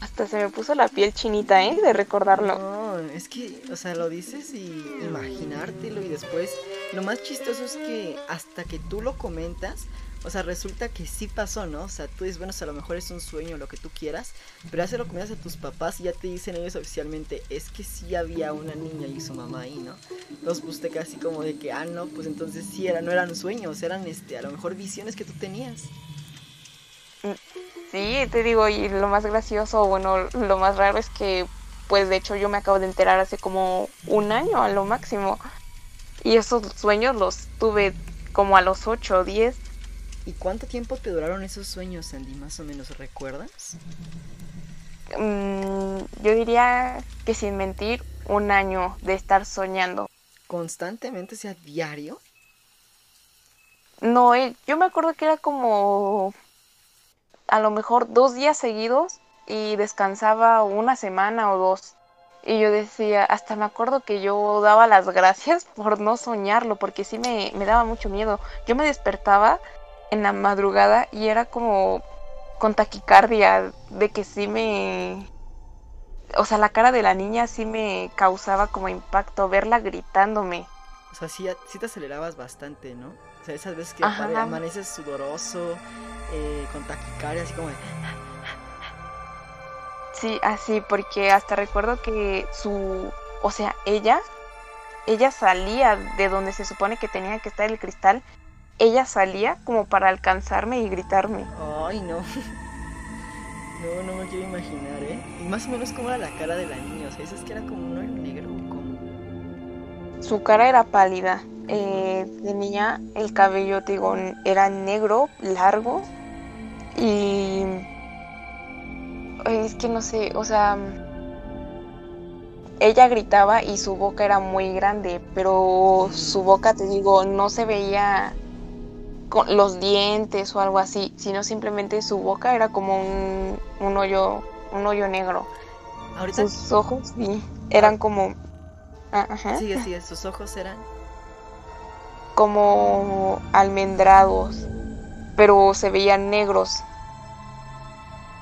Hasta se me puso la piel chinita, ¿eh? De recordarlo. No, es que, o sea, lo dices y imaginártelo y después lo más chistoso es que hasta que tú lo comentas, o sea, resulta que sí pasó, ¿no? O sea, tú dices, bueno, o sea, a lo mejor es un sueño, lo que tú quieras, pero hace lo comentas a tus papás y ya te dicen ellos oficialmente, es que sí había una niña y su mamá ahí, ¿no? Entonces, pues te casi como de que, ah, no, pues entonces sí, era, no eran sueños, eran, este, a lo mejor visiones que tú tenías. Sí, te digo, y lo más gracioso, bueno, lo más raro es que, pues de hecho yo me acabo de enterar hace como un año a lo máximo. Y esos sueños los tuve como a los 8 o 10 ¿Y cuánto tiempo te duraron esos sueños, Andy? Más o menos, ¿recuerdas? Mm, yo diría que sin mentir, un año de estar soñando. ¿Constantemente, o sea, diario? No, eh, yo me acuerdo que era como a lo mejor dos días seguidos y descansaba una semana o dos. Y yo decía, hasta me acuerdo que yo daba las gracias por no soñarlo, porque sí me, me daba mucho miedo. Yo me despertaba en la madrugada y era como con taquicardia, de que sí me... O sea, la cara de la niña sí me causaba como impacto, verla gritándome. O sea, sí, sí te acelerabas bastante, ¿no? O sea, esas veces que amaneces sudoroso, eh, con taquicardia, así como de... Sí, así, porque hasta recuerdo que su, o sea, ella, ella salía de donde se supone que tenía que estar el cristal, ella salía como para alcanzarme y gritarme. Ay, no. No, no me quiero imaginar, ¿eh? Y más o menos como era la cara de la niña, o sea, ¿es que era como un negro? Su cara era pálida. Eh, de niña el cabello, te digo, era negro, largo y es que no sé, o sea, ella gritaba y su boca era muy grande, pero su boca, te digo, no se veía con los dientes o algo así, sino simplemente su boca era como un, un hoyo, un hoyo negro. ¿Ahorita? Sus ojos sí, eran como... Ajá. Sigue, sigue, sus ojos eran... Como almendrados, pero se veían negros.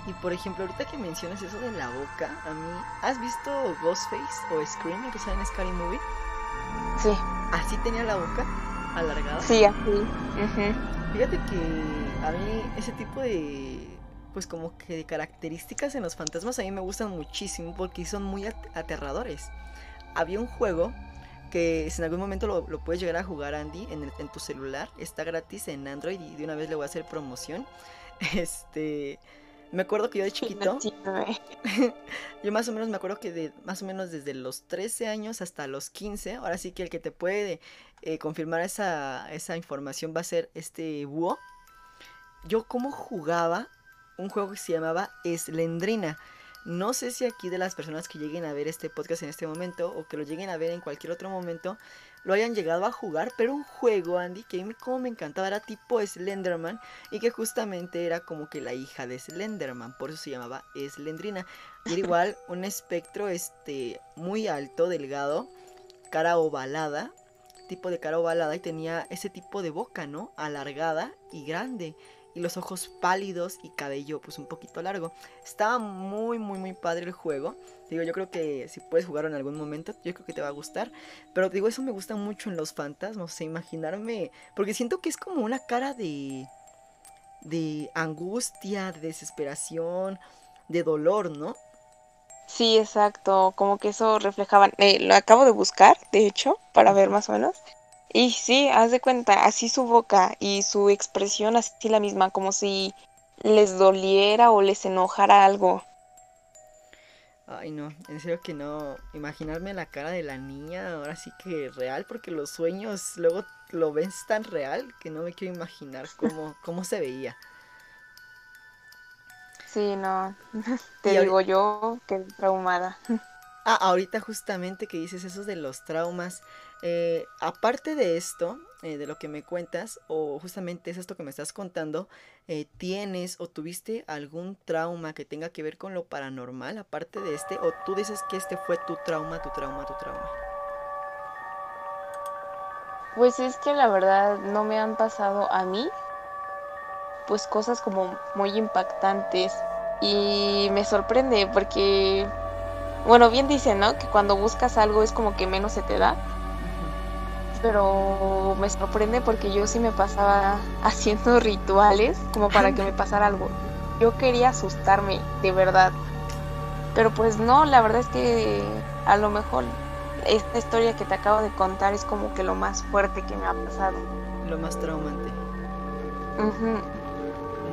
Y por ejemplo, ahorita que mencionas eso de la boca, a mí, ¿has visto Ghostface o Scream que sale en Scary Movie? Sí. ¿Así tenía la boca? ¿Alargada? Sí, así. Fíjate que a mí ese tipo de, pues como que de características en los fantasmas a mí me gustan muchísimo porque son muy aterradores. Había un juego que si en algún momento lo, puedes llegar a jugar Andy en, en tu celular, está gratis en Android y de una vez le voy a hacer promoción. Este me acuerdo que yo de chiquito. yo más o menos me acuerdo que de más o menos desde los 13 años hasta los 15. Ahora sí que el que te puede eh, confirmar esa, esa información va a ser este búho. Yo como jugaba un juego que se llamaba Slendrina. No sé si aquí de las personas que lleguen a ver este podcast en este momento o que lo lleguen a ver en cualquier otro momento lo hayan llegado a jugar, pero un juego, Andy, que a mí como me encantaba, era tipo Slenderman y que justamente era como que la hija de Slenderman, por eso se llamaba Slendrina. Y era igual un espectro este muy alto, delgado, cara ovalada, tipo de cara ovalada y tenía ese tipo de boca, ¿no? Alargada y grande y los ojos pálidos y cabello pues un poquito largo. Estaba muy muy muy padre el juego. Digo, yo creo que si puedes jugar en algún momento, yo creo que te va a gustar. Pero digo, eso me gusta mucho en los fantasmas, o sea, imaginarme, porque siento que es como una cara de de angustia, de desesperación, de dolor, ¿no? Sí, exacto, como que eso reflejaban. Eh, lo acabo de buscar, de hecho, para ver más o menos. Y sí, haz de cuenta, así su boca y su expresión así la misma, como si les doliera o les enojara algo. Ay, no, en serio que no. Imaginarme la cara de la niña, ahora sí que real, porque los sueños luego lo ves tan real que no me quiero imaginar cómo, cómo se veía. Sí, no. Te digo yo que traumada. Ah, ahorita justamente que dices eso de los traumas. Eh, aparte de esto, eh, de lo que me cuentas, o justamente es esto que me estás contando, eh, ¿tienes o tuviste algún trauma que tenga que ver con lo paranormal, aparte de este? ¿O tú dices que este fue tu trauma, tu trauma, tu trauma? Pues es que la verdad no me han pasado a mí, pues cosas como muy impactantes. Y me sorprende porque, bueno, bien dicen, ¿no? Que cuando buscas algo es como que menos se te da pero me sorprende porque yo sí me pasaba haciendo rituales como para que me pasara algo. Yo quería asustarme, de verdad. Pero pues no, la verdad es que a lo mejor esta historia que te acabo de contar es como que lo más fuerte que me ha pasado. Lo más traumante.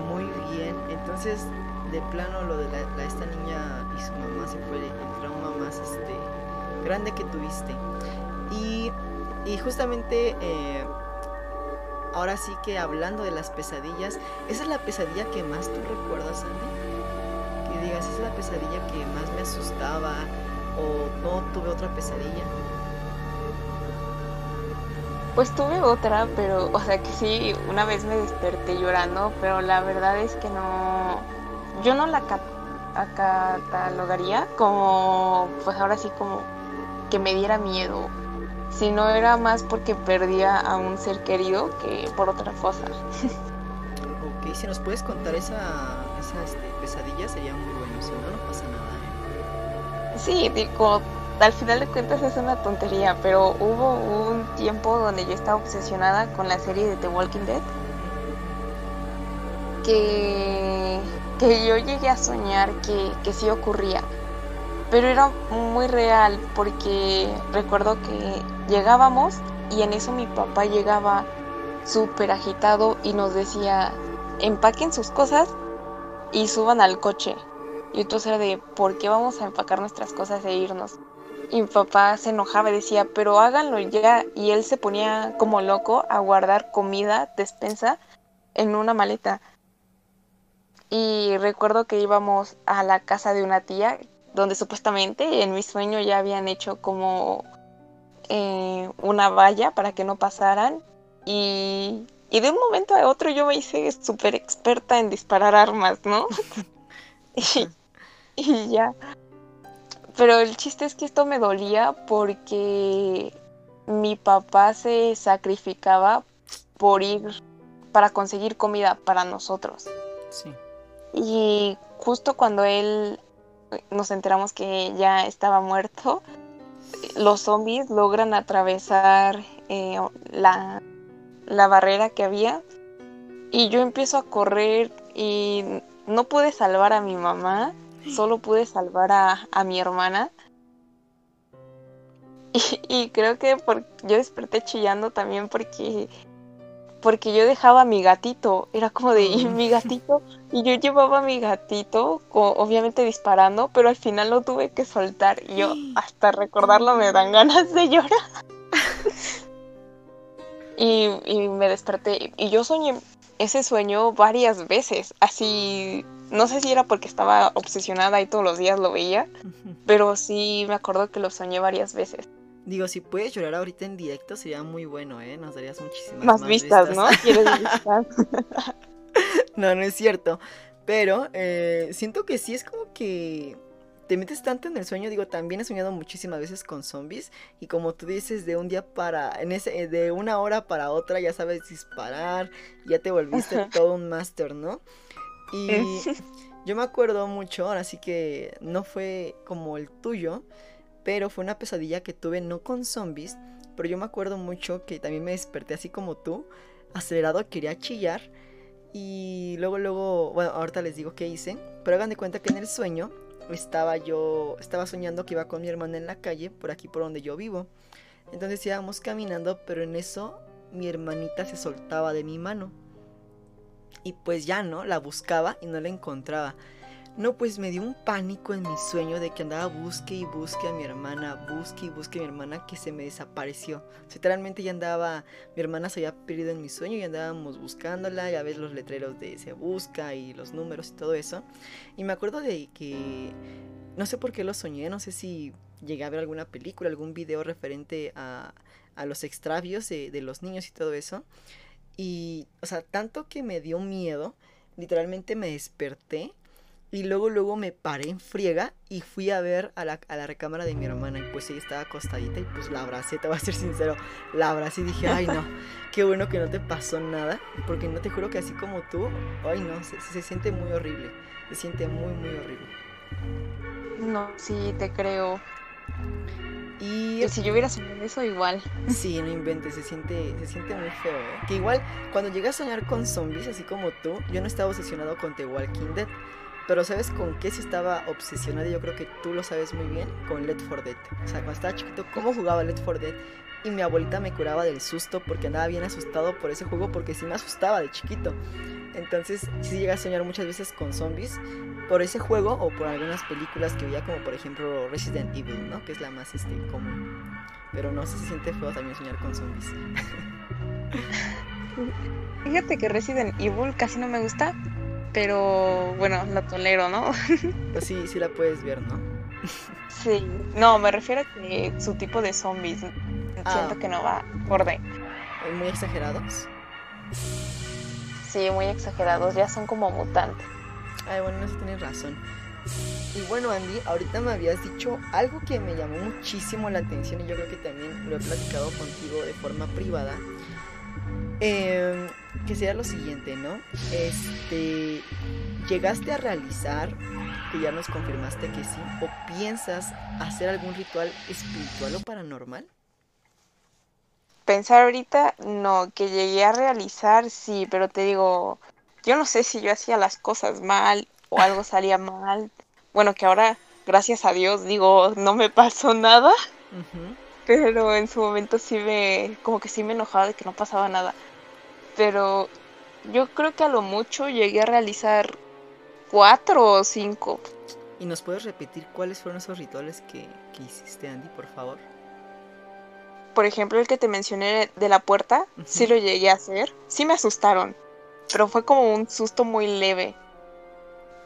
Muy bien, entonces de plano lo de la, esta niña y su mamá se fue el trauma más este grande que tuviste. Y y justamente eh, ahora sí que hablando de las pesadillas, ¿esa es la pesadilla que más tú recuerdas, Andy? Que digas, esa es la pesadilla que más me asustaba o tuve otra pesadilla. Pues tuve otra, pero, o sea que sí, una vez me desperté llorando, pero la verdad es que no, yo no la catalogaría como, pues ahora sí como que me diera miedo. Si no era más porque perdía a un ser querido que por otra cosa. ok, si nos puedes contar esa, esa este, pesadilla sería muy bueno, si no, no pasa nada. ¿eh? Sí, digo, al final de cuentas es una tontería, pero hubo un tiempo donde yo estaba obsesionada con la serie de The Walking Dead. Que, que yo llegué a soñar que, que sí ocurría. Pero era muy real porque recuerdo que llegábamos y en eso mi papá llegaba súper agitado y nos decía, empaquen sus cosas y suban al coche. Y entonces era de, ¿por qué vamos a empacar nuestras cosas e irnos? Y mi papá se enojaba y decía, pero háganlo ya. Y él se ponía como loco a guardar comida, despensa, en una maleta. Y recuerdo que íbamos a la casa de una tía, donde supuestamente en mi sueño ya habían hecho como eh, una valla para que no pasaran. Y, y de un momento a otro yo me hice súper experta en disparar armas, ¿no? y, y ya pero el chiste es que esto me dolía porque mi papá se sacrificaba por ir para conseguir comida para nosotros. Sí. Y justo cuando él nos enteramos que ya estaba muerto, los zombies logran atravesar eh, la, la barrera que había y yo empiezo a correr y no pude salvar a mi mamá solo pude salvar a, mi hermana. Y, creo que por, yo desperté chillando también porque porque yo dejaba a mi gatito, era como de ¿y mi gatito y yo llevaba a mi gatito, obviamente disparando, pero al final lo tuve que soltar. Y yo hasta recordarlo me dan ganas de llorar. y, y me desperté y yo soñé ese sueño varias veces, así no sé si era porque estaba obsesionada y todos los días lo veía, pero sí me acuerdo que lo soñé varias veces. Digo, si puedes llorar ahorita en directo sería muy bueno, ¿eh? Nos darías muchísimas más, vistas, ¿no? ¿Quieres vistas? no, no es cierto. Pero eh, siento que sí es como que te metes tanto en el sueño. Digo, también he soñado muchísimas veces con zombies. Y como tú dices, de un día para. En ese, de una hora para otra ya sabes disparar. Ya te volviste todo un máster, ¿no? Y yo me acuerdo mucho, ahora sí que no fue como el tuyo, pero fue una pesadilla que tuve no con zombies, pero yo me acuerdo mucho que también me desperté así como tú, acelerado, quería chillar. Y luego, luego, bueno, ahorita les digo qué hice, pero hagan de cuenta que en el sueño estaba yo, estaba soñando que iba con mi hermana en la calle, por aquí por donde yo vivo. Entonces íbamos caminando, pero en eso mi hermanita se soltaba de mi mano. Y pues ya no, la buscaba y no la encontraba. No, pues me dio un pánico en mi sueño de que andaba busque y busque a mi hermana, busque y busque a mi hermana que se me desapareció. Literalmente ya andaba, mi hermana se había perdido en mi sueño y andábamos buscándola, ya ves los letreros de se busca y los números y todo eso. Y me acuerdo de que, no sé por qué lo soñé, no sé si llegué a ver alguna película, algún video referente a, a los extravios de, de los niños y todo eso. Y, o sea, tanto que me dio miedo, literalmente me desperté y luego, luego me paré en friega y fui a ver a la, a la recámara de mi hermana y pues ella estaba acostadita y pues la abracé, te voy a ser sincero, la abracé y dije, ay no, qué bueno que no te pasó nada, porque no te juro que así como tú, ay no, se, se siente muy horrible, se siente muy, muy horrible. No, sí, te creo. Y si yo hubiera soñado eso, igual. Sí, no inventes, se siente, se siente muy feo, ¿eh? Que igual, cuando llegué a soñar con zombies, así como tú, yo no estaba obsesionado con The Walking Dead. Pero ¿sabes con qué sí estaba obsesionado? Yo creo que tú lo sabes muy bien, con Let for Dead. O sea, cuando estaba chiquito, ¿cómo jugaba Let for Dead? Y mi abuelita me curaba del susto porque andaba bien asustado por ese juego, porque sí me asustaba de chiquito. Entonces, sí llegué a soñar muchas veces con zombies por ese juego o por algunas películas que veía, como por ejemplo Resident Evil, ¿no? Que es la más este, común. Pero no sé si se siente feo también soñar con zombies. Fíjate que Resident Evil casi no me gusta, pero bueno, la tolero, ¿no? pues sí, sí la puedes ver, ¿no? sí, no, me refiero a que su tipo de zombies ah. siento que no va por de. ¿Muy exagerados? Sí, muy exagerados, ya son como mutantes. Ay, bueno, no sé tienes razón. Y bueno, Andy, ahorita me habías dicho algo que me llamó muchísimo la atención y yo creo que también lo he platicado contigo de forma privada. Em, que sería lo siguiente, ¿no? Este, ¿llegaste a realizar, que ya nos confirmaste que sí, o piensas hacer algún ritual espiritual o paranormal? Pensar ahorita, no, que llegué a realizar, sí, pero te digo, yo no sé si yo hacía las cosas mal o algo salía mal. Bueno, que ahora, gracias a Dios, digo, no me pasó nada. Pero en su momento sí me, como que sí me enojaba de que no pasaba nada. Pero yo creo que a lo mucho llegué a realizar cuatro o cinco. ¿Y nos puedes repetir cuáles fueron esos rituales que, que hiciste, Andy, por favor? Por ejemplo, el que te mencioné de la puerta, sí lo llegué a hacer. Sí me asustaron, pero fue como un susto muy leve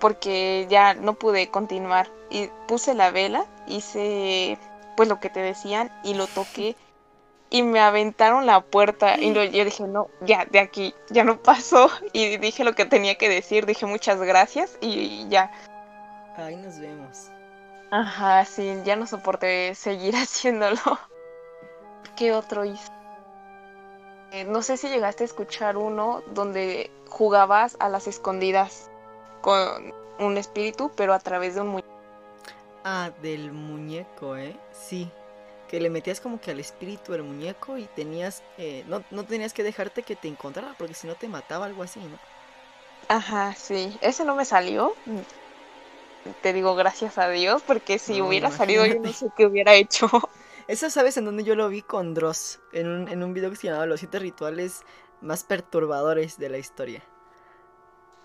porque ya no pude continuar. Y puse la vela, hice pues lo que te decían y lo toqué y me aventaron la puerta y yo dije, no, ya, de aquí, ya no pasó. Y dije lo que tenía que decir, dije muchas gracias y ya. Ahí nos vemos. Ajá, sí, ya no soporté seguir haciéndolo. ¿Qué otro hice? Eh, no sé si llegaste a escuchar uno donde jugabas a las escondidas con un espíritu, pero a través de un muñeco. Ah, del muñeco, ¿eh? Sí. Que le metías como que al espíritu del muñeco y tenías. Eh, no, no tenías que dejarte que te encontrara, porque si no te mataba, algo así, ¿no? Ajá, sí. Ese no me salió. Te digo gracias a Dios, porque si hubiera salido, yo no sé qué hubiera hecho. Eso sabes en donde yo lo vi con Dross, en un, en un video que se llamaba Los siete rituales más perturbadores de la historia.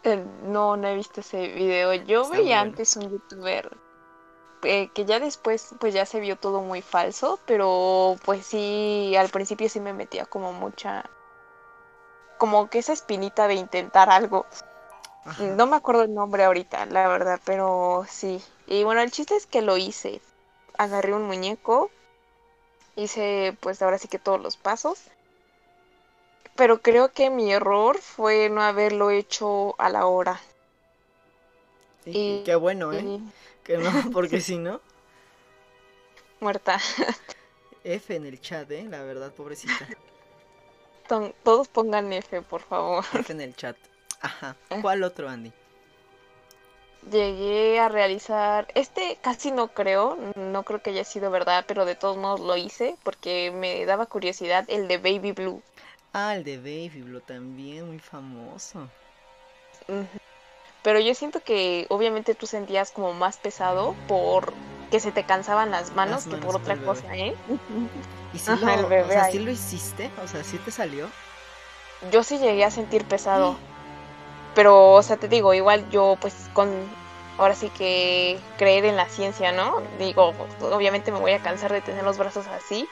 Eh, no, no he visto ese video. Yo veía antes un youtuber eh, que ya después pues ya se vio todo muy falso, pero pues sí, al principio sí me metía como mucha... como que esa espinita de intentar algo. No me acuerdo el nombre ahorita, la verdad, pero sí. Y bueno, el chiste es que lo hice. Agarré un muñeco, hice pues ahora sí que todos los pasos pero creo que mi error fue no haberlo hecho a la hora. y, qué bueno, ¿eh? Que no, porque si no. Muerta. F en el chat, ¿eh? La verdad, pobrecita. Todos pongan F, por favor. F en el chat. Ajá. Eh. ¿Cuál otro, Andy? Llegué a realizar, este casi no creo, no creo que haya sido verdad, pero de todos modos lo hice porque me daba curiosidad el de Baby Blue. Ah, el de Baby Blue también, muy famoso. Pero yo siento que obviamente tú sentías como más pesado por que se te cansaban las manos, que por otra cosa, ¿eh? ¿Y si, lo, o sea, lo hiciste? O sea, ¿sí te salió? Yo sí llegué a sentir pesado. Pero, o sea, te digo, igual yo pues con ahora sí que creer en la ciencia, ¿no? Digo, obviamente me voy a cansar de tener los brazos así,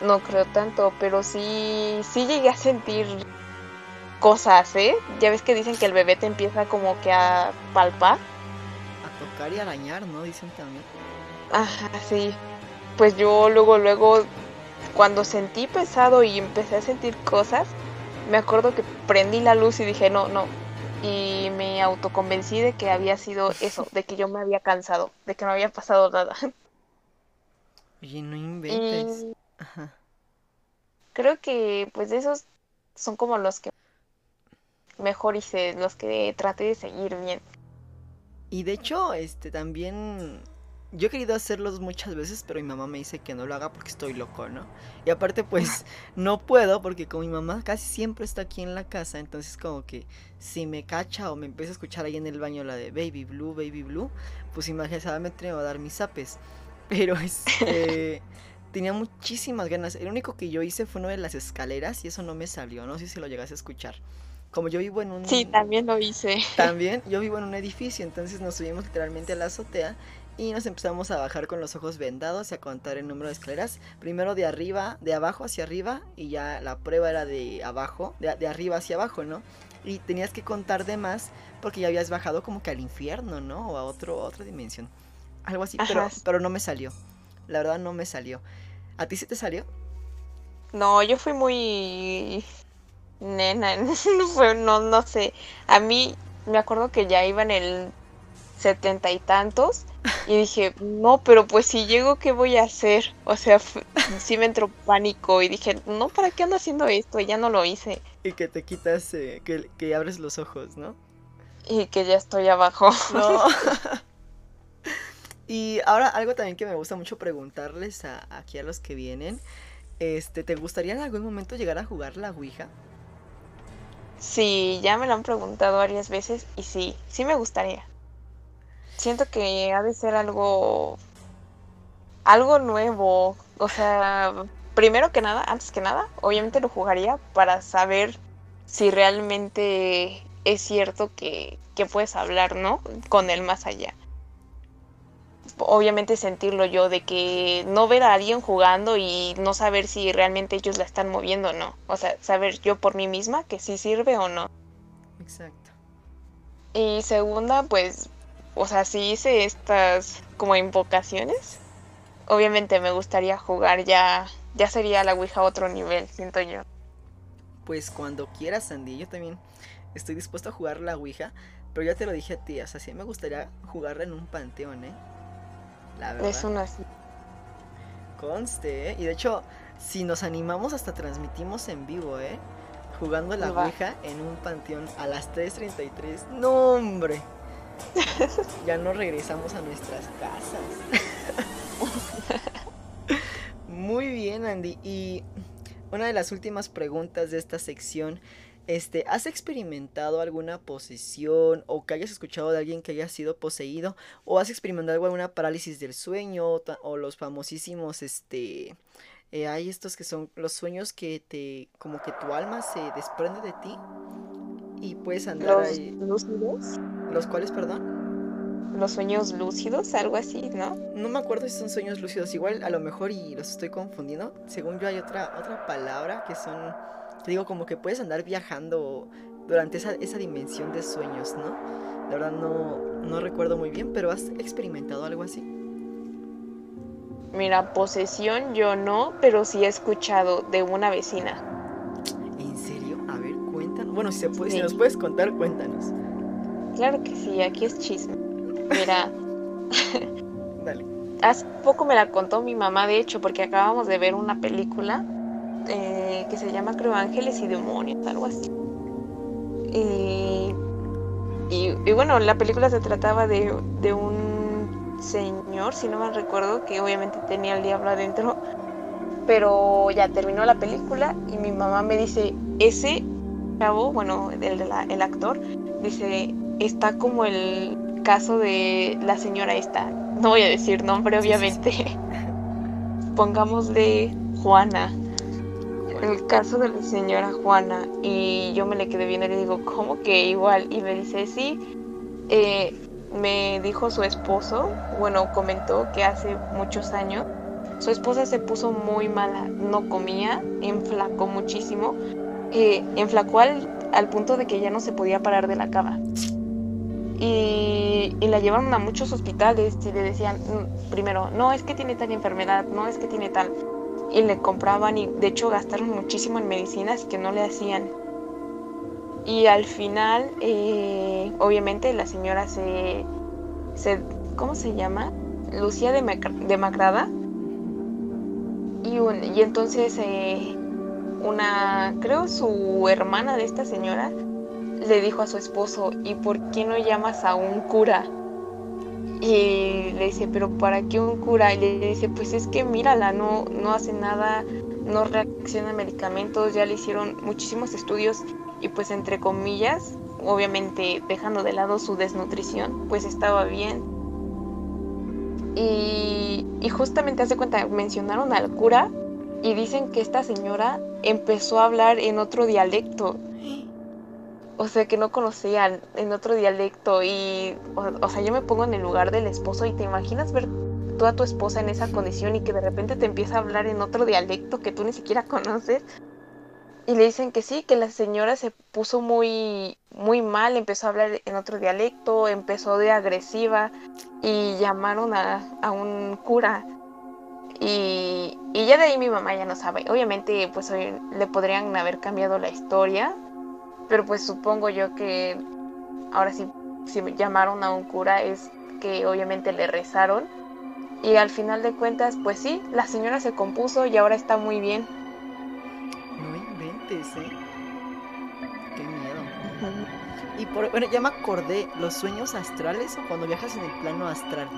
no creo tanto, pero sí, sí llegué a sentir cosas, ¿eh? Ya ves que dicen que el bebé te empieza como que a palpar. A tocar y arañar, ¿no? Dicen también. Ajá, sí. Pues yo luego, luego, cuando sentí pesado y empecé a sentir cosas, me acuerdo que prendí la luz y dije, no, no. Y me autoconvencí de que había sido eso, de que yo me había cansado, de que no había pasado nada. Oye, no inventes. Creo que pues esos son como los que mejor hice, los que traté de seguir bien. Y de hecho, este también yo he querido hacerlos muchas veces, pero mi mamá me dice que no lo haga porque estoy loco, ¿no? Y aparte, pues no puedo porque como mi mamá casi siempre está aquí en la casa, entonces como que si me cacha o me empieza a escuchar ahí en el baño la de Baby Blue, Baby Blue, pues imagínate me va a dar mis zapes. Pero este tenía muchísimas ganas. El único que yo hice fue uno de las escaleras y eso no me salió. No sé si lo llegas a escuchar. Como yo vivo en un... Sí, también lo hice. También, yo vivo en un edificio, entonces nos subimos literalmente a la azotea y nos empezamos a bajar con los ojos vendados y a contar el número de escaleras. Primero de arriba, de abajo hacia arriba y ya la prueba era de abajo, de, arriba hacia abajo, ¿no? Y tenías que contar de más porque ya habías bajado como que al infierno, ¿no? O a otro, otra dimensión. Algo así, pero, pero no me salió. La verdad no me salió. ¿A ti sí te salió? No, yo fui muy nena, no, no sé. A mí me acuerdo que ya iba en el setenta y tantos. Y dije, no, pero pues si llego, ¿qué voy a hacer? O sea, sí me entró pánico y dije, no, ¿para qué ando haciendo esto? Y ya no lo hice. Y que te quitas, eh, que, que abres los ojos, ¿no? Y que ya estoy abajo. No. y ahora algo también que me gusta mucho preguntarles a, aquí a los que vienen. Este, ¿te gustaría en algún momento llegar a jugar la Ouija? Sí, ya me lo han preguntado varias veces y sí, sí me gustaría. Siento que ha de ser algo algo nuevo, o sea, primero que nada, antes que nada, obviamente lo jugaría para saber si realmente es cierto que, que puedes hablar, ¿no? Con el más allá. Obviamente sentirlo yo, de que no ver a alguien jugando y no saber si realmente ellos la están moviendo o no. O sea, saber yo por mí misma que sí sirve o no. Exacto. Y segunda, pues, o sea, si hice estas como invocaciones, obviamente me gustaría jugar ya, ya sería la Ouija a otro nivel, siento yo. Pues cuando quieras, Sandy, yo también estoy dispuesto a jugar la Ouija, pero ya te lo dije a ti, o sea, sí me gustaría jugarla en un panteón, ¿eh? La verdad. Es una así. Conste, ¿eh? Y de hecho, si nos animamos, hasta transmitimos en vivo, ¿eh? Jugando la Ouija en un panteón a las 3.33. ¡No, hombre! ya no regresamos a nuestras casas. Muy bien, Andy. Y una de las últimas preguntas de esta sección este, ¿has experimentado alguna posesión o que hayas escuchado de alguien que haya sido poseído o has experimentado alguna parálisis del sueño o, los famosísimos, este, eh, hay estos que son los sueños que te, como que tu alma se desprende de ti y puedes andar ¿Los ahí. lúcidos? ¿Los cuales, perdón? Los sueños lúcidos, algo así, ¿no? No me acuerdo si son sueños lúcidos, igual a lo mejor y los estoy confundiendo. Según yo hay otra, otra palabra que son te digo, como que puedes andar viajando durante esa, esa dimensión de sueños, ¿no? La verdad no, no recuerdo muy bien, pero ¿has experimentado algo así? Mira, posesión yo no, pero sí he escuchado de una vecina. ¿En serio? A ver, cuéntanos. Bueno, si, se puede, si nos puedes contar, cuéntanos. Claro que sí, aquí es chisme. Mira. Dale. Hace poco me la contó mi mamá, de hecho, porque acabamos de ver una película eh, que se llama creo Ángeles y Demonios, algo así. Y, y, bueno, la película se trataba de, de, un señor, si no me recuerdo, que obviamente tenía el diablo adentro, pero ya terminó la película y mi mamá me dice, ese chavo, bueno, el, el actor, dice, está como el caso de la señora esta, no voy a decir nombre obviamente, pongamos de Juana el caso de la señora Juana y yo me le quedé viendo y le digo, ¿cómo que igual? Y me dice, sí, eh, me dijo su esposo, bueno, comentó que hace muchos años su esposa se puso muy mala, no comía, enflacó muchísimo, eh, enflacó al, punto de que ya no se podía parar de la cama. Y, y, la llevaron a muchos hospitales y le decían, mm, primero, no es que tiene tal enfermedad, no es que tiene tal y le compraban y de hecho gastaron muchísimo en medicinas que no le hacían. Y al final, eh, obviamente la señora se, se, ¿cómo se llama? Lucía demacrada. Y, y entonces eh, una, creo su hermana de esta señora le dijo a su esposo, ¿y por qué no llamas a un cura? Y le dice, pero ¿para qué un cura? Y le dice, pues es que mírala, no, no hace nada, no reacciona a medicamentos, ya le hicieron muchísimos estudios y pues entre comillas, obviamente dejando de lado su desnutrición, pues estaba bien. Y, y justamente hace cuenta, mencionaron al cura y dicen que esta señora empezó a hablar en otro dialecto o sea, que no conocían en otro dialecto y, o, sea, yo me pongo en el lugar del esposo y te imaginas ver tú a tu esposa en esa condición y que de repente te empieza a hablar en otro dialecto que tú ni siquiera conoces. Y le dicen que sí, que la señora se puso muy, muy mal, empezó a hablar en otro dialecto, empezó de agresiva y llamaron a, a un cura. Y, y, ya de ahí mi mamá ya no sabe. Obviamente, pues le podrían haber cambiado la historia, pero pues supongo yo que ahora sí si llamaron a un cura es que obviamente le rezaron y al final de cuentas, pues sí, la señora se compuso y ahora está muy bien. No inventes, ¿eh? Qué miedo. Y por, bueno, ya me acordé, ¿los sueños astrales o cuando viajas en el plano astral?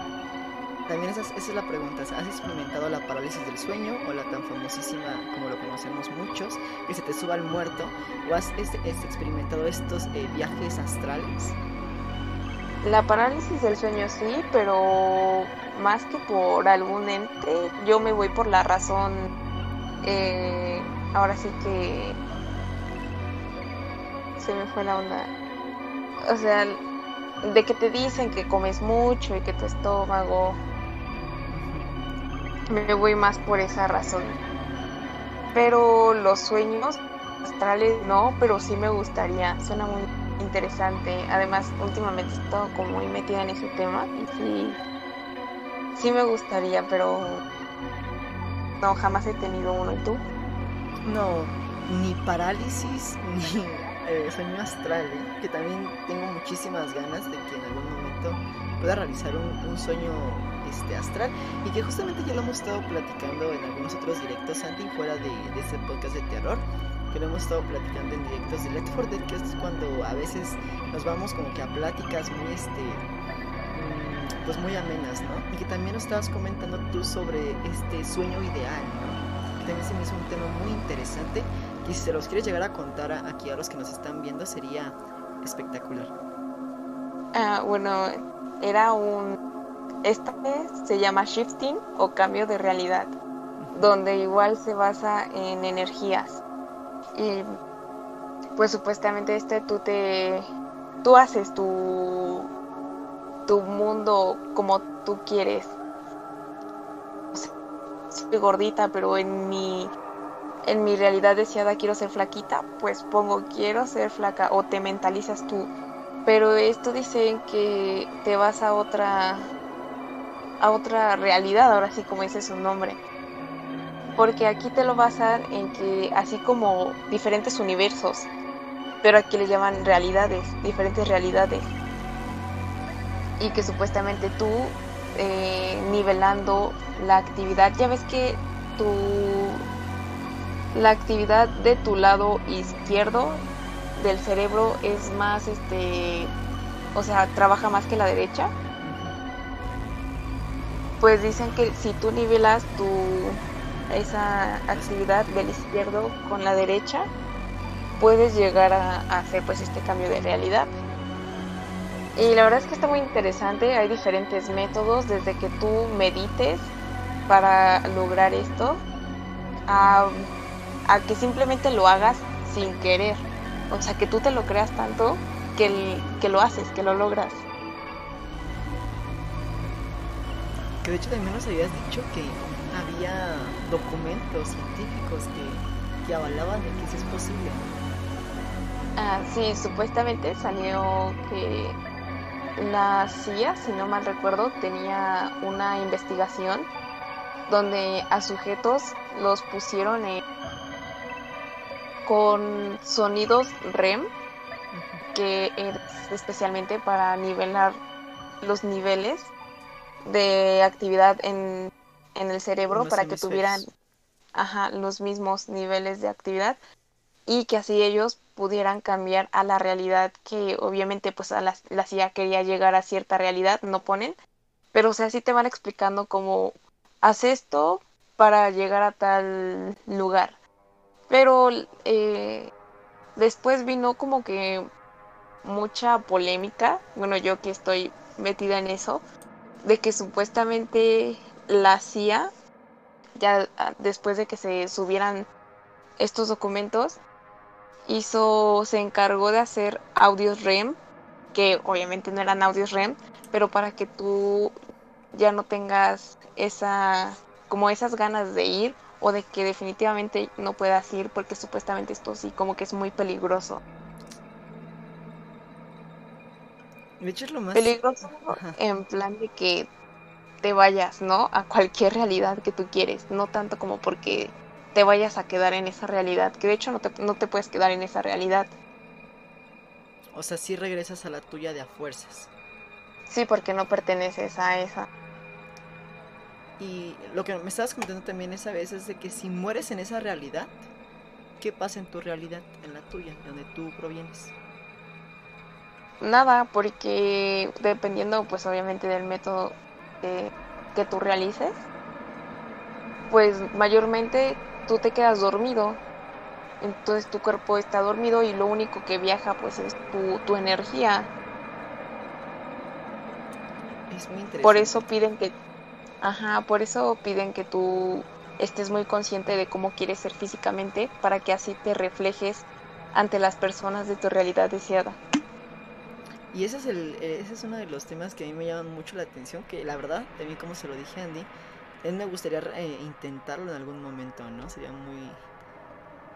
También esa, esa es la pregunta, ¿has experimentado la parálisis del sueño o la tan famosísima como lo conocemos muchos, que se te suba al muerto? ¿O has experimentado estos eh, viajes astrales? La parálisis del sueño sí, pero más que por algún ente, yo me voy por la razón, eh, ahora sí que se me fue la onda. O sea, de que te dicen que comes mucho y que tu estómago me voy más por esa razón. Pero los sueños astrales no, pero sí me gustaría, suena muy interesante. Además, últimamente he como muy metida en ese tema y sí, sí me gustaría, pero no, jamás he tenido uno. ¿Y tú? No, ni parálisis ni eh, sueño astral, ¿eh? que también tengo muchísimas ganas de que en algún momento pueda realizar un, un sueño este, astral y que justamente ya lo hemos estado platicando en algunos otros directos, Santi, fuera de, de este podcast de terror, que lo hemos estado platicando en directos de Let for Dead, que es cuando a veces nos vamos como que a pláticas muy, este, mm, pues muy amenas, ¿no? Y que también nos estabas comentando tú sobre este sueño ideal, ¿no? Que también se me hizo un tema muy interesante y si se los quieres llegar a contar aquí a los que nos están viendo sería espectacular. Ah, bueno, era un esta se llama shifting o cambio de realidad, donde igual se basa en energías. Y pues supuestamente este tú te tú haces tu tu mundo como tú quieres. Soy gordita, pero en mi en mi realidad deseada quiero ser flaquita, pues pongo quiero ser flaca o te mentalizas tú. Pero esto dicen que te vas a otra a otra realidad, ahora sí como dice su nombre. Porque aquí te lo basan en que así como diferentes universos, pero aquí le llaman realidades, diferentes realidades. Y que supuestamente tú eh, nivelando la actividad, ya ves que tu la actividad de tu lado izquierdo del cerebro es más este o sea trabaja más que la derecha pues dicen que si tú nivelas tu esa actividad del izquierdo con la derecha, puedes llegar a, hacer pues este cambio de realidad. Y la verdad es que está muy interesante, hay diferentes métodos desde que tú medites para lograr esto, a, a que simplemente lo hagas sin querer. O sea, que tú te lo creas tanto que, que lo haces, que lo logras. Que de hecho también nos habías dicho que había documentos científicos que, que avalaban de que eso es posible. Ah, sí, supuestamente salió que la CIA, si no mal recuerdo, tenía una investigación donde a sujetos los pusieron con sonidos REM, que es especialmente para nivelar los niveles de actividad en, en el cerebro para que tuvieran ajá, los mismos niveles de actividad y que así ellos pudieran cambiar a la realidad que obviamente pues a la, la CIA quería llegar a cierta realidad, no ponen, pero o sea, sí te van explicando cómo haz esto para llegar a tal lugar. Pero eh, después vino como que mucha polémica, bueno, yo que estoy metida en eso, de que supuestamente la CIA, ya ah, después de que se subieran estos documentos, hizo, se encargó de hacer audios REM, que obviamente no eran audios REM, pero para que tú ya no tengas esa, como esas ganas de ir o de que definitivamente no puedas ir porque supuestamente esto sí como que es muy peligroso. Peligroso en plan de que te vayas, ¿no? A cualquier realidad que tú quieres, no tanto como porque te vayas a quedar en esa realidad, que de hecho no te, no te puedes quedar en esa realidad. O sea, sí regresas a la tuya de a fuerzas. Sí, porque no perteneces a esa. Y lo que me estabas comentando también esa vez es de que si mueres en esa realidad, ¿qué pasa en tu realidad, en la tuya, de donde tú provienes? Nada, porque dependiendo pues obviamente del método que tú realices, pues mayormente tú te quedas dormido. Entonces tu cuerpo está dormido y lo único que viaja pues es tu, tu energía. Es muy interesante. Por eso piden que, ajá, por eso piden que tú estés muy consciente de cómo quieres ser físicamente para que así te reflejes ante las personas de tu realidad deseada. Y ese es, el, ese es uno de los temas que a mí me llaman mucho la atención, que la verdad, también como se lo dije a Andy, él me gustaría eh, intentarlo en algún momento, ¿no? Sería muy,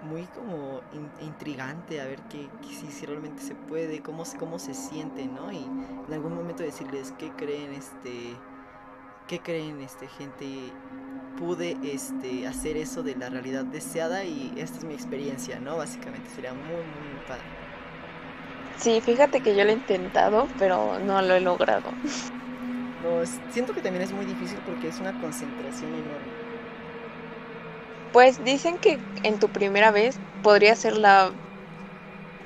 muy como intrigante a ver que, si, realmente se puede, cómo, cómo se siente, ¿no? Y en algún momento decirles qué creen, este, qué creen, este, gente, pude, este, hacer eso de la realidad deseada y esta es mi experiencia, ¿no? Básicamente sería muy, muy, muy padre. Sí, fíjate que yo lo he intentado, pero no lo he logrado. No, siento que también es muy difícil porque es una concentración enorme. Pues dicen que en tu primera vez podría ser la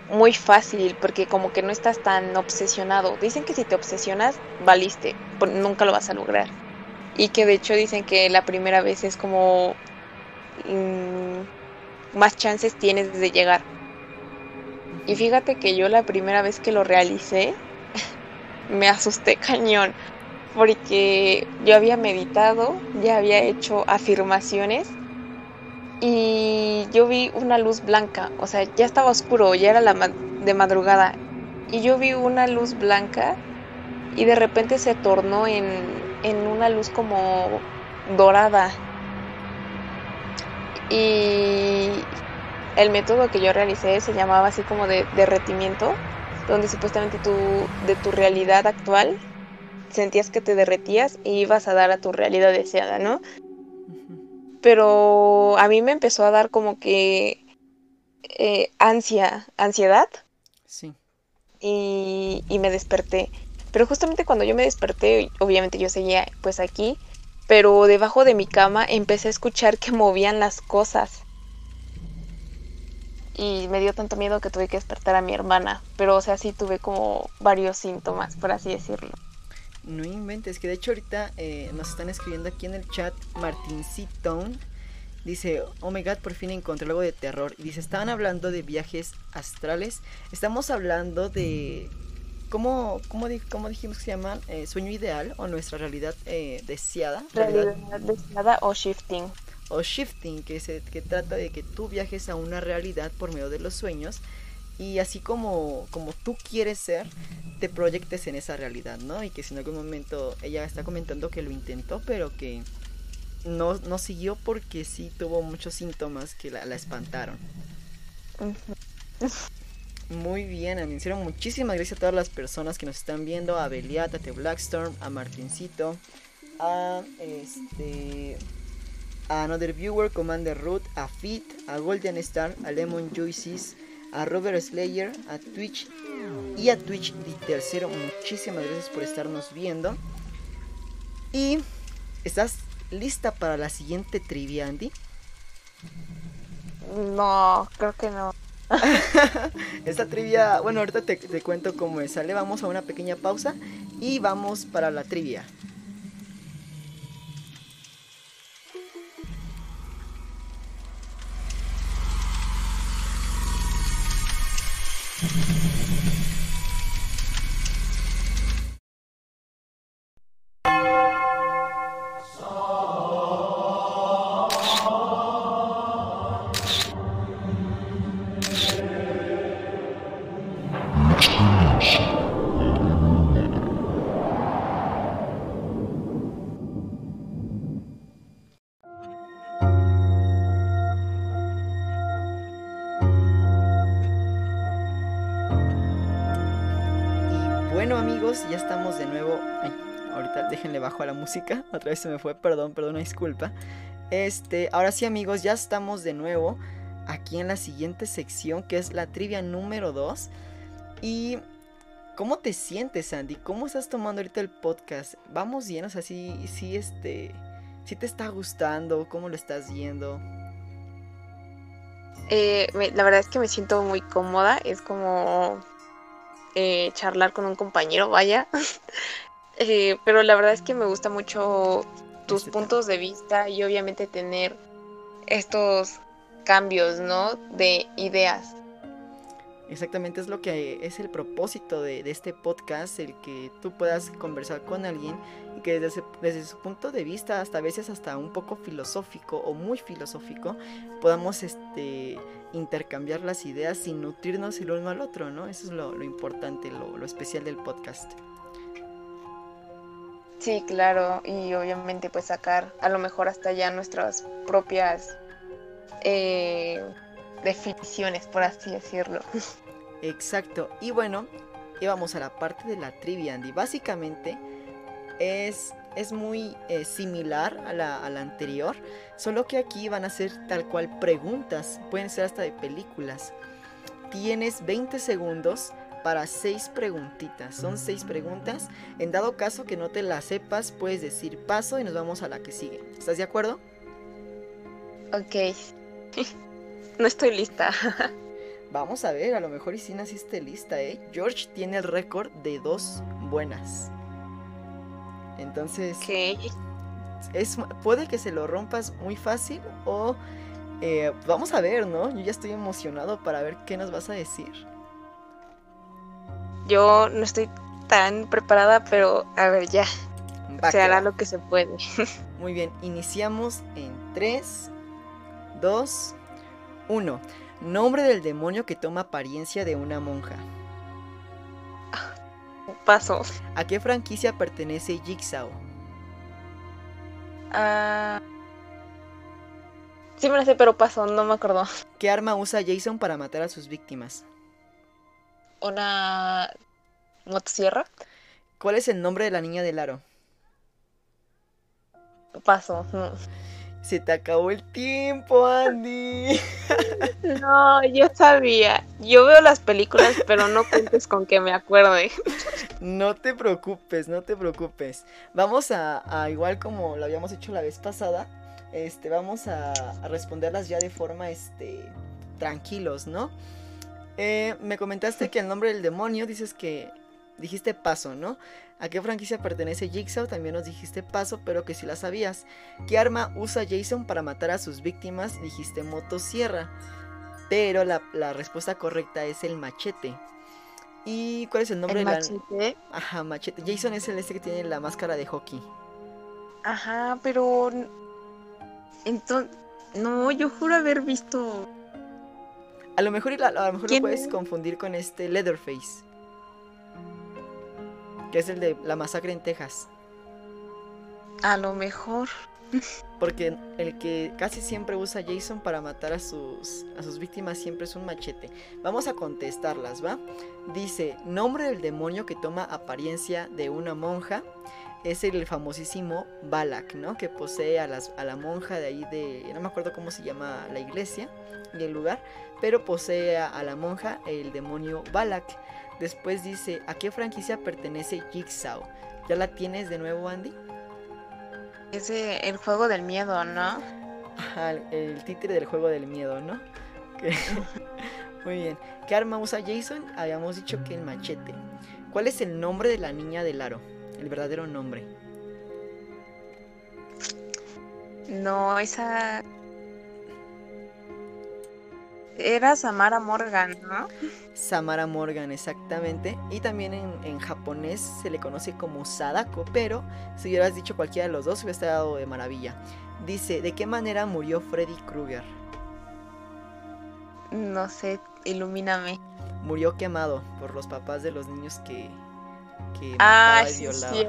muy fácil porque como que no estás tan obsesionado. Dicen que si te obsesionas, valiste, nunca lo vas a lograr. Y que de hecho dicen que la primera vez es como mm, más chances tienes de llegar. Y fíjate que yo la primera vez que lo realicé, me asusté cañón, porque yo había meditado, ya había hecho afirmaciones y yo vi una luz blanca, o sea, ya estaba oscuro, ya era la de madrugada, y yo vi una luz blanca y de repente se tornó en, en una luz como dorada. Y el método que yo realicé se llamaba así como de derretimiento, donde supuestamente tú de tu realidad actual sentías que te derretías y ibas a dar a tu realidad deseada, ¿no? Pero a mí me empezó a dar como que eh, ansia, ansiedad. Sí. Y, y me desperté. Pero justamente cuando yo me desperté, obviamente yo seguía pues aquí, pero debajo de mi cama empecé a escuchar que movían las cosas y me dio tanto miedo que tuve que despertar a mi hermana. Pero, o sea, sí tuve como varios síntomas, por así decirlo. No inventes, que de hecho ahorita eh, nos están escribiendo aquí en el chat Martincito. Dice, oh my god, por fin encontré algo de terror. Y dice, estaban hablando de viajes astrales. Estamos hablando de... ¿Cómo, cómo, cómo dijimos que se llaman? Eh, ¿Sueño ideal o nuestra realidad eh, deseada? Realidad deseada o shifting o shifting, que, se, que trata de que tú viajes a una realidad por medio de los sueños y así como, como tú quieres ser, te proyectes en esa realidad, ¿no? Y que si en algún momento ella está comentando que lo intentó, pero que no, no siguió porque sí tuvo muchos síntomas que la, espantaron. Muy bien, hicieron Muchísimas gracias a todas las personas que nos están viendo. A Beliata, a The Blackstorm, a Martincito, a este a Another Viewer, Commander Root, a Fit, a Golden Star, a Lemon Juices, a Robert Slayer, a Twitch y a Twitch tercero. Muchísimas gracias por estarnos viendo. Y ¿estás lista para la siguiente trivia, Andy? No, creo que no. Esta trivia, bueno, ahorita te, te cuento cómo es. Sale, vamos a una pequeña pausa y vamos para la trivia. Thank you. Música. Otra vez se me fue, perdón, perdón, disculpa. Este, ahora sí, amigos, ya estamos de nuevo aquí en la siguiente sección que es la trivia número 2. Y ¿cómo te sientes, Andy? ¿Cómo estás tomando ahorita el podcast? Vamos bien, o sea, sí, sí, este, sí te está gustando, ¿cómo lo estás viendo? Eh, la verdad es que me siento muy cómoda, es como eh, charlar con un compañero, vaya. Eh, pero la verdad es que me gusta mucho tus este puntos de vista y obviamente tener estos cambios, ¿no? De ideas. Exactamente es lo que es el propósito de, este podcast, el que tú puedas conversar con alguien y que desde, desde, su punto de vista, hasta a veces hasta un poco filosófico o muy filosófico, podamos este, intercambiar las ideas sin nutrirnos el uno al otro, ¿no? Eso es lo, importante, lo, especial del podcast. Sí, claro, y obviamente pues sacar a lo mejor hasta ya nuestras propias eh, definiciones, por así decirlo. Exacto. Y bueno, íbamos a la parte de la trivia, Andy. Básicamente es, es muy eh, similar a la, a la, anterior, solo que aquí van a ser tal cual preguntas, pueden ser hasta de películas. Tienes 20 segundos para 6 preguntitas, son 6 preguntas. En dado caso que no te las sepas, puedes decir paso y nos vamos a la que sigue. ¿Estás de acuerdo? Ok. no estoy lista. Vamos a ver, a lo mejor y si naciste lista, ¿eh? George tiene el récord de dos buenas. Entonces... ¿Qué? Es, puede que se lo rompas muy fácil o... Eh, vamos a ver, ¿no? Yo ya estoy emocionado para ver qué nos vas a decir. Yo no estoy tan preparada, pero a ver, ya. se hará lo que se puede. Muy bien, iniciamos en 3, 2, 1. Nombre del demonio que toma apariencia de una monja. Paso. ¿A qué franquicia pertenece Jigsaw? Ah. Sí me lo sé, pero paso, no me acuerdo. ¿Qué arma usa Jason para matar a sus víctimas? Una motosierra. ¿Cuál es el nombre de la niña del aro? Paso. Se te acabó el tiempo, Andy. No, yo sabía. Yo veo las películas, pero no cuentes con que me acuerde. No te preocupes, no te preocupes. Vamos a, igual como lo habíamos hecho la vez pasada, este, vamos a, responderlas ya de forma, este, tranquilos, ¿no? Eh, me comentaste que el nombre del demonio dices que dijiste paso, ¿no? ¿A qué franquicia pertenece Jigsaw? También nos dijiste paso, pero que si la sabías. ¿Qué arma usa Jason para matar a sus víctimas? Dijiste motosierra. Pero la, respuesta correcta es el machete. ¿Y cuál es el nombre ¿El de machete? Ajá, machete. Jason es el este que tiene la máscara de hockey. Ajá, pero... Entonces... No, yo juro haber visto... A lo mejor, a lo, mejor lo puedes confundir con este Leatherface que es el de la masacre en Texas. A lo mejor. Porque el que casi siempre usa Jason para matar a sus, a sus víctimas siempre es un machete. Vamos a contestarlas, ¿va? Dice, nombre del demonio que toma apariencia de una monja es el famosísimo Balak, ¿no? Que posee a, las, a la monja de ahí de... No me acuerdo cómo se llama la iglesia y el lugar, pero posee a la monja el demonio Balak. Después dice, ¿a qué franquicia pertenece Jigsaw? ¿Ya la tienes de nuevo, Andy? Es el juego del miedo, ¿no? Ajá, el, títere del juego del miedo, ¿no? Muy bien. ¿Qué arma usa Jason? Habíamos dicho que el machete. ¿Cuál es el nombre de la niña del aro? El verdadero nombre. No, esa era Samara Morgan, ¿no? Samara Morgan, exactamente. Y también en, japonés se le conoce como Sadako, pero si hubieras dicho cualquiera de los dos, hubiera estado de maravilla. Dice, ¿de qué manera murió Freddy Krueger? No sé, ilumíname. Murió quemado por los papás de los niños que, que ah, y violaba. Sí,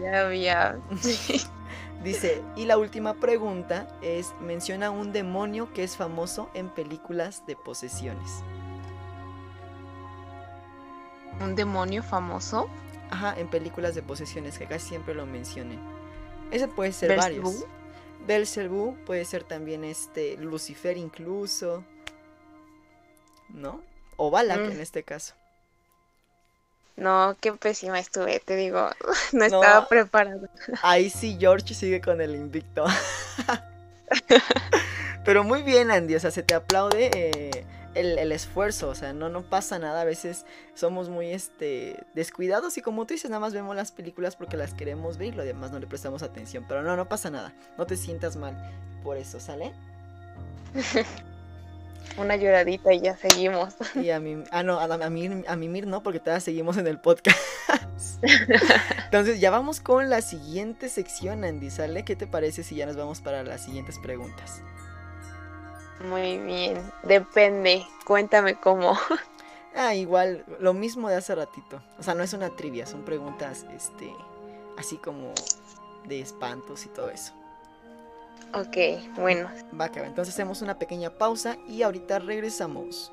ya había. Dice, y la última pregunta es, menciona un demonio que es famoso en películas de posesiones. ¿Un demonio famoso? Ajá, en películas de posesiones, que casi siempre lo mencionen. Ese puede ser varios. Belzebú puede ser también este Lucifer incluso. ¿No? O Balak mm. en este caso. No, qué pésima estuve, te digo, no estaba preparada. Ahí sí George sigue con el invicto. Pero muy bien, Andy, o sea, se te aplaude eh, el, esfuerzo, o sea, no, no pasa nada, a veces somos muy este, descuidados y como tú dices, nada más vemos las películas porque las queremos ver y lo demás no le prestamos atención, pero no, no pasa nada, no te sientas mal por eso, ¿sale? Una lloradita y ya seguimos. Y a mí, ah, no, a, mí, a mí no, porque todavía seguimos en el podcast. Entonces ya vamos con la siguiente sección, Andy, ¿sale? ¿Qué te parece si ya nos vamos para las siguientes preguntas? Muy bien, depende, cuéntame cómo. Ah, igual, lo mismo de hace ratito. O sea, no es una trivia, son preguntas, este, así como de espantos y todo eso. Ok, bueno. Va, que entonces hacemos una pequeña pausa y ahorita regresamos.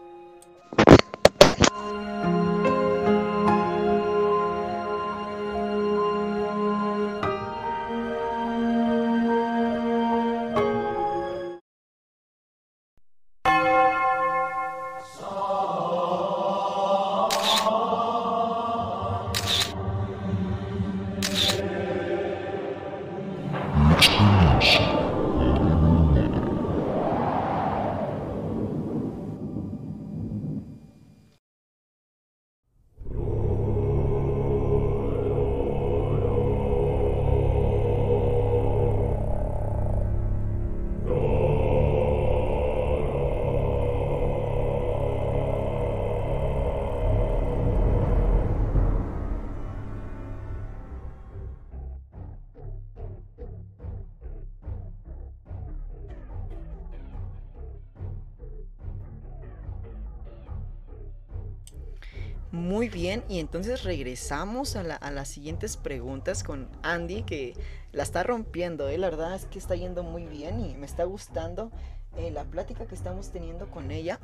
Bien, y entonces regresamos a, las siguientes preguntas con Andy, que la está rompiendo, ¿eh? la verdad es que está yendo muy bien y me está gustando eh, la plática que estamos teniendo con ella.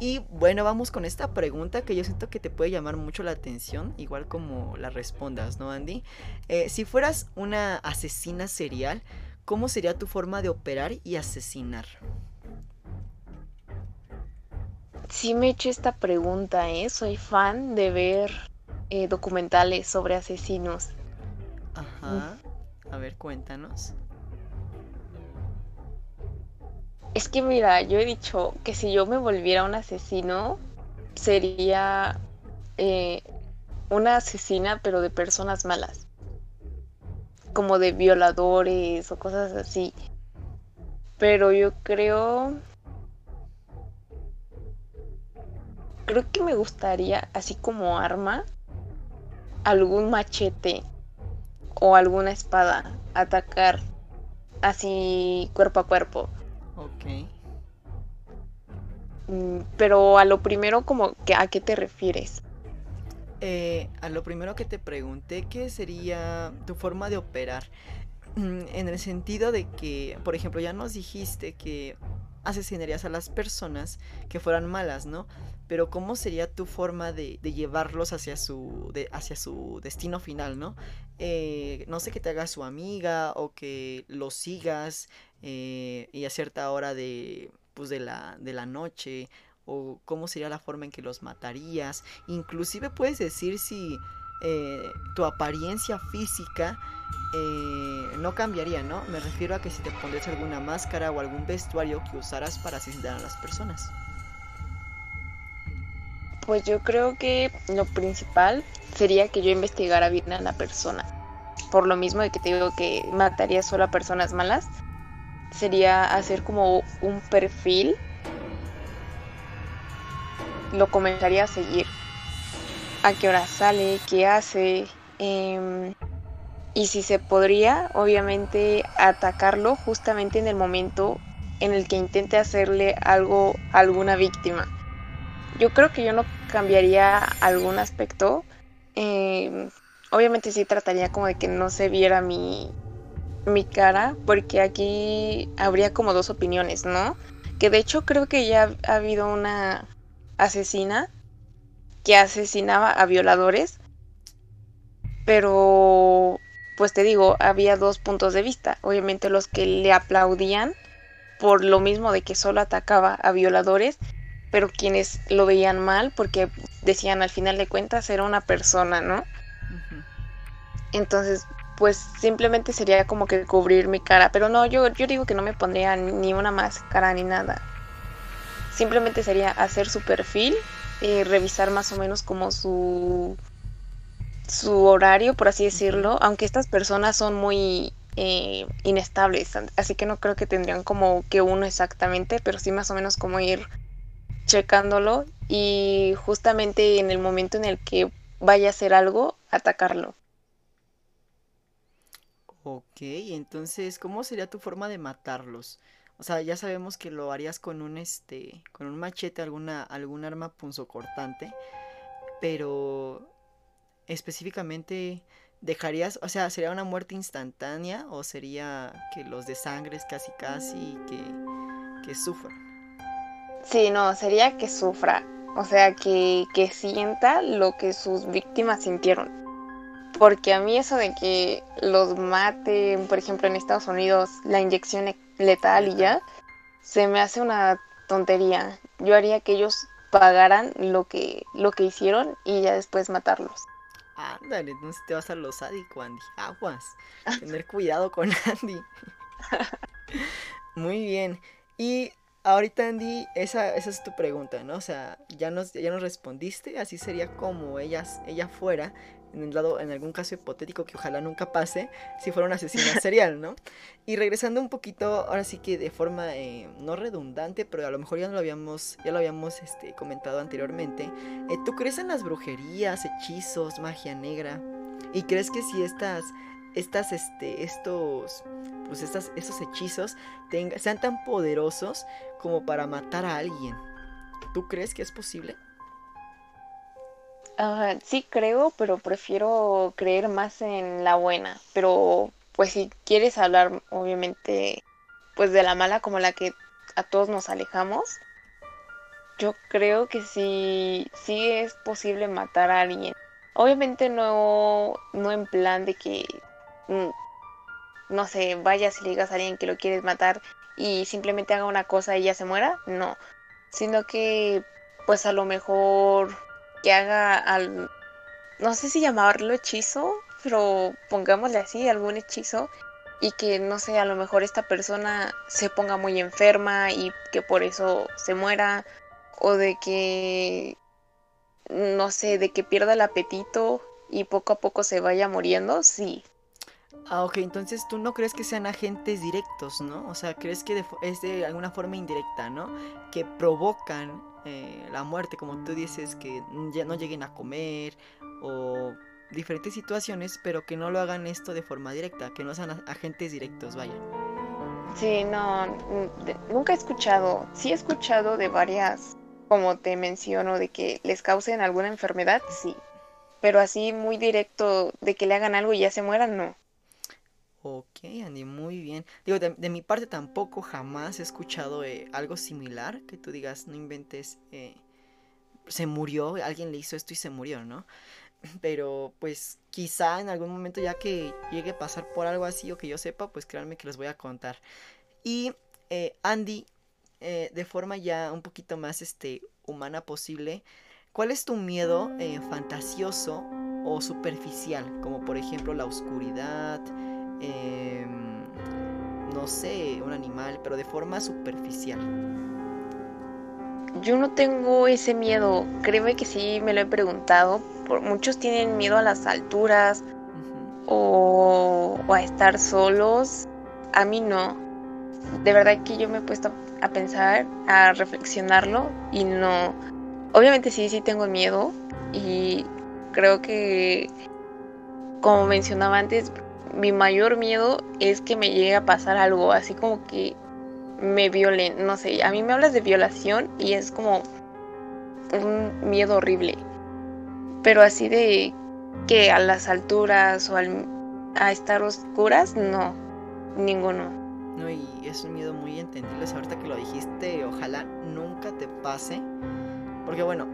Y bueno, vamos con esta pregunta que yo siento que te puede llamar mucho la atención, igual como la respondas, ¿no, Andy? Eh, si fueras una asesina serial, ¿cómo sería tu forma de operar y asesinar? Sí me he hecho esta pregunta, ¿eh? Soy fan de ver eh, documentales sobre asesinos. Ajá. A ver, cuéntanos. Es que mira, yo he dicho que si yo me volviera un asesino, sería eh, una asesina, pero de personas malas. Como de violadores o cosas así. Pero yo creo creo que me gustaría, así como arma, algún machete o alguna espada, atacar así cuerpo a cuerpo. Ok. Mm, pero a lo primero, como que a qué te refieres? Eh, a lo primero que te pregunté, ¿qué sería tu forma de operar? Mm, en el sentido de que, por ejemplo, ya nos dijiste que asesinarías a las personas que fueran malas, ¿no? Pero ¿cómo sería tu forma de, llevarlos hacia su, hacia su destino final, ¿no? Eh, no sé que te haga su amiga o que lo sigas eh, y a cierta hora de, pues de, la, de la noche o cómo sería la forma en que los matarías. Inclusive puedes decir si eh, tu apariencia física eh, no cambiaría, ¿no? Me refiero a que si te pondrías alguna máscara o algún vestuario que usaras para asesinar a las personas. Pues yo creo que lo principal sería que yo investigara bien a la persona. Por lo mismo de que te digo que mataría solo a personas malas, sería hacer como un perfil. Lo comenzaría a seguir. A qué hora sale, qué hace. Eh, y si se podría, obviamente, atacarlo justamente en el momento en el que intente hacerle algo a alguna víctima. Yo creo que yo no cambiaría algún aspecto. Em, obviamente sí trataría como de que no se viera mi, mi cara, porque aquí habría como dos opiniones, ¿no? Que de hecho creo que ya ha habido una asesina que asesinaba a violadores, pero pues te digo, había dos puntos de vista. Obviamente los que le aplaudían por lo mismo de que solo atacaba a violadores, pero quienes lo veían mal porque decían al final de cuentas era una persona, ¿no? Entonces, pues simplemente sería como que cubrir mi cara, pero no, yo, yo digo que no me pondría ni una máscara ni nada. Simplemente sería hacer su perfil, y revisar más o menos como su su horario, por así decirlo, aunque estas personas son muy eh, inestables, así que no creo que tendrían como que uno exactamente, pero sí más o menos como ir checándolo y justamente en el momento en el que vaya a hacer algo, atacarlo. Ok, entonces, ¿cómo sería tu forma de matarlos? O sea, ya sabemos que lo harías con un este, con un machete, alguna, algún arma punzocortante, pero específicamente dejarías, o sea, sería una muerte instantánea o sería que los desangres casi casi que, que sufran. Sí, no, sería que sufra, o sea, que, que sienta lo que sus víctimas sintieron. Porque a mí eso de que los maten, por ejemplo en Estados Unidos, la inyección letal y ya, se me hace una tontería. Yo haría que ellos pagaran lo que, lo que hicieron y ya después matarlos. Ándale, entonces te vas a lo sádico, Andy. Aguas. Tener cuidado con Andy. Muy bien. Y ahorita, Andy, esa, esa es tu pregunta, ¿no? O sea, ya nos, ya nos respondiste. Así sería como ellas, ella fuera en, el lado, en algún caso hipotético que ojalá nunca pase, si fuera una asesina serial, ¿no? Y regresando un poquito, ahora sí que de forma eh, no redundante, pero a lo mejor ya lo habíamos, ya lo habíamos este, comentado anteriormente, eh, ¿tú crees en las brujerías, hechizos, magia negra? ¿Y crees que si estas, estas, este, estos, pues estas, estos hechizos sean tan poderosos como para matar a alguien? ¿Tú crees que es posible? Sí creo, pero prefiero creer más en la buena. Pero pues si quieres hablar, obviamente, pues de la mala como la que a todos nos alejamos, yo creo que sí, sí es posible matar a alguien. Obviamente no, no en plan de que, mm, no sé, vayas y le digas a alguien que lo quieres matar y simplemente haga una cosa y ya se muera, no. Sino que, pues a lo mejor que haga al, no sé si llamarlo hechizo, pero pongámosle así, algún hechizo y que no sé, a lo mejor esta persona se ponga muy enferma y que por eso se muera o de que no sé, de que pierda el apetito y poco a poco se vaya muriendo, sí. Ah, ok, entonces tú no crees que sean agentes directos, ¿no? O sea, crees que es de alguna forma indirecta, ¿no? Que provocan eh, la muerte, como tú dices, que ya no lleguen a comer o diferentes situaciones, pero que no lo hagan esto de forma directa, que no sean agentes directos, vaya. Sí, no, nunca he escuchado, sí he escuchado de varias, como te menciono, de que les causen alguna enfermedad, sí, pero así muy directo de que le hagan algo y ya se mueran, no. Ok, Andy, muy bien. Digo, de, mi parte tampoco jamás he escuchado eh, algo similar, que tú digas, no inventes, eh, se murió, alguien le hizo esto y se murió, ¿no? Pero pues quizá en algún momento ya que llegue a pasar por algo así o que yo sepa, pues créanme que les voy a contar. Y eh, Andy, de forma ya un poquito más este, humana posible, ¿cuál es tu miedo fantasioso o superficial? Como por ejemplo la oscuridad, Em, no sé, un animal, pero de forma superficial. Yo no tengo ese miedo, créeme que sí me lo he preguntado. muchos tienen miedo a las alturas o, a estar solos. A mí no. De verdad que yo me he puesto a pensar, a reflexionarlo y no. Obviamente sí, sí tengo miedo y creo que, como mencionaba antes, mi mayor miedo es que me llegue a pasar algo, así como que me violen, no sé, a mí me hablas de violación y es como un miedo horrible, pero así de que a las alturas o a estar oscuras, no, ninguno. No, y es un miedo muy entendible, ahorita que lo dijiste, ojalá nunca te pase, porque bueno,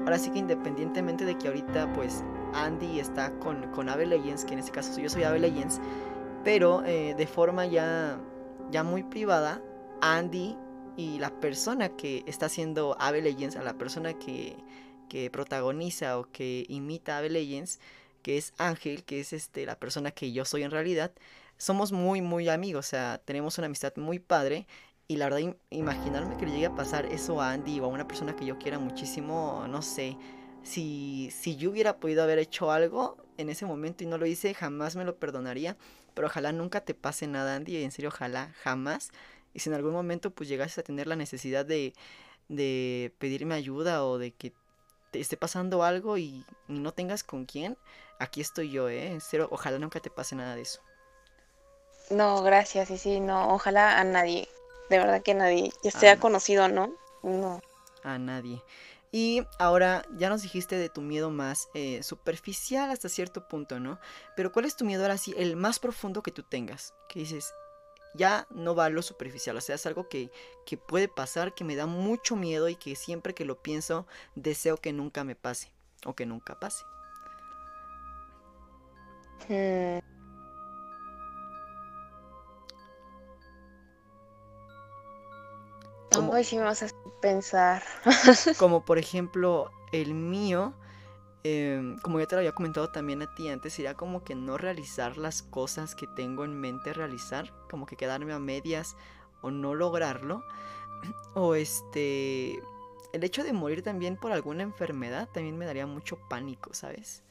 ahora sí que independientemente de que ahorita pues Andy está con, con Ave Legends, que en este caso yo soy Ave Legends, pero eh, de forma ya, ya muy privada, Andy y la persona que está haciendo Ave Legends, a la persona que, que protagoniza o que imita Ave Legends, que es Ángel, que es este, la persona que yo soy en realidad, somos muy, muy amigos, o sea, tenemos una amistad muy padre. Y la verdad, imaginarme que le llegue a pasar eso a Andy o a una persona que yo quiera muchísimo, no sé. Si, si yo hubiera podido haber hecho algo en ese momento y no lo hice, jamás me lo perdonaría. Pero ojalá nunca te pase nada, Andy. En serio, ojalá, jamás. Y si en algún momento pues llegases a tener la necesidad de, de pedirme ayuda o de que te esté pasando algo y, no tengas con quién, aquí estoy yo, ¿eh? En serio, ojalá nunca te pase nada de eso. No, gracias, y sí, no, ojalá a nadie, de verdad que nadie, ya sea conocido, ¿no? No. A nadie. Y ahora ya nos dijiste de tu miedo más eh, superficial hasta cierto punto, ¿no? Pero ¿cuál es tu miedo ahora sí, el más profundo que tú tengas? Que dices, ya no va a lo superficial, o sea, es algo que, que puede pasar, que me da mucho miedo y que siempre que lo pienso deseo que nunca me pase o que nunca pase. Hmm. Como, si me vas a pensar. como por ejemplo, el mío, em, como ya te lo había comentado también a ti antes, sería como que no realizar las cosas que tengo en mente realizar, como que quedarme a medias o no lograrlo. O este, el hecho de morir también por alguna enfermedad también me daría mucho pánico, ¿sabes?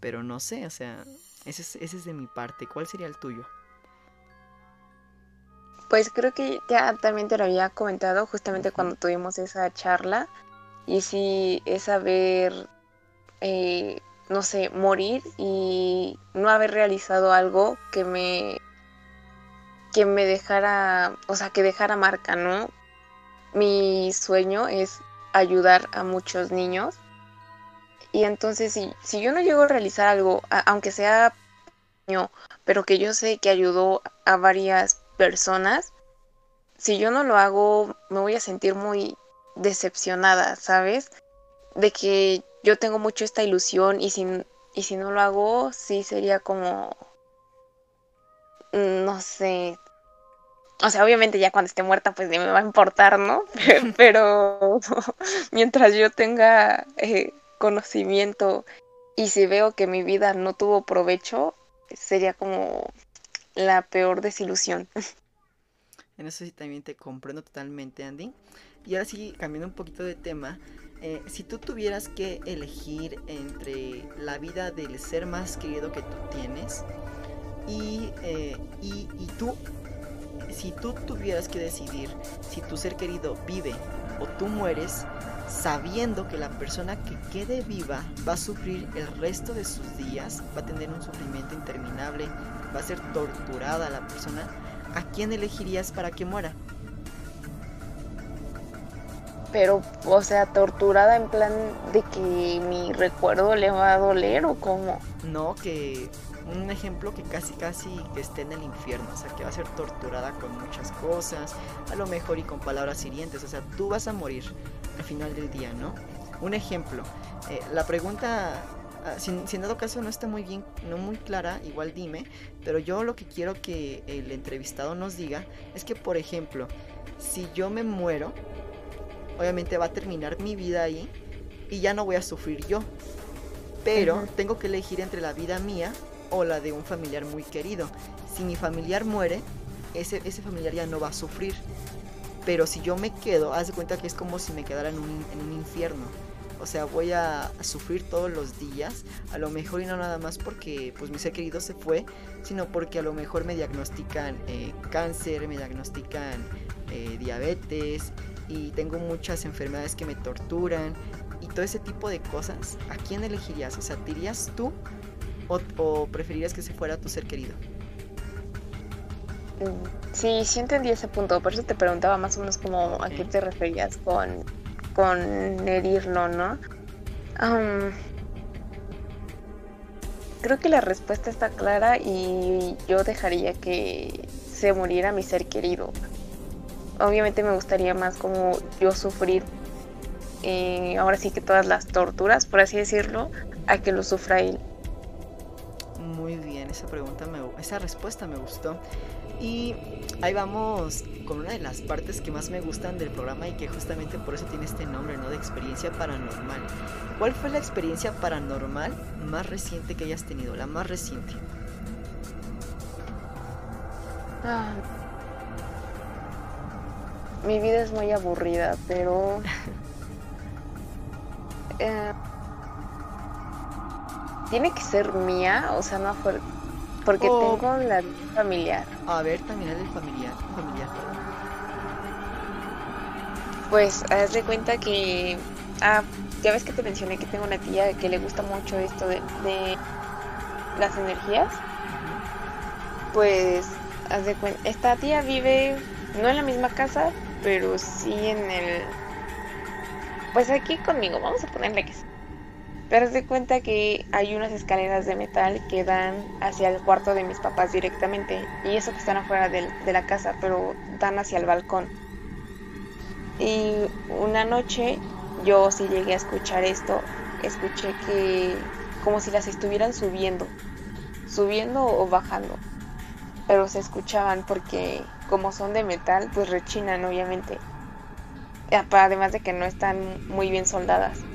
Pero no sé, o sea, ese es, ese es de mi parte. ¿Cuál sería el tuyo? Pues creo que ya también te lo había comentado justamente cuando tuvimos esa charla. Y sí, es saber, eh, no sé, morir y no haber realizado algo que me, que me dejara, o sea, que dejara marca, ¿no? Mi sueño es ayudar a muchos niños. Y entonces, si, si yo no llego a realizar algo, aunque sea pero que yo sé que ayudó a varias personas, si yo no lo hago, me voy a sentir muy decepcionada, ¿sabes? De que yo tengo mucho esta ilusión y si, y si no lo hago, sí sería como, no sé. O sea, obviamente ya cuando esté muerta, pues ni me va a importar, ¿no? Pero mientras yo tenga eh, conocimiento y si veo que mi vida no tuvo provecho, sería como la peor desilusión. En eso sí también te comprendo totalmente, Andy. Y ahora sí, cambiando un poquito de tema, eh, si tú tuvieras que elegir entre la vida del ser más querido que tú tienes y, eh, y, y tú, si tú tuvieras que decidir si tu ser querido vive o tú mueres, sabiendo que la persona que quede viva va a sufrir el resto de sus días, va a tener un sufrimiento interminable, va a ser torturada la persona, ¿a quién elegirías para que muera? Pero, o sea, torturada en plan de que mi recuerdo le va a doler o cómo? No, que un ejemplo que casi casi que esté en el infierno, o sea, que va a ser torturada con muchas cosas, a lo mejor y con palabras hirientes, o sea, tú vas a morir al final del día, ¿no? Un ejemplo, eh, la pregunta Ah, si, en dado caso no está muy bien, no muy clara, igual dime, pero yo lo que quiero que el entrevistado nos diga es que, por ejemplo, si yo me muero, obviamente va a terminar mi vida ahí y ya no voy a sufrir yo, pero tengo que elegir entre la vida mía o la de un familiar muy querido. Si mi familiar muere, ese, ese familiar ya no va a sufrir. Pero si yo me quedo, haz de cuenta que es como si me quedara en un, en un infierno o sea, voy a, sufrir todos los días, a lo mejor y no nada más porque pues mi ser querido se fue, sino porque a lo mejor me diagnostican eh, cáncer, me diagnostican eh, diabetes y tengo muchas enfermedades que me torturan y todo ese tipo de cosas. ¿A quién elegirías? O sea, ¿te irías tú o, preferirías que se fuera tu ser querido? Mm, sí, sí entendí ese punto, por eso te preguntaba más o menos como a qué te referías con con herirlo, ¿no? creo que la respuesta está clara y yo dejaría que se muriera mi ser querido. Obviamente me gustaría más como yo sufrir eh, ahora sí que todas las torturas, por así decirlo, a que lo sufra él. Muy bien, esa pregunta me, esa respuesta me gustó. Y ahí vamos con una de las partes que más me gustan del programa y que justamente por eso tiene este nombre, ¿no? De experiencia paranormal. ¿Cuál fue la experiencia paranormal más reciente que hayas tenido? La más reciente. Ah. Mi vida es muy aburrida, pero... Eh, tiene que ser mía, o sea, no porque oh. tengo la familiar. A ver, también el familiar, familiar. Pues haz de cuenta que ah, ya ves que te mencioné que tengo una tía que le gusta mucho esto de, de las energías. Pues haz de cuenta, esta tía vive no en la misma casa, pero sí en el pues aquí conmigo, vamos a ponerle que sí. Pero de cuenta que hay unas escaleras de metal que dan hacia el cuarto de mis papás directamente. Y eso que están afuera de, la casa, pero dan hacia el balcón. Y una noche yo sí llegué a escuchar esto. Escuché que como si las estuvieran subiendo. Subiendo o bajando. Pero se escuchaban porque como son de metal, pues rechinan obviamente. Además de que no están muy bien soldadas.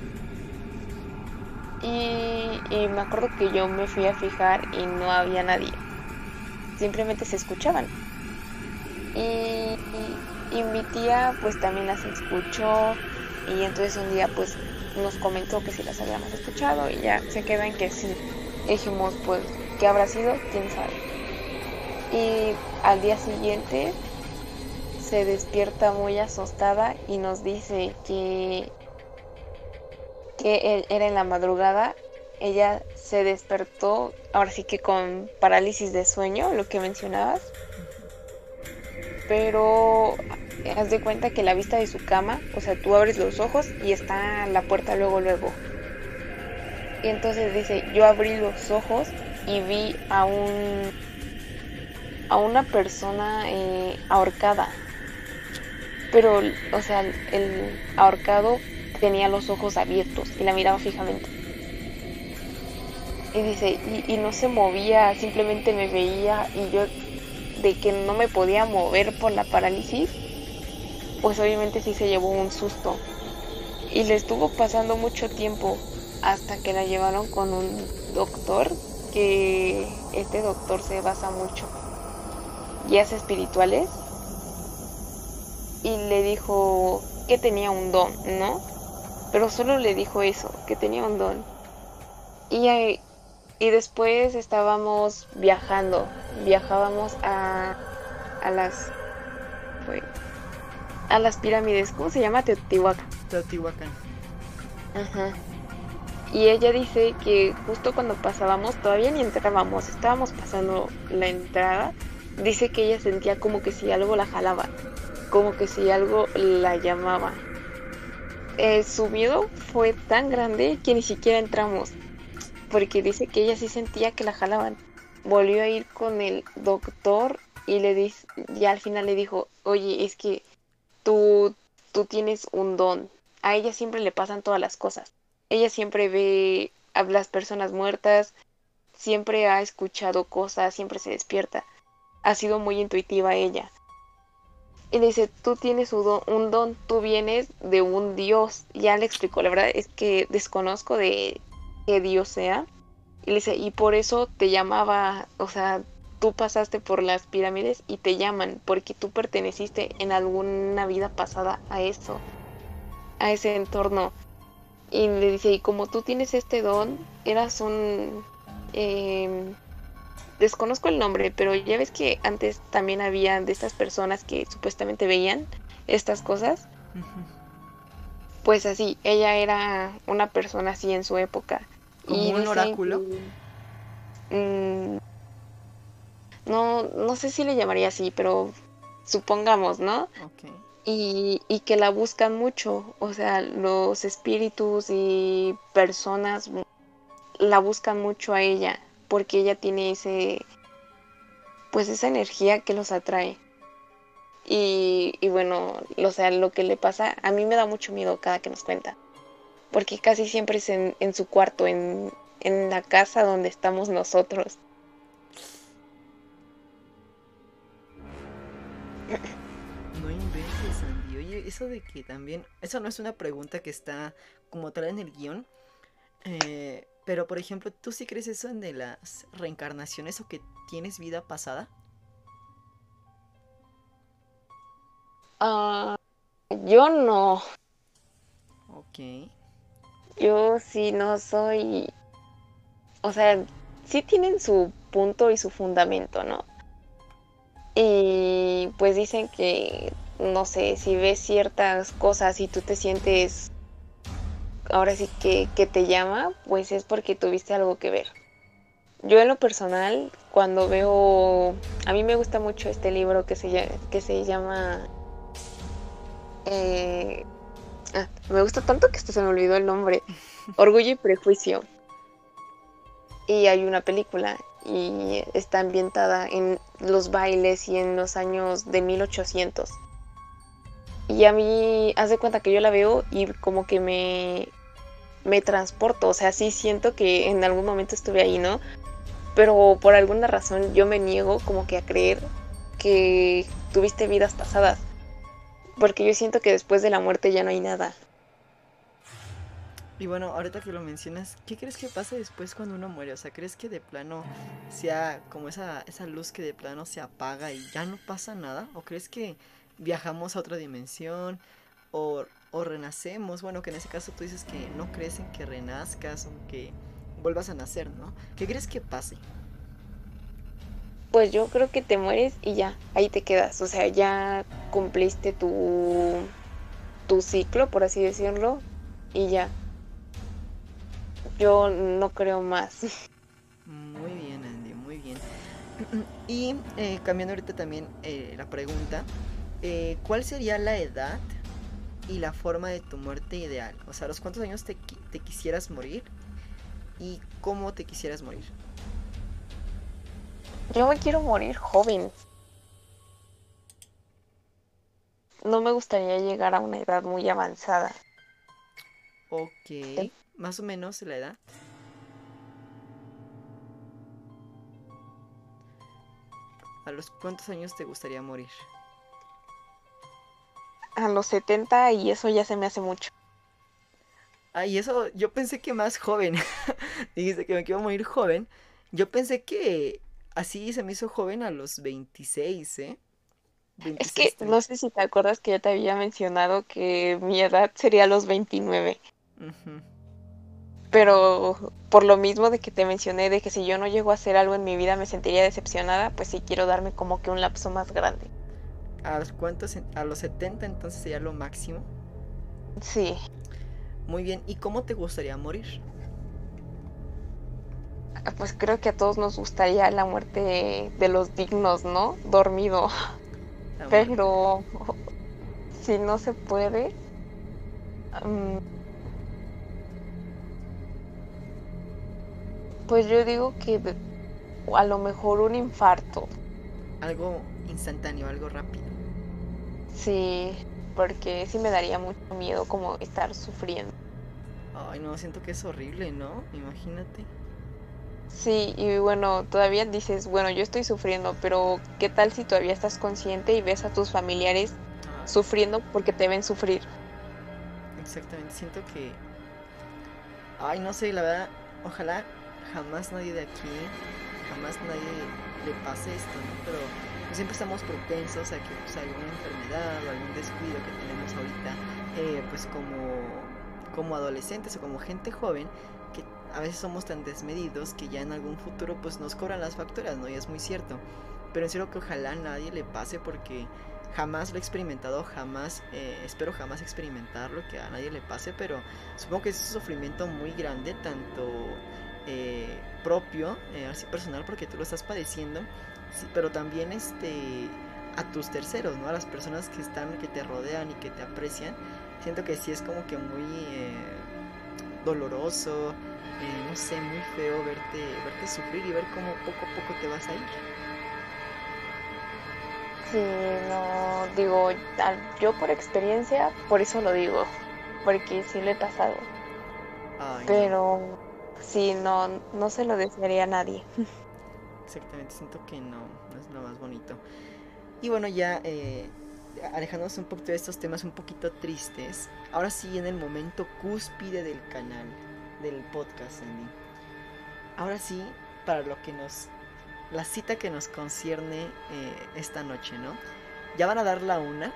Y, me acuerdo que yo me fui a fijar y no había nadie. Simplemente se escuchaban. Y, mi tía pues también las escuchó y entonces un día pues nos comentó que si las habíamos escuchado y ya se queda en que sí. Dijimos pues qué habrá sido, quién sabe. Y al día siguiente se despierta muy asustada y nos dice que que era en la madrugada, ella se despertó, ahora sí que con parálisis de sueño, lo que mencionabas. Pero haz de cuenta que la vista de su cama, o sea, tú abres los ojos y está la puerta luego, luego. Y entonces dice, yo abrí los ojos y vi a un a una persona eh, ahorcada. Pero, o sea, el ahorcado tenía los ojos abiertos y la miraba fijamente. Y dice, y, no se movía, simplemente me veía y yo de que no me podía mover por la parálisis, pues obviamente sí se llevó un susto. Y le estuvo pasando mucho tiempo hasta que la llevaron con un doctor, que este doctor se basa mucho guías espirituales y le dijo que tenía un don, ¿no? Pero solo le dijo eso, que tenía un don. Y, y después estábamos viajando, viajábamos a, a las a las pirámides, ¿cómo se llama? Teotihuacán. Teotihuacán. Ajá. Y ella dice que justo cuando pasábamos, todavía ni entrábamos, estábamos pasando la entrada, dice que ella sentía como que si algo la jalaba, como que si algo la llamaba. Eh, su miedo fue tan grande que ni siquiera entramos, porque dice que ella sí sentía que la jalaban. Volvió a ir con el doctor y le dice, ya al final le dijo, oye, es que tú, tú tienes un don. A ella siempre le pasan todas las cosas. Ella siempre ve a las personas muertas, siempre ha escuchado cosas, siempre se despierta. Ha sido muy intuitiva ella. Y le dice, tú tienes un don, tú vienes de un Dios. Ya le explicó, la verdad es que desconozco de qué Dios sea. Y le dice, y por eso te llamaba, o sea, tú pasaste por las pirámides y te llaman, porque tú perteneciste en alguna vida pasada a eso, a ese entorno. Y le dice, y como tú tienes este don, eras un... Eh, desconozco el nombre, pero ya ves que antes también había de estas personas que supuestamente veían estas cosas. Pues así, ella era una persona así en su época. y un oráculo? Mm, no, no sé si le llamaría así, pero supongamos, ¿no? Y, y que la buscan mucho, o sea, los espíritus y personas la buscan mucho a ella porque ella tiene ese, pues esa energía que los atrae. Y, y bueno, o sea, lo que le pasa, a mí me da mucho miedo cada que nos cuenta, porque casi siempre es en, en su cuarto, en, en la casa donde estamos nosotros. Andy. Oye, eso de que también, eso no es una pregunta que está como tal en el guion, eh, pero por ejemplo, ¿tú sí crees eso en de las reencarnaciones o que tienes vida pasada? Ah, yo no. Ok. Yo sí no soy. O sea, sí tienen su punto y su fundamento, ¿no? Y pues dicen que, no sé, si ves ciertas cosas y tú te sientes, ahora sí que, que te llama, pues es porque tuviste algo que ver. Yo en lo personal, cuando veo, a mí me gusta mucho este libro que se, que se llama... Eh, ah, me gusta tanto que hasta se me olvidó el nombre. Orgullo y Prejuicio. Y hay una película y está ambientada en los bailes y en los años de 1800. Y a mí, haz de cuenta que yo la veo y como que me, me transporto, o sea, sí siento que en algún momento estuve ahí, ¿no? Pero por alguna razón yo me niego como que a creer que tuviste vidas pasadas, porque yo siento que después de la muerte ya no hay nada. Y bueno, ahorita que lo mencionas, ¿qué crees que pasa después cuando uno muere? O sea, ¿crees que de plano sea como esa, esa luz que de plano se apaga y ya no pasa nada? ¿O crees que viajamos a otra dimensión? ¿O, o renacemos? Bueno, que en ese caso tú dices que no crees en que renazcas o que vuelvas a nacer, ¿no? ¿Qué crees que pase? Pues yo creo que te mueres y ya, ahí te quedas. O sea, ya cumpliste tu, tu ciclo, por así decirlo, y ya yo no creo más. Muy bien, Andy, muy bien. Y eh, cambiando ahorita también eh, la pregunta, eh, ¿cuál sería la edad y la forma de tu muerte ideal? O sea, ¿los cuántos años te, te quisieras morir? ¿Y cómo te quisieras morir? Yo me quiero morir joven. No me gustaría llegar a una edad muy avanzada. Ok. Más o menos la edad. ¿A los cuántos años te gustaría morir? A los 70 y eso ya se me hace mucho. Ah, y eso yo pensé que más joven. Dijiste que me quiero morir joven. Yo pensé que así se me hizo joven a los 26, ¿eh? es que no sé si te acuerdas que ya te había mencionado que mi edad sería los 29. Pero por lo mismo de que te mencioné, de que si yo no llego a hacer algo en mi vida me sentiría decepcionada, pues sí quiero darme como que un lapso más grande. ¿A los cuántos? ¿A los 70 entonces sería lo máximo? Sí. Muy bien, ¿y cómo te gustaría morir? Ah, pues creo que a todos nos gustaría la muerte de los dignos, ¿no? Dormido. Pero si no se puede... Mm, Pues yo digo que a lo mejor un infarto. Algo instantáneo, algo rápido. Sí, porque sí me daría mucho miedo como estar sufriendo. Ay, no, siento que es horrible, ¿no? Imagínate. Sí, y bueno, todavía dices, bueno, yo estoy sufriendo, pero ¿qué tal si todavía estás consciente y ves a tus familiares ah. sufriendo porque te ven sufrir? Exactamente, siento que... Ay, no sé, la verdad, ojalá jamás nadie de aquí, jamás nadie le pase esto, ¿no? Pero siempre estamos propensos a que pues, alguna enfermedad o algún descuido que tenemos ahorita, eh, pues como, como adolescentes o como gente joven, que a veces somos tan desmedidos que ya en algún futuro pues nos cobran las facturas, ¿no? Y es muy cierto. Pero en serio que ojalá nadie le pase porque jamás lo he experimentado, jamás, eh, espero jamás experimentarlo, que a nadie le pase, pero supongo que es un sufrimiento muy grande, tanto eh, propio, eh, así personal, porque tú lo estás padeciendo, pero también este a tus terceros, ¿no? A las personas que están, que te rodean y que te aprecian. Siento que sí es como que muy eh, doloroso, no sé, muy feo verte, verte sufrir y ver cómo poco a poco te vas a ir. Sí, no, digo, yo por experiencia, por eso lo digo, porque sí lo he pasado. Pero Sí, no, no se lo desearía a nadie. Exactamente, siento que no, no es lo más bonito. Y bueno, ya eh, alejándonos un poquito de estos temas un poquito tristes, ahora sí en el momento cúspide del canal, del podcast, Andy. Ahora sí, para lo que nos... La cita que nos concierne eh, esta noche, ¿no? Ya van a dar la una.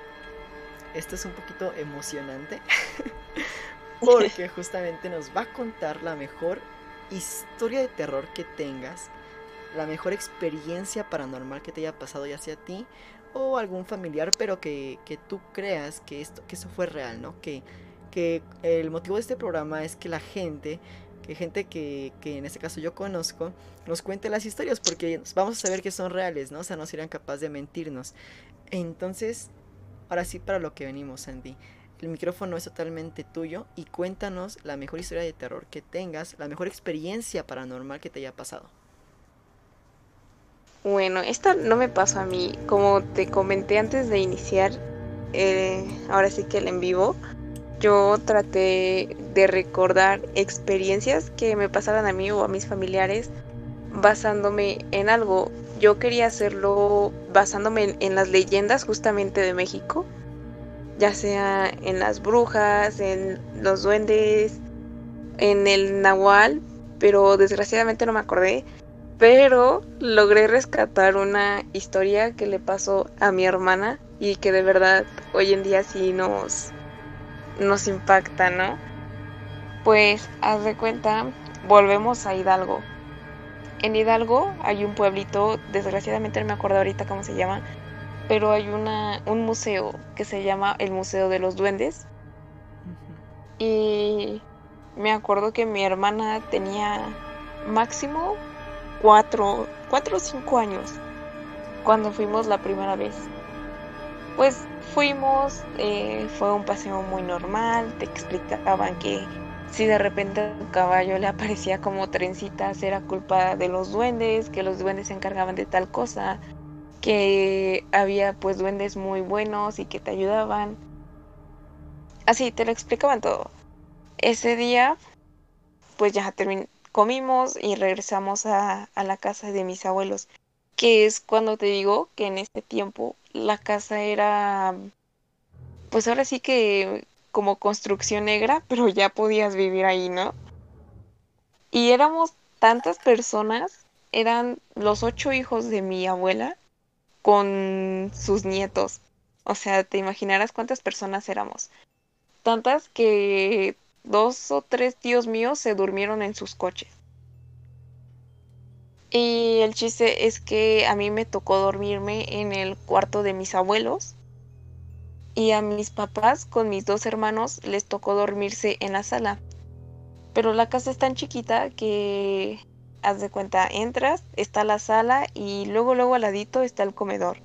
Esto es un poquito emocionante. porque justamente nos va a contar la mejor historia de terror que tengas. La mejor experiencia paranormal que te haya pasado ya sea a ti o algún familiar, pero que, que tú creas que, esto, que eso fue real, ¿no? Que, que el motivo de este programa es que la gente, que gente que, que en este caso yo conozco, nos cuente las historias, porque vamos a saber que son reales, ¿no? O sea, no serían capaces de mentirnos. Entonces, ahora sí para lo que venimos, Andy. El micrófono es totalmente tuyo y cuéntanos la mejor historia de terror que tengas, la mejor experiencia paranormal que te haya pasado. Bueno, esta no me pasó a mí. Como te comenté antes de iniciar, eh, ahora sí que el en vivo, yo traté de recordar experiencias que me pasaran a mí o a mis familiares basándome en algo. Yo quería hacerlo basándome en, las leyendas justamente de México, ya sea en las brujas, en los duendes, en el nahual, pero desgraciadamente no me acordé pero logré rescatar una historia que le pasó a mi hermana y que de verdad hoy en día sí nos, nos impacta, ¿no? Pues haz de cuenta, volvemos a Hidalgo. En Hidalgo hay un pueblito, desgraciadamente no me acuerdo ahorita cómo se llama, pero hay una, un museo que se llama el Museo de los Duendes. Y me acuerdo que mi hermana tenía máximo cuatro, cuatro o cinco años cuando fuimos la primera vez. Pues fuimos, eh, fue un paseo muy normal, te explicaban que si de repente a un caballo le aparecía como trencitas era culpa de los duendes, que los duendes se encargaban de tal cosa, que había pues duendes muy buenos y que te ayudaban. Así, te lo explicaban todo. Ese día, pues ya terminé comimos y regresamos a, la casa de mis abuelos, que es cuando te digo que en este tiempo la casa era, pues ahora sí que como construcción negra, pero ya podías vivir ahí, ¿no? Y éramos tantas personas, eran los ocho hijos de mi abuela con sus nietos. O sea, te imaginarás cuántas personas éramos. Tantas que dos o tres tíos míos se durmieron en sus coches. Y el chiste es que a mí me tocó dormirme en el cuarto de mis abuelos. Y a mis papás con mis dos hermanos les tocó dormirse en la sala. Pero la casa es tan chiquita que, haz de cuenta, entras, está la sala y luego, luego al ladito está el comedor.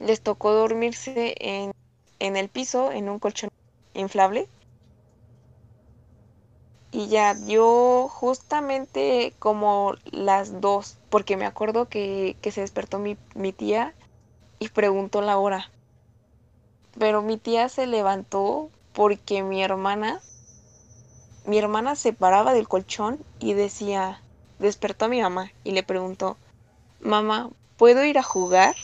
Les tocó dormirse en, en el piso, en un colchón inflable y ya yo justamente como las dos, porque me acuerdo que, se despertó mi, mi tía y preguntó la hora. Pero mi tía se levantó porque mi hermana, mi hermana se paraba del colchón y decía, despertó a mi mamá y le preguntó, mamá, ¿puedo ir a jugar?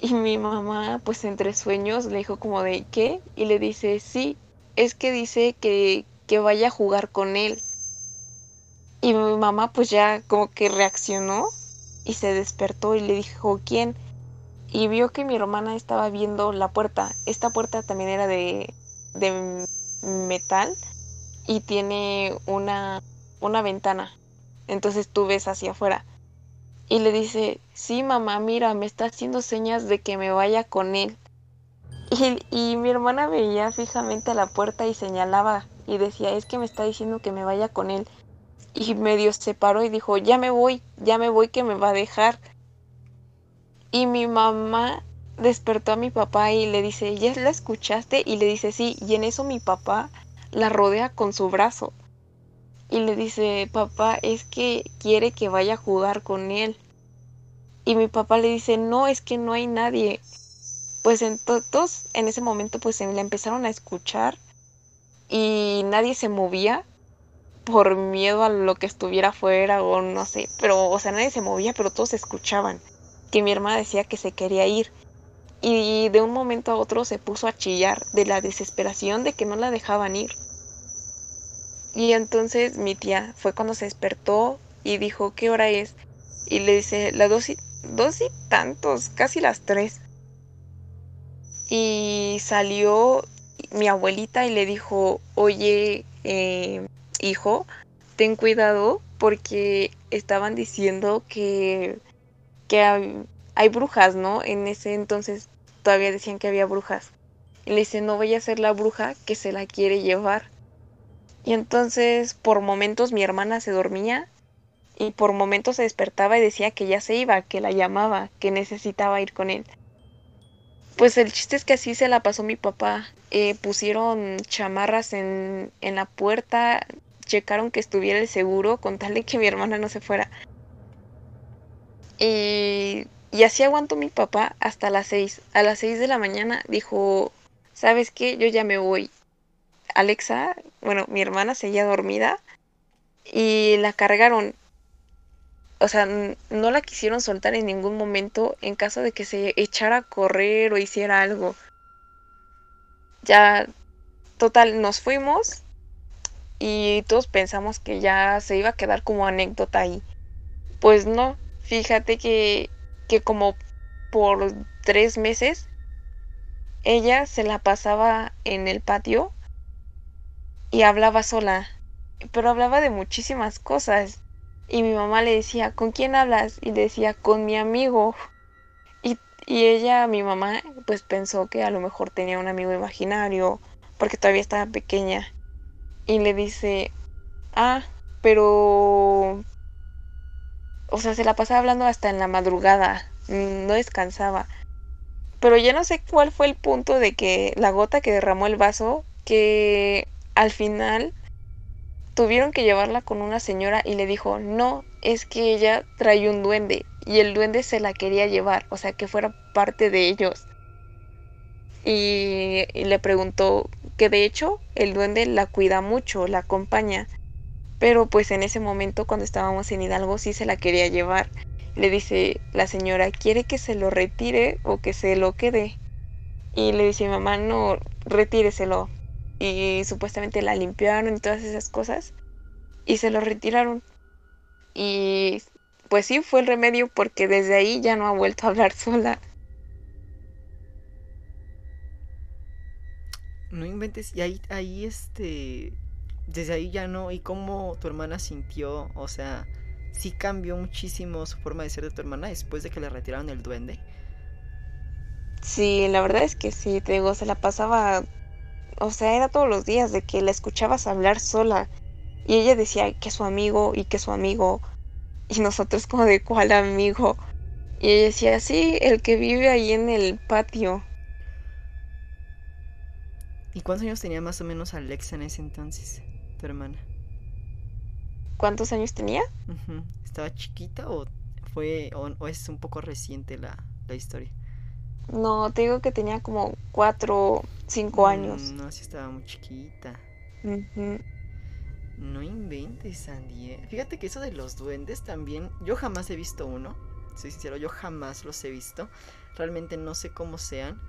Y mi mamá, pues entre sueños, le dijo como de, ¿qué? Y le dice, sí, es que dice que, que vaya a jugar con él. Y mi mamá pues ya como que reaccionó y se despertó y le dijo quién. Y vio que mi hermana estaba viendo la puerta. Esta puerta también era de, de metal y tiene una, una ventana. Entonces tú ves hacia afuera. Y le dice, sí mamá, mira, me está haciendo señas de que me vaya con él. Y, y mi hermana veía fijamente a la puerta y señalaba y decía, es que me está diciendo que me vaya con él. Y medio se paró y dijo, ya me voy, ya me voy que me va a dejar. Y mi mamá despertó a mi papá y le dice, ¿ya la escuchaste? Y le dice, sí, y en eso mi papá la rodea con su brazo. Y le dice, papá, es que quiere que vaya a jugar con él. Y mi papá le dice, no, es que no hay nadie. Pues en todos en ese momento pues se le empezaron a escuchar y nadie se movía por miedo a lo que estuviera afuera o no sé, pero o sea, nadie se movía, pero todos escuchaban que mi hermana decía que se quería ir. y de un momento a otro se puso a chillar de la desesperación de que no la dejaban ir. Y entonces mi tía fue cuando se despertó y dijo, ¿qué hora es? Y le dice, las dos y, dos y tantos, casi las tres. Y salió mi abuelita y le dijo, oye, eh, hijo, ten cuidado porque estaban diciendo que, que hay, brujas, ¿no? En ese entonces todavía decían que había brujas. Y le dice, no voy a ser la bruja que se la quiere llevar. Y entonces por momentos mi hermana se dormía y por momentos se despertaba y decía que ya se iba, que la llamaba, que necesitaba ir con él. Pues el chiste es que así se la pasó mi papá. Eh, pusieron chamarras en, en la puerta, checaron que estuviera el seguro con tal de que mi hermana no se fuera. Y y así aguantó mi papá hasta las seis. A las seis de la mañana dijo, ¿sabes qué? Yo ya me voy. Alexa, bueno, mi hermana seguía dormida y la cargaron. O sea, no la quisieron soltar en ningún momento en caso de que se echara a correr o hiciera algo. Ya, total, nos fuimos y todos pensamos que ya se iba a quedar como anécdota ahí. Pues no, fíjate que que como por tres meses ella se la pasaba en el patio y hablaba sola, pero hablaba de muchísimas cosas. Y mi mamá le decía, ¿con quién hablas? Y decía, con mi amigo. Y, ella, mi mamá, pues pensó que a lo mejor tenía un amigo imaginario, porque todavía estaba pequeña. Y le dice, ah, pero o sea, se la pasaba hablando hasta en la madrugada, no descansaba. Pero ya no sé cuál fue el punto de que la gota que derramó el vaso, que al final tuvieron que llevarla con una señora y le dijo, no, es que ella trae un duende y el duende se la quería llevar, o sea, que fuera parte de ellos. Y, le preguntó que de hecho el duende la cuida mucho, la acompaña pero pues en ese momento cuando estábamos en Hidalgo sí se la quería llevar. Le dice la señora, ¿quiere que se lo retire o que se lo quede? Y le dice mamá, no, retíreselo. Y supuestamente la limpiaron y todas esas cosas. Y se lo retiraron. Y pues sí, fue el remedio porque desde ahí ya no ha vuelto a hablar sola. No inventes. Y ahí, ahí este desde ahí ya no. ¿Y cómo tu hermana sintió? O sea, sí cambió muchísimo su forma de ser de tu hermana después de que le retiraron el duende. Sí, la verdad es que sí, te digo, se la pasaba, o sea, era todos los días de que la escuchabas hablar sola y ella decía que su amigo y que su amigo y nosotros como de cuál amigo y ella decía, sí, el que vive ahí en el patio. ¿Y cuántos años tenía más o menos Alexa en ese entonces? hermana? ¿Cuántos años tenía? ¿Estaba chiquita o fue o, es un poco reciente la, historia? No, te digo que tenía como cuatro, cinco mm, años. No, sí estaba muy chiquita. No inventes, Sandy. ¿eh? Fíjate que eso de los duendes también, yo jamás he visto uno. Soy sincero, yo jamás los he visto. Realmente no sé cómo sean.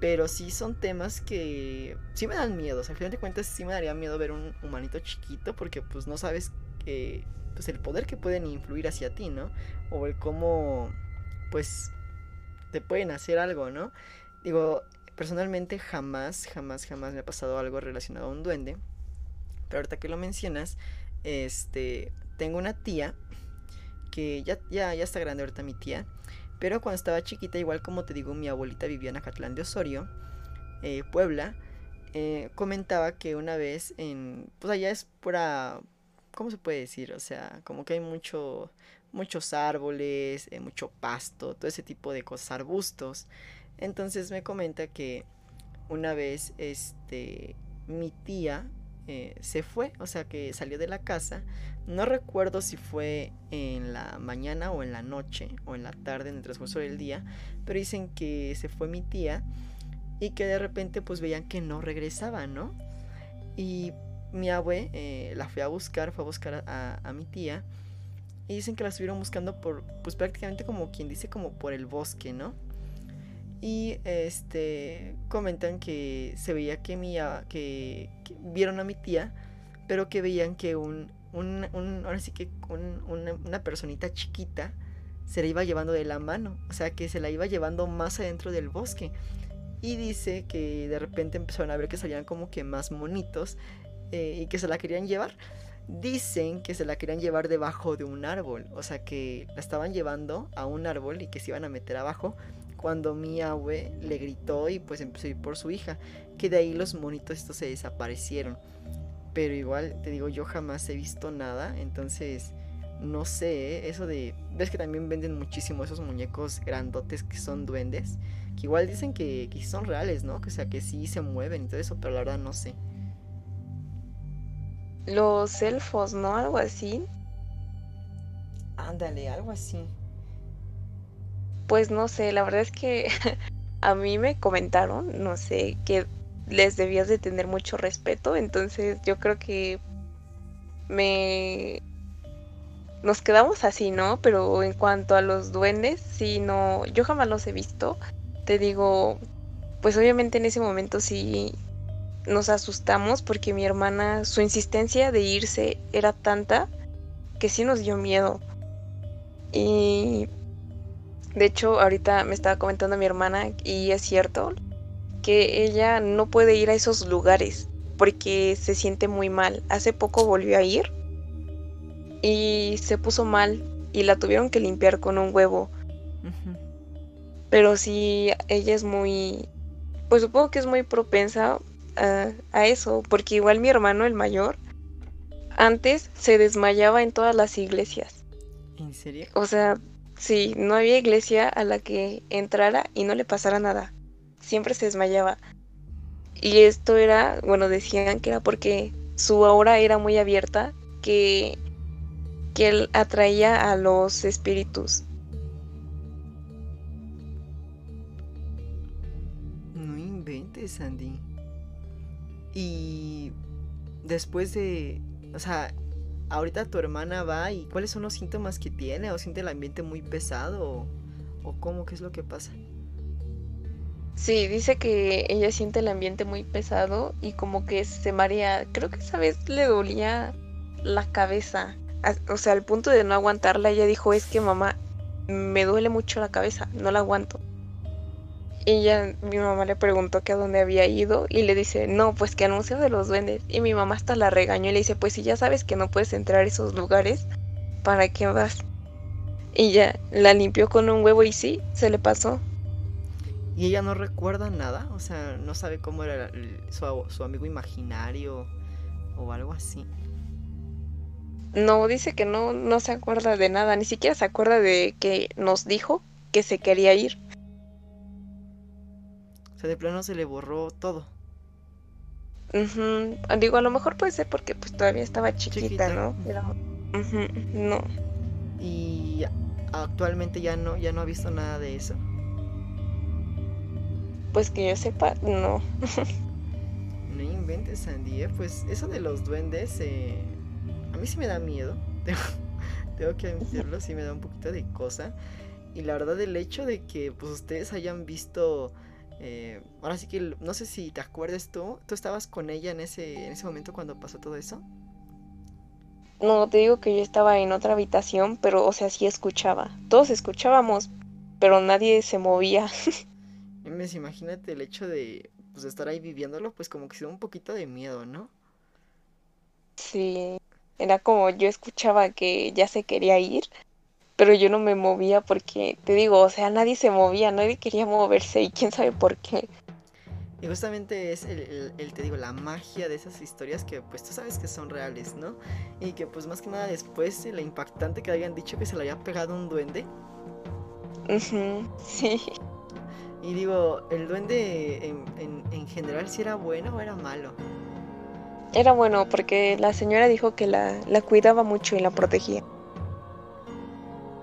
Pero sí son temas que sí me dan miedo. O sea, al final de cuentas sí me daría miedo ver un humanito chiquito porque pues no sabes que, pues el poder que pueden influir hacia ti, ¿no? O el cómo pues te pueden hacer algo, ¿no? Digo, personalmente jamás, jamás, jamás me ha pasado algo relacionado a un duende. Pero ahorita que lo mencionas, este, tengo una tía que ya, ya, ya está grande ahorita mi tía. Pero cuando estaba chiquita, igual como te digo, mi abuelita vivía en Acatlán de Osorio, eh, Puebla. Eh, comentaba que una vez en. Pues allá es pura. ¿Cómo se puede decir? O sea, como que hay mucho, muchos árboles, eh, mucho pasto, todo ese tipo de cosas, arbustos. Entonces me comenta que una vez este, mi tía eh, se fue, o sea que salió de la casa. No recuerdo si fue en la mañana o en la noche o en la tarde, en el transcurso del día, pero dicen que se fue mi tía y que de repente pues veían que no regresaba, ¿no? Y mi abue eh, la fue a buscar, fue a buscar a, a, mi tía y dicen que la estuvieron buscando por, pues prácticamente como quien dice, como por el bosque, ¿no? Y este comentan que se veía que, mi, que, vieron a mi tía, pero que veían que un, un, un ahora sí que una, una personita chiquita se la iba llevando de la mano, o sea que se la iba llevando más adentro del bosque. Y dice que de repente empezaron a ver que salían como que más monitos eh, y que se la querían llevar. Dicen que se la querían llevar debajo de un árbol, o sea que la estaban llevando a un árbol y que se iban a meter abajo cuando mi abue le gritó y pues empezó a ir por su hija, que de ahí los monitos estos se desaparecieron. Pero igual, te digo, yo jamás he visto nada, entonces no sé, ¿eh? eso de... Ves que también venden muchísimo esos muñecos grandotes que son duendes, que igual dicen que, que son reales, ¿no? Que, o sea, que sí se mueven y todo eso, pero la verdad no sé. Los elfos, ¿no? Algo así. Ándale, algo así. Pues no sé, la verdad es que a mí me comentaron, no sé, que les debías de tener mucho respeto, entonces yo creo que me nos quedamos así, ¿no? Pero en cuanto a los duendes, sí, no, yo jamás los he visto. Te digo, pues obviamente en ese momento sí nos asustamos porque mi hermana, su insistencia de irse era tanta que sí nos dio miedo. Y de hecho, ahorita me estaba comentando mi hermana, y es cierto, que ella no puede ir a esos lugares porque se siente muy mal. Hace poco volvió a ir y se puso mal y la tuvieron que limpiar con un huevo. Pero sí, ella es muy, pues supongo que es muy propensa a, a, eso, porque igual mi hermano, el mayor, antes se desmayaba en todas las iglesias. ¿En serio? O sea, sí, no había iglesia a la que entrara y no le pasara nada. Siempre se desmayaba. Y esto era, bueno, decían que era porque su aura era muy abierta, que que él atraía a los espíritus. No inventes, Sandy. Y después de, o sea, ahorita tu hermana va y cuáles son los síntomas que tiene o siente el ambiente muy pesado o, cómo, qué es lo que pasa. Sí, dice que ella siente el ambiente muy pesado y como que se marea. Creo que esa vez le dolía la cabeza o sea, al punto de no aguantarla, ella dijo, es que mamá, me duele mucho la cabeza, no la aguanto. Y ya mi mamá le preguntó que a dónde había ido y le dice, no, pues que anuncio de los duendes. Y mi mamá hasta la regañó y le dice, pues si ya sabes que no puedes entrar a esos lugares, ¿para qué vas? Y ya la limpió con un huevo y sí, se le pasó. ¿Y ella no recuerda nada? O sea, no sabe cómo era su, su amigo imaginario o algo así. No, dice que no, no se acuerda de nada, ni siquiera se acuerda de que nos dijo que se quería ir. O sea, de plano se le borró todo. Digo, a lo mejor puede ser porque pues todavía estaba chiquita, ¿no? No. Y actualmente ya no, ya no ha visto nada de eso. Pues que yo sepa, no. no inventes, Sandy, ¿eh? pues eso de los duendes, eh, a mí sí me da miedo. Tengo, que admitirlo, sí me da un poquito de cosa. Y la verdad, el hecho de que pues ustedes hayan visto. Eh, ahora sí que no sé si te acuerdas tú. ¿Tú estabas con ella en ese, en ese momento cuando pasó todo eso? No, te digo que yo estaba en otra habitación, pero o sea, sí escuchaba. Todos escuchábamos, pero nadie se movía. imagínate el hecho de pues, estar ahí viviéndolo, pues como que se da un poquito de miedo, ¿no? Sí. Era como yo escuchaba que ya se quería ir, pero yo no me movía porque, te digo, o sea, nadie se movía, nadie quería moverse y quién sabe por qué. Y justamente es el, te digo, la magia de esas historias que pues tú sabes que son reales, ¿no? Y que pues más que nada después la impactante que hayan dicho que se le había pegado un duende. sí. Y digo, ¿el duende en, en, en general si era bueno o era malo? Era bueno porque la señora dijo que la, cuidaba mucho y la protegía.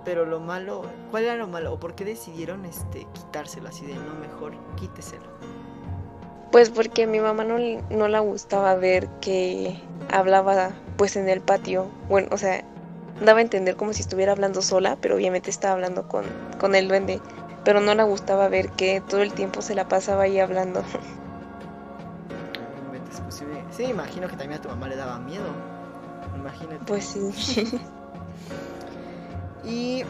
Pero lo malo, ¿cuál era lo malo? ¿O por qué decidieron este quitárselo así de no mejor quíteselo? Pues porque a mi mamá no, no la gustaba ver que hablaba pues en el patio. Bueno, o sea, daba a entender como si estuviera hablando sola, pero obviamente estaba hablando con, con el duende. pero no le gustaba ver que todo el tiempo se la pasaba ahí hablando. Sí, imagino que también a tu mamá le daba miedo. Imagínate. Pues sí. y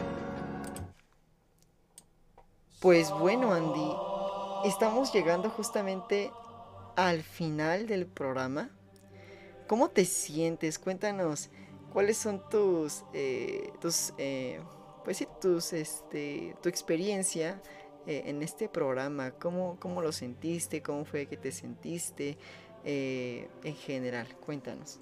pues bueno, Andy, estamos llegando justamente al final del programa. ¿Cómo te sientes? Cuéntanos, ¿cuáles son tus, eh, tus, eh, pues sí, tus, este, tu experiencia eh, en este programa? ¿Cómo, ¿Cómo lo sentiste? ¿Cómo fue que te sentiste? en general, cuéntanos.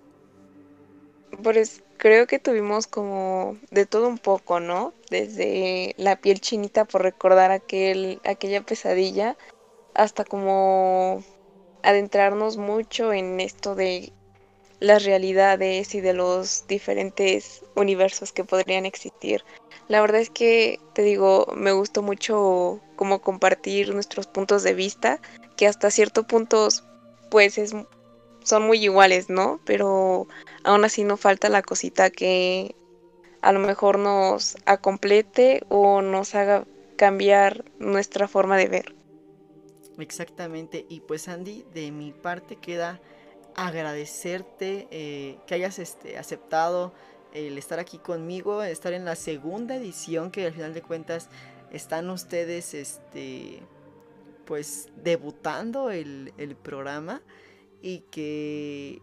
Pues creo que tuvimos como de todo un poco, ¿no? Desde la piel chinita por recordar aquel, aquella pesadilla hasta como adentrarnos mucho en esto de las realidades y de los diferentes universos que podrían existir. La verdad es que, te digo, me gustó mucho como compartir nuestros puntos de vista, que hasta cierto punto pues es son muy iguales, ¿no? Pero aún así no falta la cosita que a lo mejor nos acomplete o nos haga cambiar nuestra forma de ver. Exactamente, y pues Andy, de mi parte queda agradecerte eh, que hayas este, aceptado el estar aquí conmigo, estar en la segunda edición que al final de cuentas están ustedes este pues debutando el, el programa y que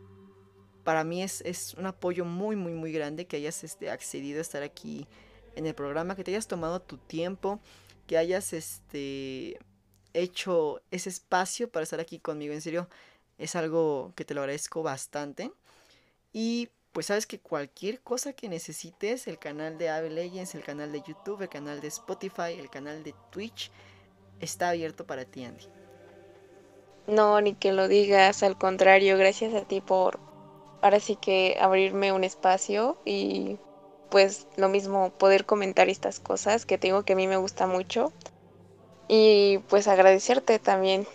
para mí es, un apoyo muy, muy, muy grande que hayas este, accedido a estar aquí en el programa, que te hayas tomado tu tiempo, que hayas este, hecho ese espacio para estar aquí conmigo. En serio, es algo que te lo agradezco bastante. Y pues sabes que cualquier cosa que necesites, el canal de Ave Legends, el canal de YouTube, el canal de Spotify, el canal de Twitch, está abierto para ti, Andy. No, ni que lo digas, al contrario, gracias a ti por ahora sí que abrirme un espacio y pues lo mismo poder comentar estas cosas que tengo que a mí me gusta mucho. Y pues agradecerte también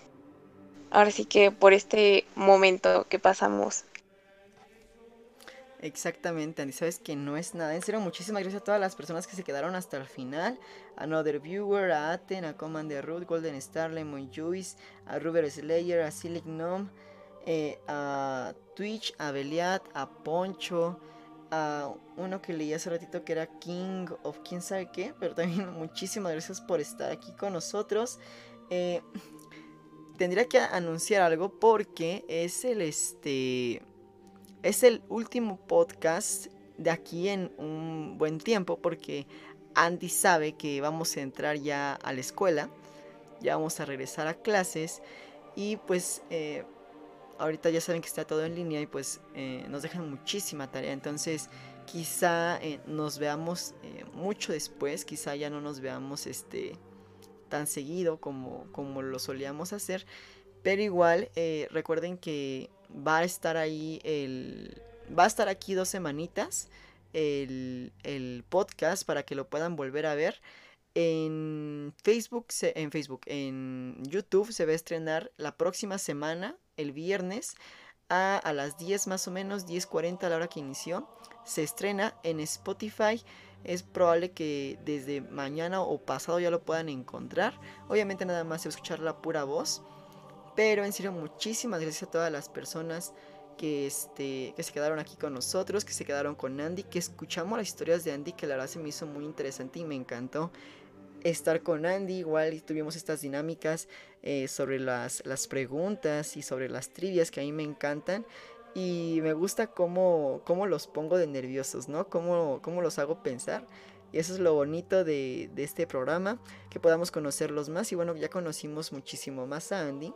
ahora sí que por este momento que pasamos Exactamente, Andy, sabes que no es nada. En serio, muchísimas gracias a todas las personas que se quedaron hasta el final. A Another Viewer, a Aten, a Commander Root, Golden Star, Lemon Juice, a Ruber Slayer, a Silic Gnome, eh, a Twitch, a Beliat, a Poncho, a uno que leí hace ratito que era King of quién sabe qué. Pero también muchísimas gracias por estar aquí con nosotros. Eh, tendría que anunciar algo porque es el este es el último podcast de aquí en un buen tiempo porque Andy sabe que vamos a entrar ya a la escuela, ya vamos a regresar a clases y pues eh, ahorita ya saben que está todo en línea y pues eh, nos dejan muchísima tarea, entonces quizá eh, nos veamos mucho después, quizá ya no nos veamos este tan seguido como, como lo solíamos hacer, pero igual recuerden que va a estar ahí el... Va a estar aquí dos semanitas el, podcast para que lo puedan volver a ver. En Facebook, en Facebook, en YouTube se va a estrenar la próxima semana, el viernes, a, a las 10 más o menos, 10.40 a la hora que inició. Se estrena en Spotify. Es probable que desde mañana o pasado ya lo puedan encontrar. Obviamente nada más escuchar la pura voz. Pero en serio, muchísimas gracias a todas las personas que, este, que se quedaron aquí con nosotros, que se quedaron con Andy, que escuchamos las historias de Andy, que la verdad se me hizo muy interesante y me encantó estar con Andy. Igual tuvimos estas dinámicas eh, sobre las, las preguntas y sobre las trivias que a mí me encantan. Y me gusta cómo, cómo los pongo de nerviosos, ¿no? Cómo, cómo los hago pensar. Y eso es lo bonito de, de este programa, que podamos conocerlos más. Y bueno, ya conocimos muchísimo más a Andy.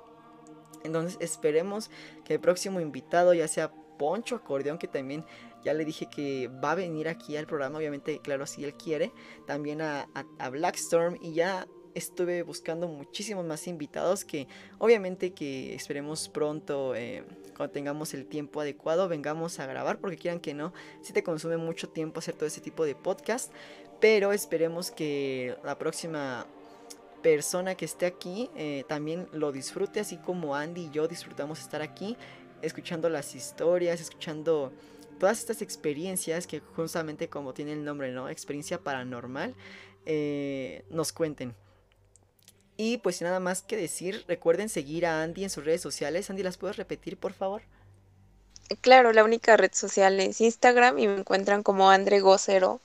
Entonces esperemos que el próximo invitado, ya sea Poncho Acordeón, que también ya le dije que va a venir aquí al programa, obviamente, claro, si él quiere, también a, Blackstorm y ya estuve buscando muchísimos más invitados que obviamente que esperemos pronto eh, cuando tengamos el tiempo adecuado vengamos a grabar porque quieran que no si te consume mucho tiempo hacer todo ese tipo de podcast pero esperemos que la próxima persona que esté aquí eh, también lo disfrute, así como Andy y yo disfrutamos estar aquí, escuchando las historias, escuchando todas estas experiencias que justamente como tiene el nombre, ¿no? Experiencia paranormal, eh, nos cuenten. Y pues nada más que decir, recuerden seguir a Andy en sus redes sociales. Andy, ¿las puedes repetir, por favor? Claro, la única red social es Instagram y me encuentran como Andre Gocero.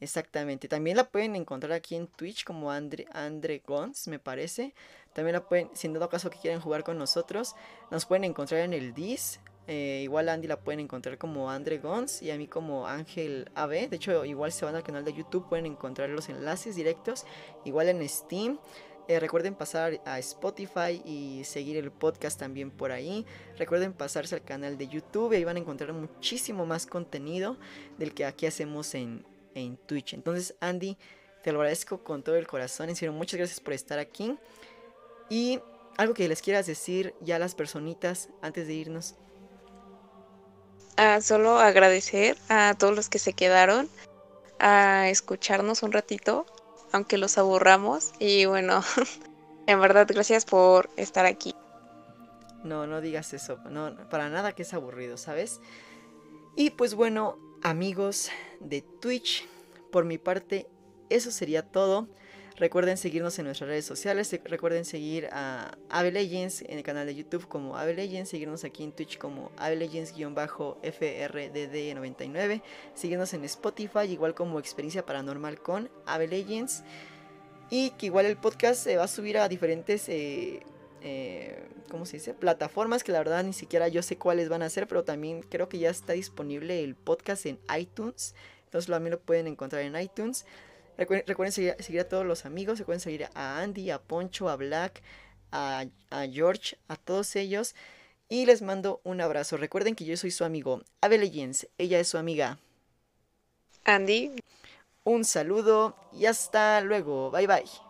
Exactamente. También la pueden encontrar aquí en Twitch como Andre, Andre Gons, me parece. También la pueden, si en dado caso que quieran jugar con nosotros, nos pueden encontrar en el Dis. Eh, igual Andy la pueden encontrar como Andre Gons y a mí como Ángel AB. De hecho, igual se van al canal de YouTube, pueden encontrar los enlaces directos. Igual en Steam. Eh, recuerden pasar a Spotify y seguir el podcast también por ahí. Recuerden pasarse al canal de YouTube ahí van a encontrar muchísimo más contenido del que aquí hacemos en, en Twitch. Entonces, Andy, te lo agradezco con todo el corazón. En serio, muchas gracias por estar aquí. Y algo que les quieras decir ya a las personitas antes de irnos. Ah, solo agradecer a todos los que se quedaron a escucharnos un ratito, aunque los aburramos. Y bueno, en verdad, gracias por estar aquí. No, no digas eso. No, para nada que es aburrido, ¿sabes? Y pues bueno, amigos de Twitch, por mi parte, eso sería todo. Recuerden seguirnos en nuestras redes sociales. Recuerden seguir a Ave Legends en el canal de YouTube como Ave Legends. Seguirnos aquí en Twitch como Ave Legends-FRDD99. Seguirnos en Spotify, igual como Experiencia Paranormal con Ave Legends. Y que igual el podcast se va a subir a diferentes. Eh, eh, ¿Cómo se dice? Plataformas que la verdad ni siquiera yo sé cuáles van a ser. Pero también creo que ya está disponible el podcast en iTunes. Entonces también lo pueden encontrar en iTunes. Recuerden, seguir, a todos los amigos, recuerden seguir a Andy, a Poncho, a Black, a, George, a todos ellos. Y les mando un abrazo. Recuerden que yo soy su amigo Abel Jens, ella es su amiga Andy. Un saludo y hasta luego. Bye bye.